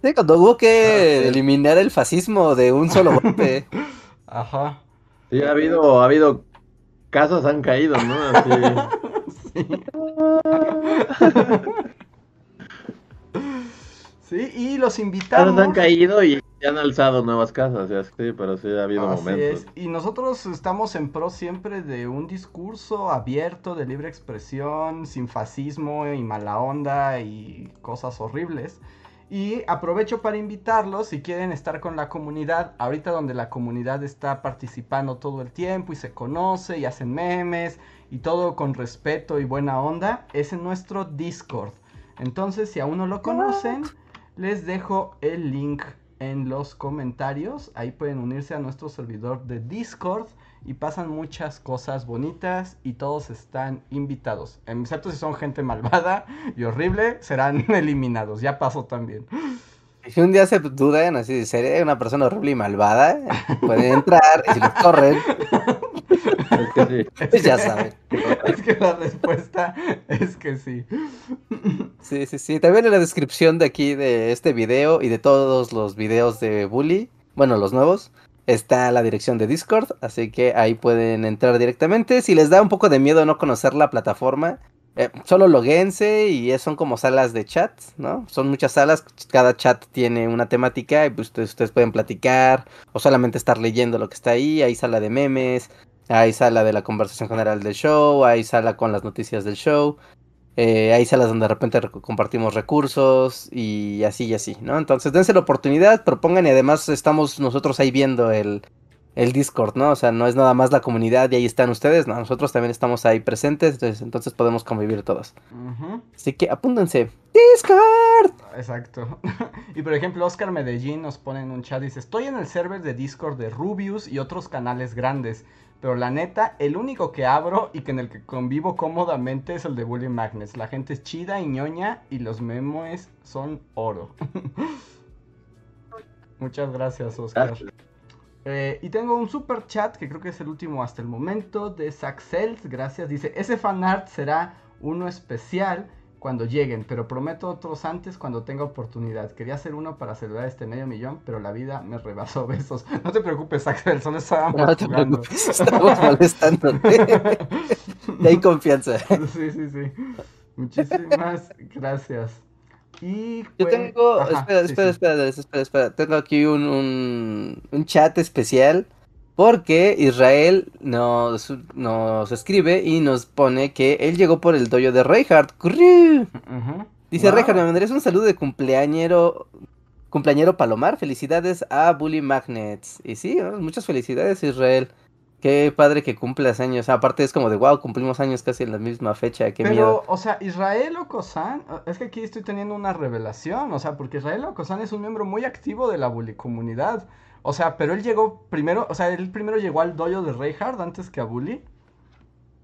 Sí, cuando hubo que Ah, sí. eliminar el fascismo de un solo golpe. Ajá. Sí, ha habido, ha habido casas han caído, ¿no? Así. Sí. Sí, y los invitamos. han caído y han alzado nuevas casas, ya sí, pero sí ha habido Así momentos. es. Y nosotros estamos en pro siempre de un discurso abierto, de libre expresión, sin fascismo y mala onda y cosas horribles. Y aprovecho para invitarlos si quieren estar con la comunidad, ahorita donde la comunidad está participando todo el tiempo y se conoce y hacen memes y todo con respeto y buena onda, es en nuestro Discord. Entonces, si aún no lo conocen, les dejo el link en los comentarios. Ahí pueden unirse a nuestro servidor de Discord y pasan muchas cosas bonitas y todos están invitados. Excepto si son gente malvada y horrible, serán eliminados. Ya pasó también. Si un día se dudan así de ser una persona horrible y malvada, pueden entrar y si los corren, Es que sí. pues ya saben. Es que la respuesta es que sí. Sí, sí, sí. También en la descripción de aquí de este video y de todos los videos de Bully, bueno, los nuevos, está la dirección de Discord, así que ahí pueden entrar directamente. Si les da un poco de miedo no conocer la plataforma, eh, solo loguense y es- son como salas de chat, ¿no? Son muchas salas, cada chat tiene una temática y pues ustedes, ustedes pueden platicar o solamente estar leyendo lo que está ahí. Hay sala de memes, hay sala de la conversación general del show, hay sala con las noticias del show. Eh, hay salas donde de repente rec- compartimos recursos y así y así, ¿no? Entonces dense la oportunidad, propongan y además estamos nosotros ahí viendo el, el Discord, ¿no? O sea, no es nada más la comunidad y ahí están ustedes, no, nosotros también estamos ahí presentes, entonces, entonces podemos convivir todos. Así que apúntense. Discord. Exacto. y por ejemplo, Oscar Medellín nos pone en un chat, dice, estoy en el server de Discord de Rubius y otros canales grandes, pero la neta, el único que abro y que en el que convivo cómodamente es el de Bully Magnets. La gente es chida y ñoña y los memes son oro. Muchas gracias, Oscar. Eh, y tengo un super chat que creo que es el último hasta el momento de Saxels. Gracias. Dice: Ese fanart será uno especial cuando lleguen, pero prometo otros antes cuando tenga oportunidad. Quería hacer uno para celebrar este medio millón, pero la vida me rebasó besos. No te preocupes, Axel, solo estábamos No te jugando. preocupes, estamos molestándote. Y hay confianza. Sí, sí, sí. Muchísimas gracias. Y Yo pues- tengo, Ajá, espera, sí, espera, sí. espera, espera, espera, tengo aquí un, un, un chat especial porque Israel nos, nos escribe y nos pone que él llegó por el dojo de Reinhardt. Ujú. Dice Wow. Reinhardt, me mandarías un saludo de cumpleañero, cumpleañero Palomar. Felicidades a Bully Magnets. Y sí, ¿no? muchas felicidades Israel. Qué padre que cumplas años. Aparte es como de wow, cumplimos años casi en la misma fecha. Qué Pero, miedo. o sea, Israel Ocosan, es que aquí estoy teniendo una revelación, o sea, porque Israel Ocosan es un miembro muy activo de la bully comunidad. O sea, pero él llegó primero, o sea, él primero llegó al dojo de Reinhardt antes que a Bully.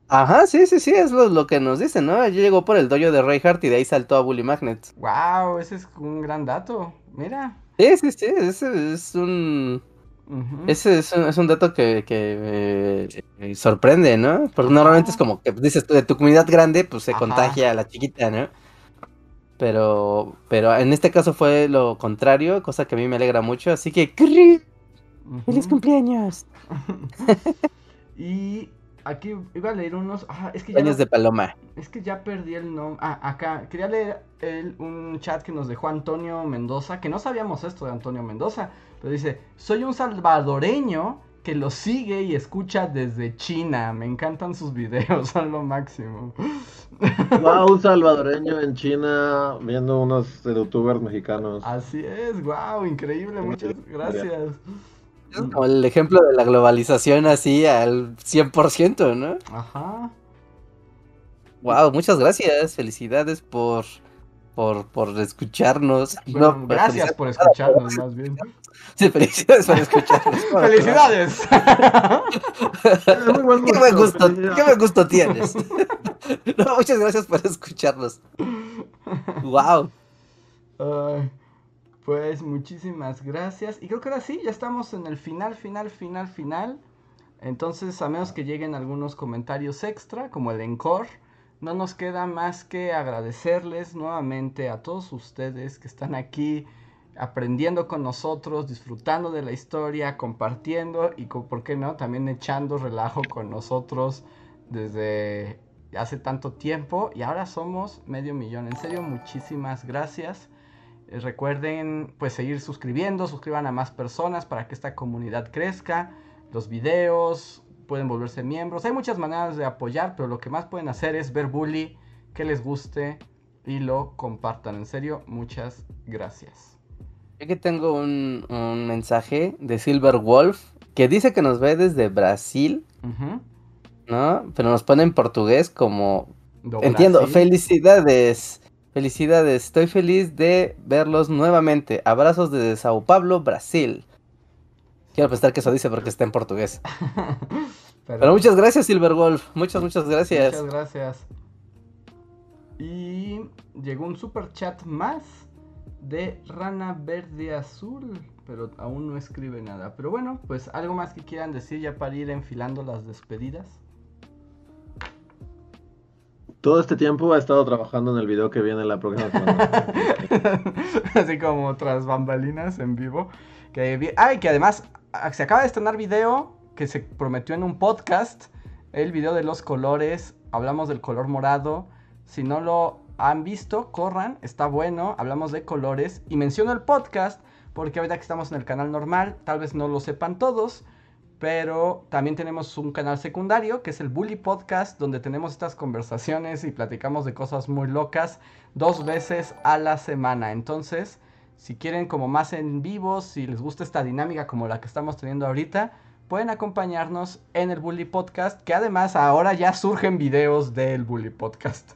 Ajá, sí, sí, sí, es lo, lo que nos dicen, ¿no? Él llegó por el dojo de Reinhardt y de ahí saltó a Bully Magnets. Wow, ese es un gran dato. Mira. Sí, sí, sí, ese es un... Ujú. Ese es un, es un dato que, que eh, sorprende, ¿no? Porque normalmente es como que dices tú, de tu comunidad grande, pues se Ajá. contagia a la chiquita, ¿no? Pero, pero en este caso fue lo contrario, cosa que a mí me alegra mucho, así que ¡cri! ¡Feliz cumpleaños! Y aquí iba a leer unos. Ah, es que ya, Años no- de paloma. es que ya perdí el nombre. Ah, acá. Quería leer el- un chat que nos dejó Antonio Mendoza. Que no sabíamos esto de Antonio Mendoza. Pero dice: Soy un salvadoreño que lo sigue y escucha desde China. Me encantan sus videos, son lo máximo. Wow, un salvadoreño en China viendo unos youtubers mexicanos. Así es, wow, increíble. Muchas gracias. Es como el ejemplo de la globalización así al 100%, ¿no? Ajá. Wow, muchas gracias, felicidades por, por, por escucharnos. Bueno, No, gracias por escucharnos, más bien. Sí, felicidades por escucharnos. ¡Felicidades! Muy buen Qué buen gusto, qué buen gusto tienes. No, muchas gracias por escucharnos. Wow. Pues muchísimas gracias. Y creo que ahora sí, ya estamos en el final, final, final, final. Entonces, a menos que lleguen algunos comentarios extra, como el encore, no nos queda más que agradecerles nuevamente a todos ustedes que están aquí aprendiendo con nosotros, disfrutando de la historia, compartiendo y, ¿por qué no?, también echando relajo con nosotros desde hace tanto tiempo y ahora somos medio millón. En serio, muchísimas gracias. Eh, Recuerden pues seguir suscribiendo, suscriban a más personas para que esta comunidad crezca. Los videos, pueden volverse miembros. Hay muchas maneras de apoyar, pero lo que más pueden hacer es ver Bully, que les guste y lo compartan. En serio, muchas gracias. Aquí tengo un, un mensaje de Silver Wolf que dice que nos ve desde Brasil. ¿no? Pero nos pone en portugués como Do Entiendo, Brasil. felicidades. Felicidades, estoy feliz de verlos nuevamente. Abrazos desde Sao Paulo, Brasil. Quiero pensar que eso dice porque está en portugués. Pero- Pero muchas gracias, Silverwolf. Muchas, muchas gracias. Muchas gracias. Y llegó un super chat más de Rana Verde Azul, pero aún no escribe nada. Pero bueno, pues algo más que quieran decir ya para ir enfilando las despedidas. Todo este tiempo ha estado trabajando en el video que viene la próxima semana. Así como tras bambalinas en vivo. Que Ay, que además se acaba de estrenar video que se prometió en un podcast. El video de los colores. Hablamos del color morado. Si no lo han visto, corran. Está bueno. Hablamos de colores. Y menciono el podcast porque ahorita que estamos en el canal normal, tal vez no lo sepan todos. Pero también tenemos un canal secundario que es el Bully Podcast, donde tenemos estas conversaciones y platicamos de cosas muy locas dos veces a la semana. Entonces, si quieren como más en vivo, si les gusta esta dinámica como la que estamos teniendo ahorita, pueden acompañarnos en el Bully Podcast, que además ahora ya surgen videos del Bully Podcast.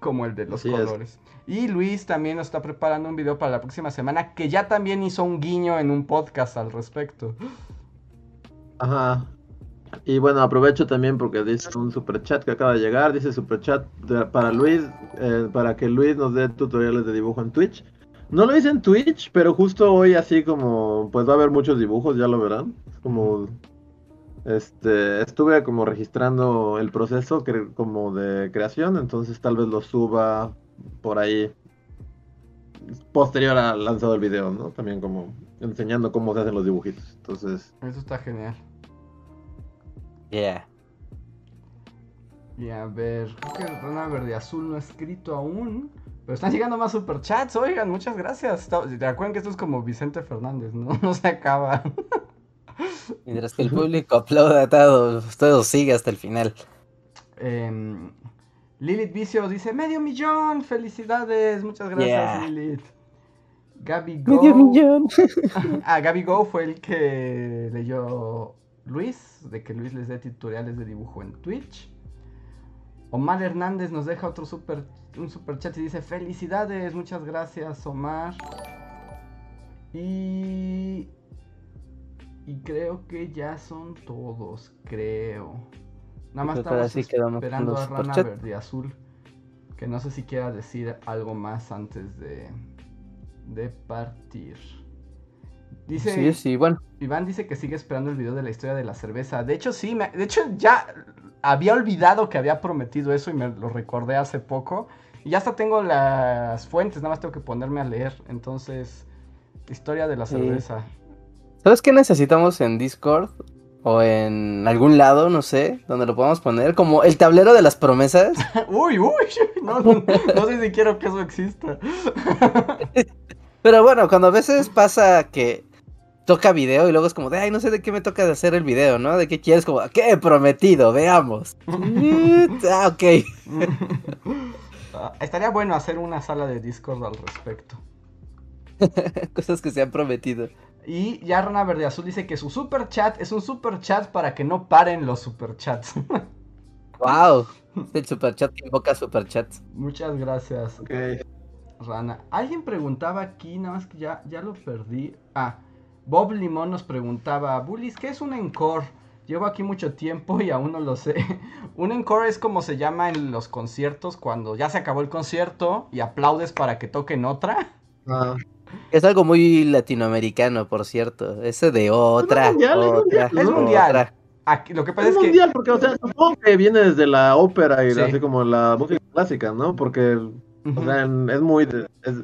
como el de los es. colores. Y Luis también nos está preparando un video para la próxima semana que ya también hizo un guiño en un podcast al respecto. Ajá. Y bueno, aprovecho también porque dice un super chat que acaba de llegar. Dice super chat para Luis, eh, para que Luis nos dé tutoriales de dibujo en Twitch. No lo hice en Twitch, pero justo hoy así como, pues va a haber muchos dibujos, ya lo verán. Es como, este, estuve como registrando el proceso cre- como de creación, entonces tal vez lo suba por ahí posterior al lanzado el video, ¿no? También como enseñando cómo se hacen los dibujitos. Entonces, Eso está genial. Yeah. Y a ver, creo que Rana Verde Azul no ha escrito aún. Pero están llegando más superchats, oigan, muchas gracias. ¿Te acuerdan que esto es como Vicente Fernández, no? No se acaba. Mientras que el público aplauda todo, todo sigue hasta el final. Em, Lilith Vicio dice, medio millón, felicidades, muchas gracias Yeah. Lilith. Gaby Go. millón. Ah, Gaby Go fue el que leyó Luis, de que Luis les dé tutoriales de dibujo en Twitch. Omar Hernández nos deja otro super, un super chat y dice, felicidades, muchas gracias Omar. Y... Y creo que ya son todos, creo. Nada más estamos sí esperando a Rana. Verde Azul. Que no sé si quiera decir algo más antes de, de partir. Dice, Sí, sí, bueno. Iván dice que sigue esperando el video de la historia de la cerveza. De hecho, sí, me- de hecho ya había olvidado que había prometido eso y me lo recordé hace poco. Y ya hasta tengo las fuentes, nada más tengo que ponerme a leer. Entonces, historia de la Sí. cerveza. ¿Sabes qué necesitamos en Discord? O en algún lado, no sé, donde lo podamos poner. Como el tablero de las promesas. uy, uy, no, no, no sé si quiero que eso exista. Pero bueno, cuando a veces pasa que toca video y luego es como de, ay, no sé de qué me toca de hacer el video, ¿no? De qué quieres, como, ¿qué he prometido? Veamos. ah, ok. Estaría bueno hacer una sala de Discord al respecto. Cosas que se han prometido. Y ya Rana Verde Azul dice que su super chat es un super chat para que no paren los super chats. Wow. El superchat que invoca superchats. Muchas gracias, ok. Rana. Alguien preguntaba aquí, nada más que ya, ya lo perdí. Ah, Bob Limón nos preguntaba, Bullies, ¿qué es un encore? Llevo aquí mucho tiempo y aún no lo sé. un encore es como se llama en los conciertos cuando ya se acabó el concierto y aplaudes para que toquen otra. Ah, Es algo muy latinoamericano, por cierto. Ese de otra. mundial, es otra, mundial, es mundial. otra. Aquí, lo que pasa es es que... mundial, porque, o sea, supongo que viene desde la ópera y Sí. así como la música clásica, ¿no? Porque, o Ujú. sea, en- es muy... de- es-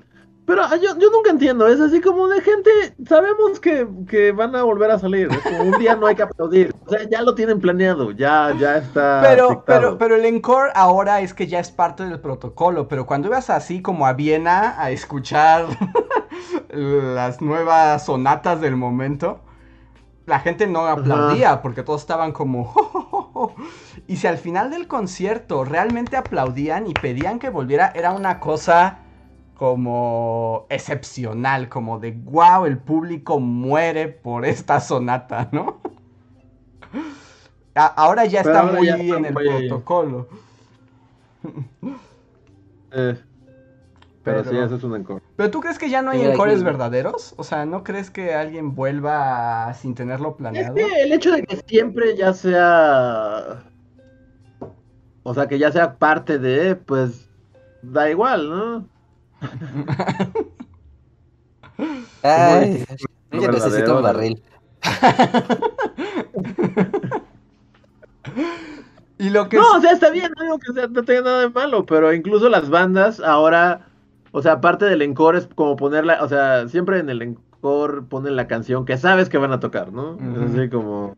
Pero ah, yo, yo nunca entiendo, es así como de gente, sabemos que, que van a volver a salir, es como un día no hay que aplaudir, o sea, ya lo tienen planeado, ya, ya está Pero, dictado. pero, pero el encore ahora es que ya es parte del protocolo. Pero cuando ibas así como a Viena a escuchar las nuevas sonatas del momento, la gente no aplaudía porque todos estaban como... Y si al final del concierto realmente aplaudían y pedían que volviera, era una cosa como excepcional, como de wow, el público muere por esta sonata, ¿no? A- Ahora ya está ahora muy ya está en el muy- protocolo. Eh, pero, Pero- sí, eso es un encore. Pero tú crees que ya no hay Mira, encores aquí- verdaderos? O sea, ¿no crees que alguien vuelva sin tenerlo Es planeado? que el hecho de que siempre ya sea... O sea, que ya sea parte de, pues, da igual, ¿no? Ay, yo ya verdadero, necesito un barril. Y lo que No, es- o sea, está bien, no digo que sea- no tenga nada de malo, pero incluso las bandas ahora, o sea, parte del encore es como ponerla, o sea, siempre en el encore ponen la canción que sabes que van a tocar, ¿no? Es así como,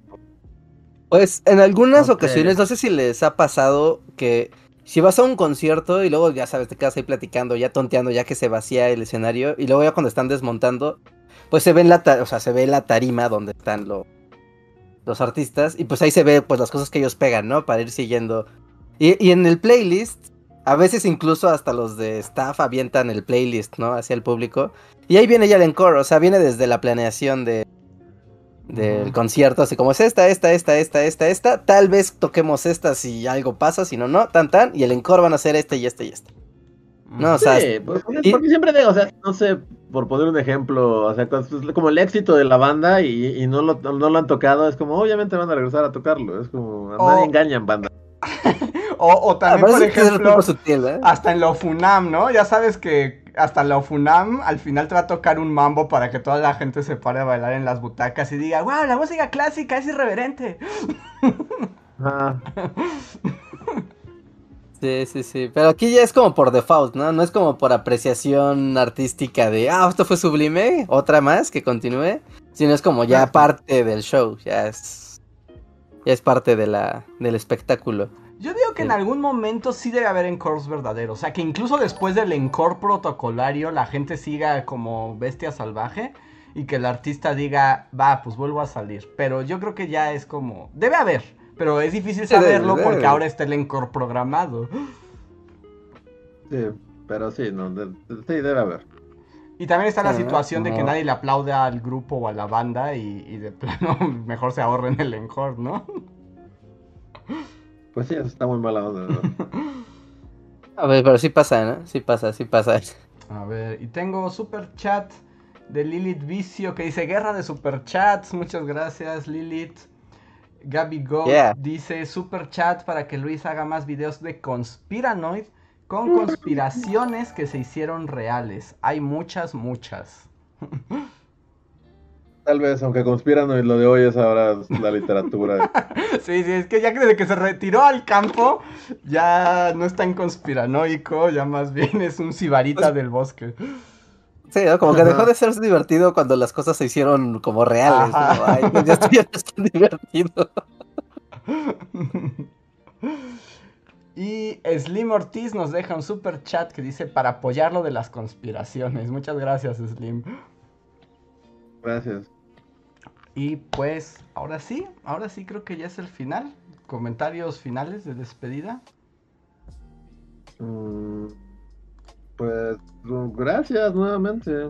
Pues en algunas ocasiones, no sé si les ha pasado que si vas a un concierto y luego ya sabes, te quedas ahí platicando, ya tonteando, ya que se vacía el escenario, y luego ya cuando están desmontando, pues se ve en la, o sea, se ve la tarima donde están lo- los artistas, y pues ahí se ve pues las cosas que ellos pegan, ¿no? Para ir siguiendo. Y, y en el playlist, a veces incluso hasta los de staff avientan el playlist, ¿no? Hacia el público. Y ahí viene ya el encore, o sea, viene desde la planeación de, del concierto, así como es esta, esta, esta, esta, esta, esta, tal vez toquemos esta si algo pasa, si no, no, tan, tan, y el encore van a ser este y este y este. No, o sea, Sí, porque, y- porque siempre, de, o sea, no sé, por poner un ejemplo, o sea, pues, es como el éxito de la banda y, y no, lo, no lo han tocado, es como, obviamente van a regresar a tocarlo, es como, a nadie engañan banda. O, o ah, también, por es un ejemplo, sutil, ¿eh? hasta en la OFUNAM, ¿no? Ya sabes que hasta la OFUNAM al final te va a tocar un mambo para que toda la gente se pare a bailar en las butacas y diga, wow, la música clásica es irreverente. Ajá. Sí, sí, sí. Pero aquí ya es como por default, ¿no? No es como por apreciación artística de, ah, esto fue sublime, otra más que continúe. Sino es como ya parte del show, ya es. Ya es parte de la, del espectáculo. Yo digo que en algún momento sí debe haber encores verdaderos. O sea, que incluso después del encore protocolario la gente siga como bestia salvaje y que el artista diga, va, pues vuelvo a salir. Pero yo creo que ya es como... Debe haber, pero es difícil Sí, debe, saberlo debe. porque ahora está el encore programado. Sí, pero sí, no, de- de- sí, debe haber. Y también está la situación de que nadie le aplaude al grupo o a la banda y, y de plano mejor se ahorren el encore, ¿no? Pues sí, eso está muy mala onda. ¿no? A ver, pero sí pasa, ¿no? Sí pasa, sí pasa. A ver, y tengo super chat de Lilith Vicio que dice guerra de super chats. Muchas gracias, Lilith. Gaby Go Yeah. dice super chat para que Luis haga más videos de conspiranoid con conspiraciones que se hicieron reales. Hay muchas, muchas. Tal vez, aunque conspiran y lo de hoy es ahora la literatura. Sí, sí, es que ya que desde que se retiró al campo, ya no es tan conspiranoico, ya más bien es un sibarita del bosque. Sí, ¿no? Como que dejó de ser divertido cuando las cosas se hicieron como reales. Como, Ay, pues ya esto ya no es tan divertido. Y Slim Ortiz nos deja un super chat que dice para apoyar lo de las conspiraciones. Muchas gracias, Slim. Gracias. Y pues, ahora sí, ahora sí creo que ya es el final. Comentarios finales de despedida. Mm, Pues gracias nuevamente.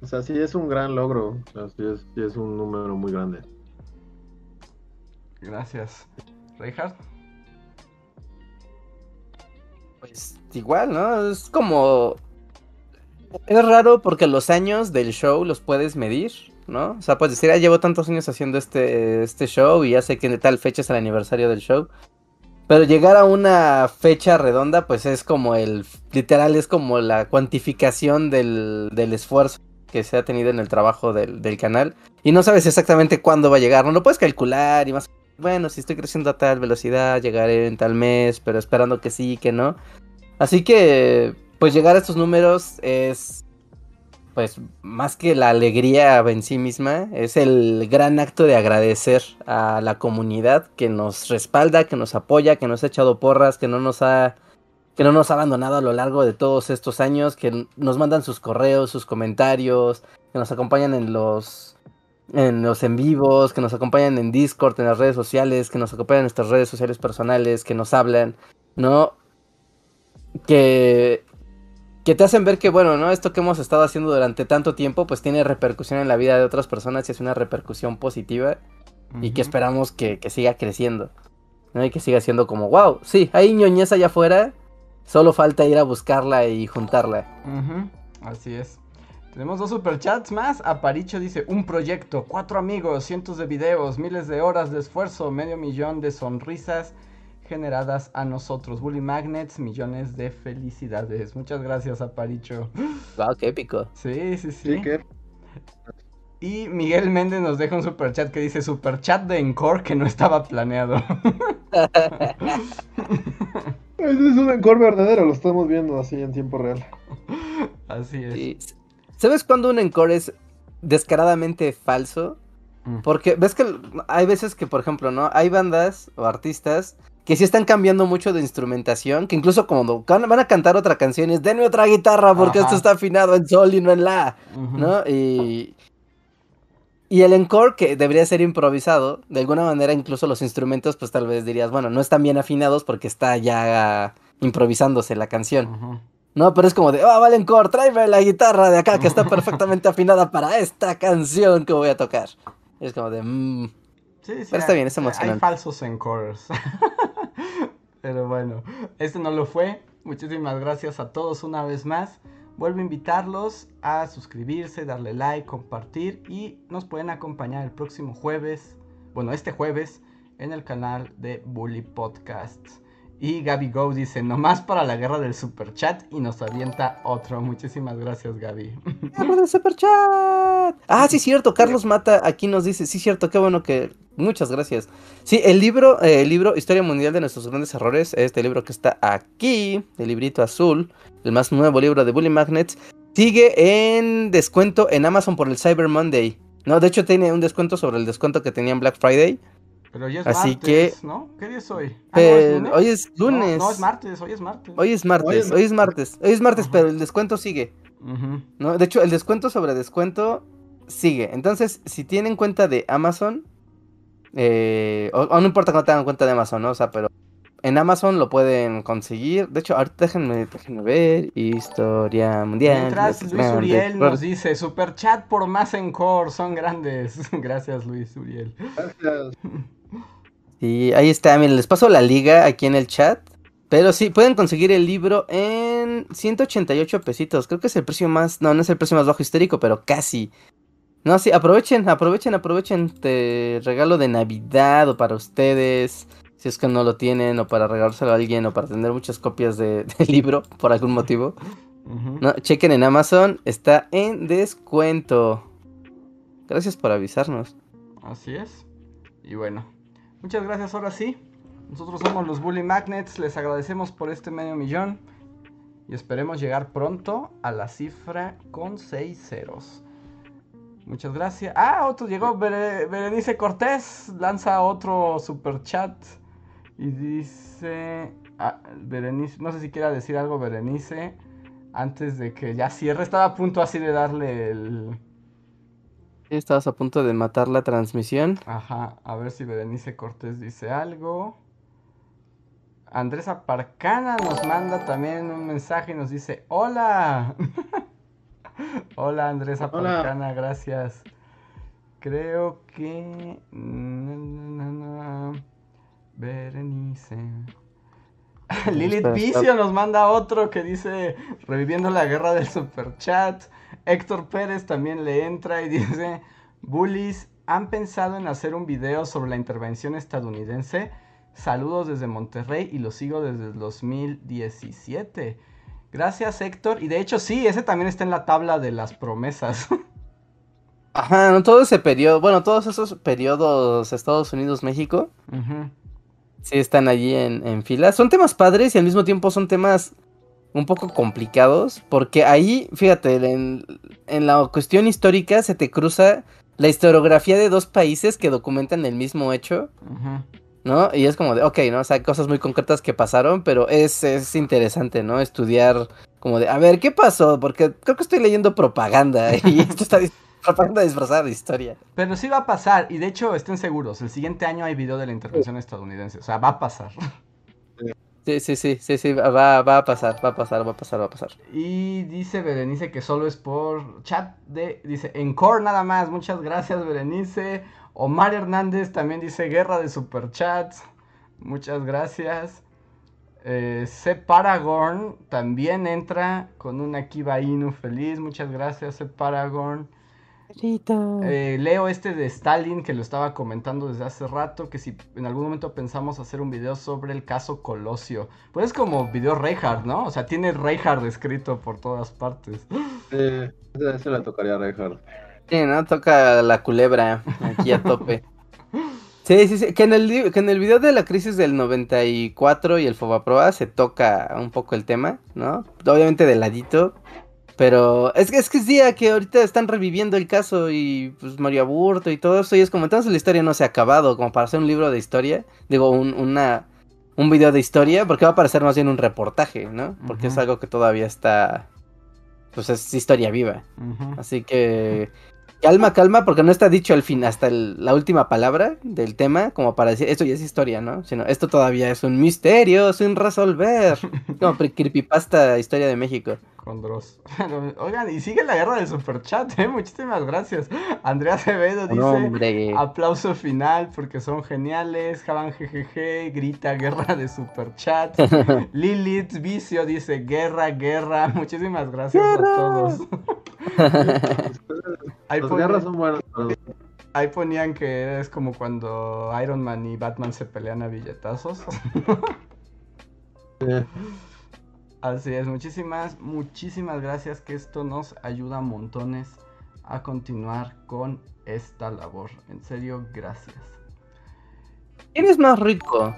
O sea, sí es un gran logro. O sea, sí es, sí es un número muy grande. Gracias. Reinhardt. Pues igual, ¿no? Es como... Es raro porque los años del show los puedes medir, ¿no? O sea, puedes decir, ah, llevo tantos años haciendo este, este show y ya sé que de tal fecha es el aniversario del show. Pero llegar a una fecha redonda, pues es como el... Literal, es como la cuantificación del, del esfuerzo que se ha tenido en el trabajo del, del canal. Y no sabes exactamente cuándo va a llegar, no lo puedes calcular y más... Bueno, si estoy creciendo a tal velocidad, llegaré en tal mes, pero esperando que sí, que no. Así que, pues llegar a estos números es, pues, más que la alegría en sí misma, es el gran acto de agradecer a la comunidad que nos respalda, que nos apoya, que nos ha echado porras, que no nos ha, que no nos ha abandonado a lo largo de todos estos años, que nos mandan sus correos, sus comentarios, que nos acompañan en los en los en vivos, que nos acompañan en Discord, en las redes sociales, que nos acompañan en nuestras redes sociales personales, que nos hablan, ¿no? Que, que te hacen ver que, bueno, ¿no? Esto que hemos estado haciendo durante tanto tiempo, pues tiene repercusión en la vida de otras personas y es una repercusión positiva y que esperamos que, que siga creciendo, ¿no? Y que siga siendo como, wow, sí, hay ñoñez allá afuera, solo falta ir a buscarla y juntarla. Así es. Tenemos dos superchats más. Aparicho dice, un proyecto, cuatro amigos, cientos de videos, miles de horas de esfuerzo, medio millón de sonrisas generadas a nosotros. Bully Magnets, millones de felicidades. Muchas gracias, Aparicho. Wow, qué épico. Sí, sí, sí. Y Miguel Méndez nos deja un superchat que dice, superchat de Encore que no estaba planeado. Ese es un encore verdadero, lo estamos viendo así en tiempo real. Así es. ¿Sabes cuándo un encore es descaradamente falso? Mm. Porque ves que hay veces que, por ejemplo, ¿no? Hay bandas o artistas que sí están cambiando mucho de instrumentación, que incluso cuando van a cantar otra canción es denme otra guitarra porque Ajá. esto está afinado en sol y no en la. ¿no? Y, y el encore que debería ser improvisado, de alguna manera incluso los instrumentos pues tal vez dirías, bueno, no están bien afinados porque está ya improvisándose la canción. No, pero es como de, ah, vale, encore, tráeme la guitarra de acá que está perfectamente afinada para esta canción que voy a tocar. Es como de, mmm, Sí, sí, Pero está hay- bien, es Hay emocionante. falsos encores. Pero bueno, este no lo fue. Muchísimas gracias a todos una vez más. Vuelvo a invitarlos a suscribirse, darle like, compartir y nos pueden acompañar el próximo jueves, bueno, este jueves, en el canal de Bully Podcasts. Y Gaby Go dice, nomás para la guerra del super chat y nos avienta otro. Muchísimas gracias, Gaby. ¡Guerra del super chat! Ah, sí, cierto. Carlos Mata aquí nos dice, sí, cierto, qué bueno que... Muchas gracias. Sí, el libro, eh, el libro Historia Mundial de Nuestros Grandes Errores, este libro que está aquí, el librito azul, el más nuevo libro de Bully Magnets, sigue en descuento en Amazon por el Cyber Monday. No, de hecho tiene un descuento sobre el descuento que tenía en Black Friday. Pero ya es Así martes, que- ¿no? ¿Qué día es hoy? Ah, no, lunes? hoy es lunes. No, es martes, hoy es martes. Hoy es martes, Hoy es hoy es martes, hoy es martes, Ajá. pero el descuento sigue. De hecho, el descuento sobre descuento sigue. Entonces, si tienen cuenta de Amazon, eh, o, o no importa que no tengan cuenta de Amazon, ¿no? O sea, pero en Amazon lo pueden conseguir. De hecho, ahorita déjenme, déjenme ver. Historia mundial. Mientras Luis Uriel nos dice, super chat por más encore, son grandes. Gracias Luis Uriel. Gracias. Y ahí está, miren, les paso la liga aquí en el chat. Pero sí, pueden conseguir el libro en 188 pesitos. Creo que es el precio más. No, no es el precio más bajo histérico, pero casi. No, sí, aprovechen, aprovechen, aprovechen. Te regalo de Navidad o para ustedes. Si es que no lo tienen, o para regalárselo a alguien, o para tener muchas copias de- del libro por algún motivo. No, chequen en Amazon, está en descuento. Gracias por avisarnos. Así es. Y bueno, muchas gracias ahora sí. Nosotros somos los Bully Magnets, les agradecemos por este medio millón y esperemos llegar pronto a la cifra con seis ceros. Muchas gracias. Ah, otro llegó, Bere- Berenice Cortés, lanza otro super chat y dice, ah, Berenice, no sé si quiera decir algo Berenice antes de que ya cierre, estaba a punto así de darle el... Estabas a punto de matar la transmisión. Ajá, a ver si Berenice Cortés dice algo. Andrés Aparcana nos manda también un mensaje y nos dice, hola. hola Andrés Hola. Aparcana, gracias. Creo que... na, na, na, na. Berenice. Lilith Vicio nos manda otro que dice, reviviendo la guerra del superchat. Héctor Pérez también le entra y dice, Bullies, ¿han pensado en hacer un video sobre la intervención estadounidense? Saludos desde Monterrey y lo sigo desde el 2017. Gracias Héctor. Y de hecho sí, ese también está en la tabla de las promesas. Ajá, no todo ese periodo, bueno, todos esos periodos Estados Unidos-México, sí están allí en, en fila. Son temas padres y al mismo tiempo son temas un poco complicados, porque ahí, fíjate, en, en la cuestión histórica se te cruza la historiografía de dos países que documentan el mismo hecho. ¿no? Y es como de, ok, ¿no? O sea, hay cosas muy concretas que pasaron, pero es, es interesante, ¿no? Estudiar como de, a ver, ¿qué pasó? Porque creo que estoy leyendo propaganda y esto está propaganda disfrazada de historia. Pero sí va a pasar, y de hecho estén seguros, el siguiente año hay video de la intervención estadounidense, o sea, va a pasar. Sí, sí, sí, sí, sí, va, va a pasar, va a pasar, va a pasar, va a pasar. Y dice Berenice que solo es por chat de, dice, Encore nada más, muchas gracias Berenice. Omar Hernández también dice guerra de superchats, muchas gracias. Eh, C. Paragon también entra con una Kiba Inu feliz, muchas gracias C. Eh, leo este de Stalin que lo estaba comentando desde hace rato, que si en algún momento pensamos hacer un video sobre el caso Colosio. Pues es como video Reinhardt, ¿no? O sea, tiene Reinhardt escrito por todas partes. Sí, ese, ese le tocaría a Reinhardt. Sí, ¿no? Toca la culebra aquí a tope. Sí, sí, sí. Que en el, que en el video de la crisis del 94 y el Fobaproa se toca un poco el tema, ¿no? Obviamente de ladito. Pero es que es que es día que ahorita están reviviendo el caso y pues Mario Aburto y todo eso. Y es como entonces la historia no se ha acabado, como para hacer un libro de historia. Digo, un, una, un video de historia, porque va a parecer más bien un reportaje, ¿no? Porque es algo que todavía está. Pues es historia viva. Así que calma, calma, porque no está dicho al fin, hasta el- la última palabra del tema, como para decir, esto ya es historia, ¿no? Sino, esto todavía es un misterio sin resolver. Como creepypasta historia de México. con Dross. Oigan, y sigue la guerra del superchat, ¿eh? Muchísimas gracias. Andrea Acevedo dice, Hombre. aplauso final porque son geniales. Javan GGG grita guerra de superchat. Lilith Vicio dice guerra, guerra. Muchísimas gracias a todos. Ahí Las guerras son buenas. pero- Ahí ponían que es como cuando Iron Man y Batman se pelean a billetazos. eh, Así es, muchísimas, muchísimas gracias que esto nos ayuda montones a continuar con esta labor. En serio, gracias. ¿Quién es más rico?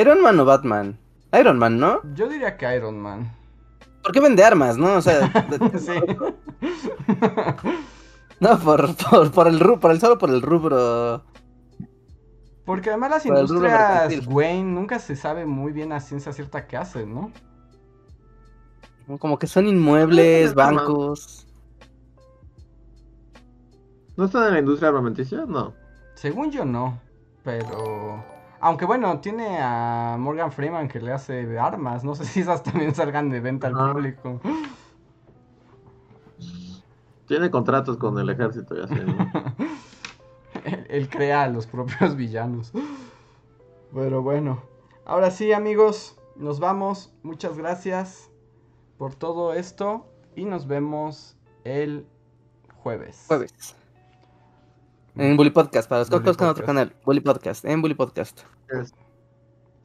¿Iron Man o Batman? Iron Man, ¿no? Yo diría que Iron Man. ¿Por qué vende armas, no? O sea, Sí. no, por, por, por el ru- por el solo por el rubro. Porque además las rubro industrias. Wayne nunca se sabe muy bien a ciencia cierta qué hacen, ¿no? Como que son inmuebles, bancos. ¿No están en la industria armamenticia? No. Según yo no, pero... Aunque bueno, tiene a Morgan Freeman que le hace armas. No sé si esas también salgan de venta al Ajá. público. Tiene contratos con el ejército y así. ¿no? Él, él crea a los propios villanos. Pero bueno. Ahora sí, amigos. Nos vamos. Muchas gracias por todo esto. Y nos vemos el jueves. Jueves. En Bully Podcast, para los que conozcan otro canal. Bully Podcast, en Bully Podcast.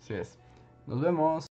Así es. Nos vemos.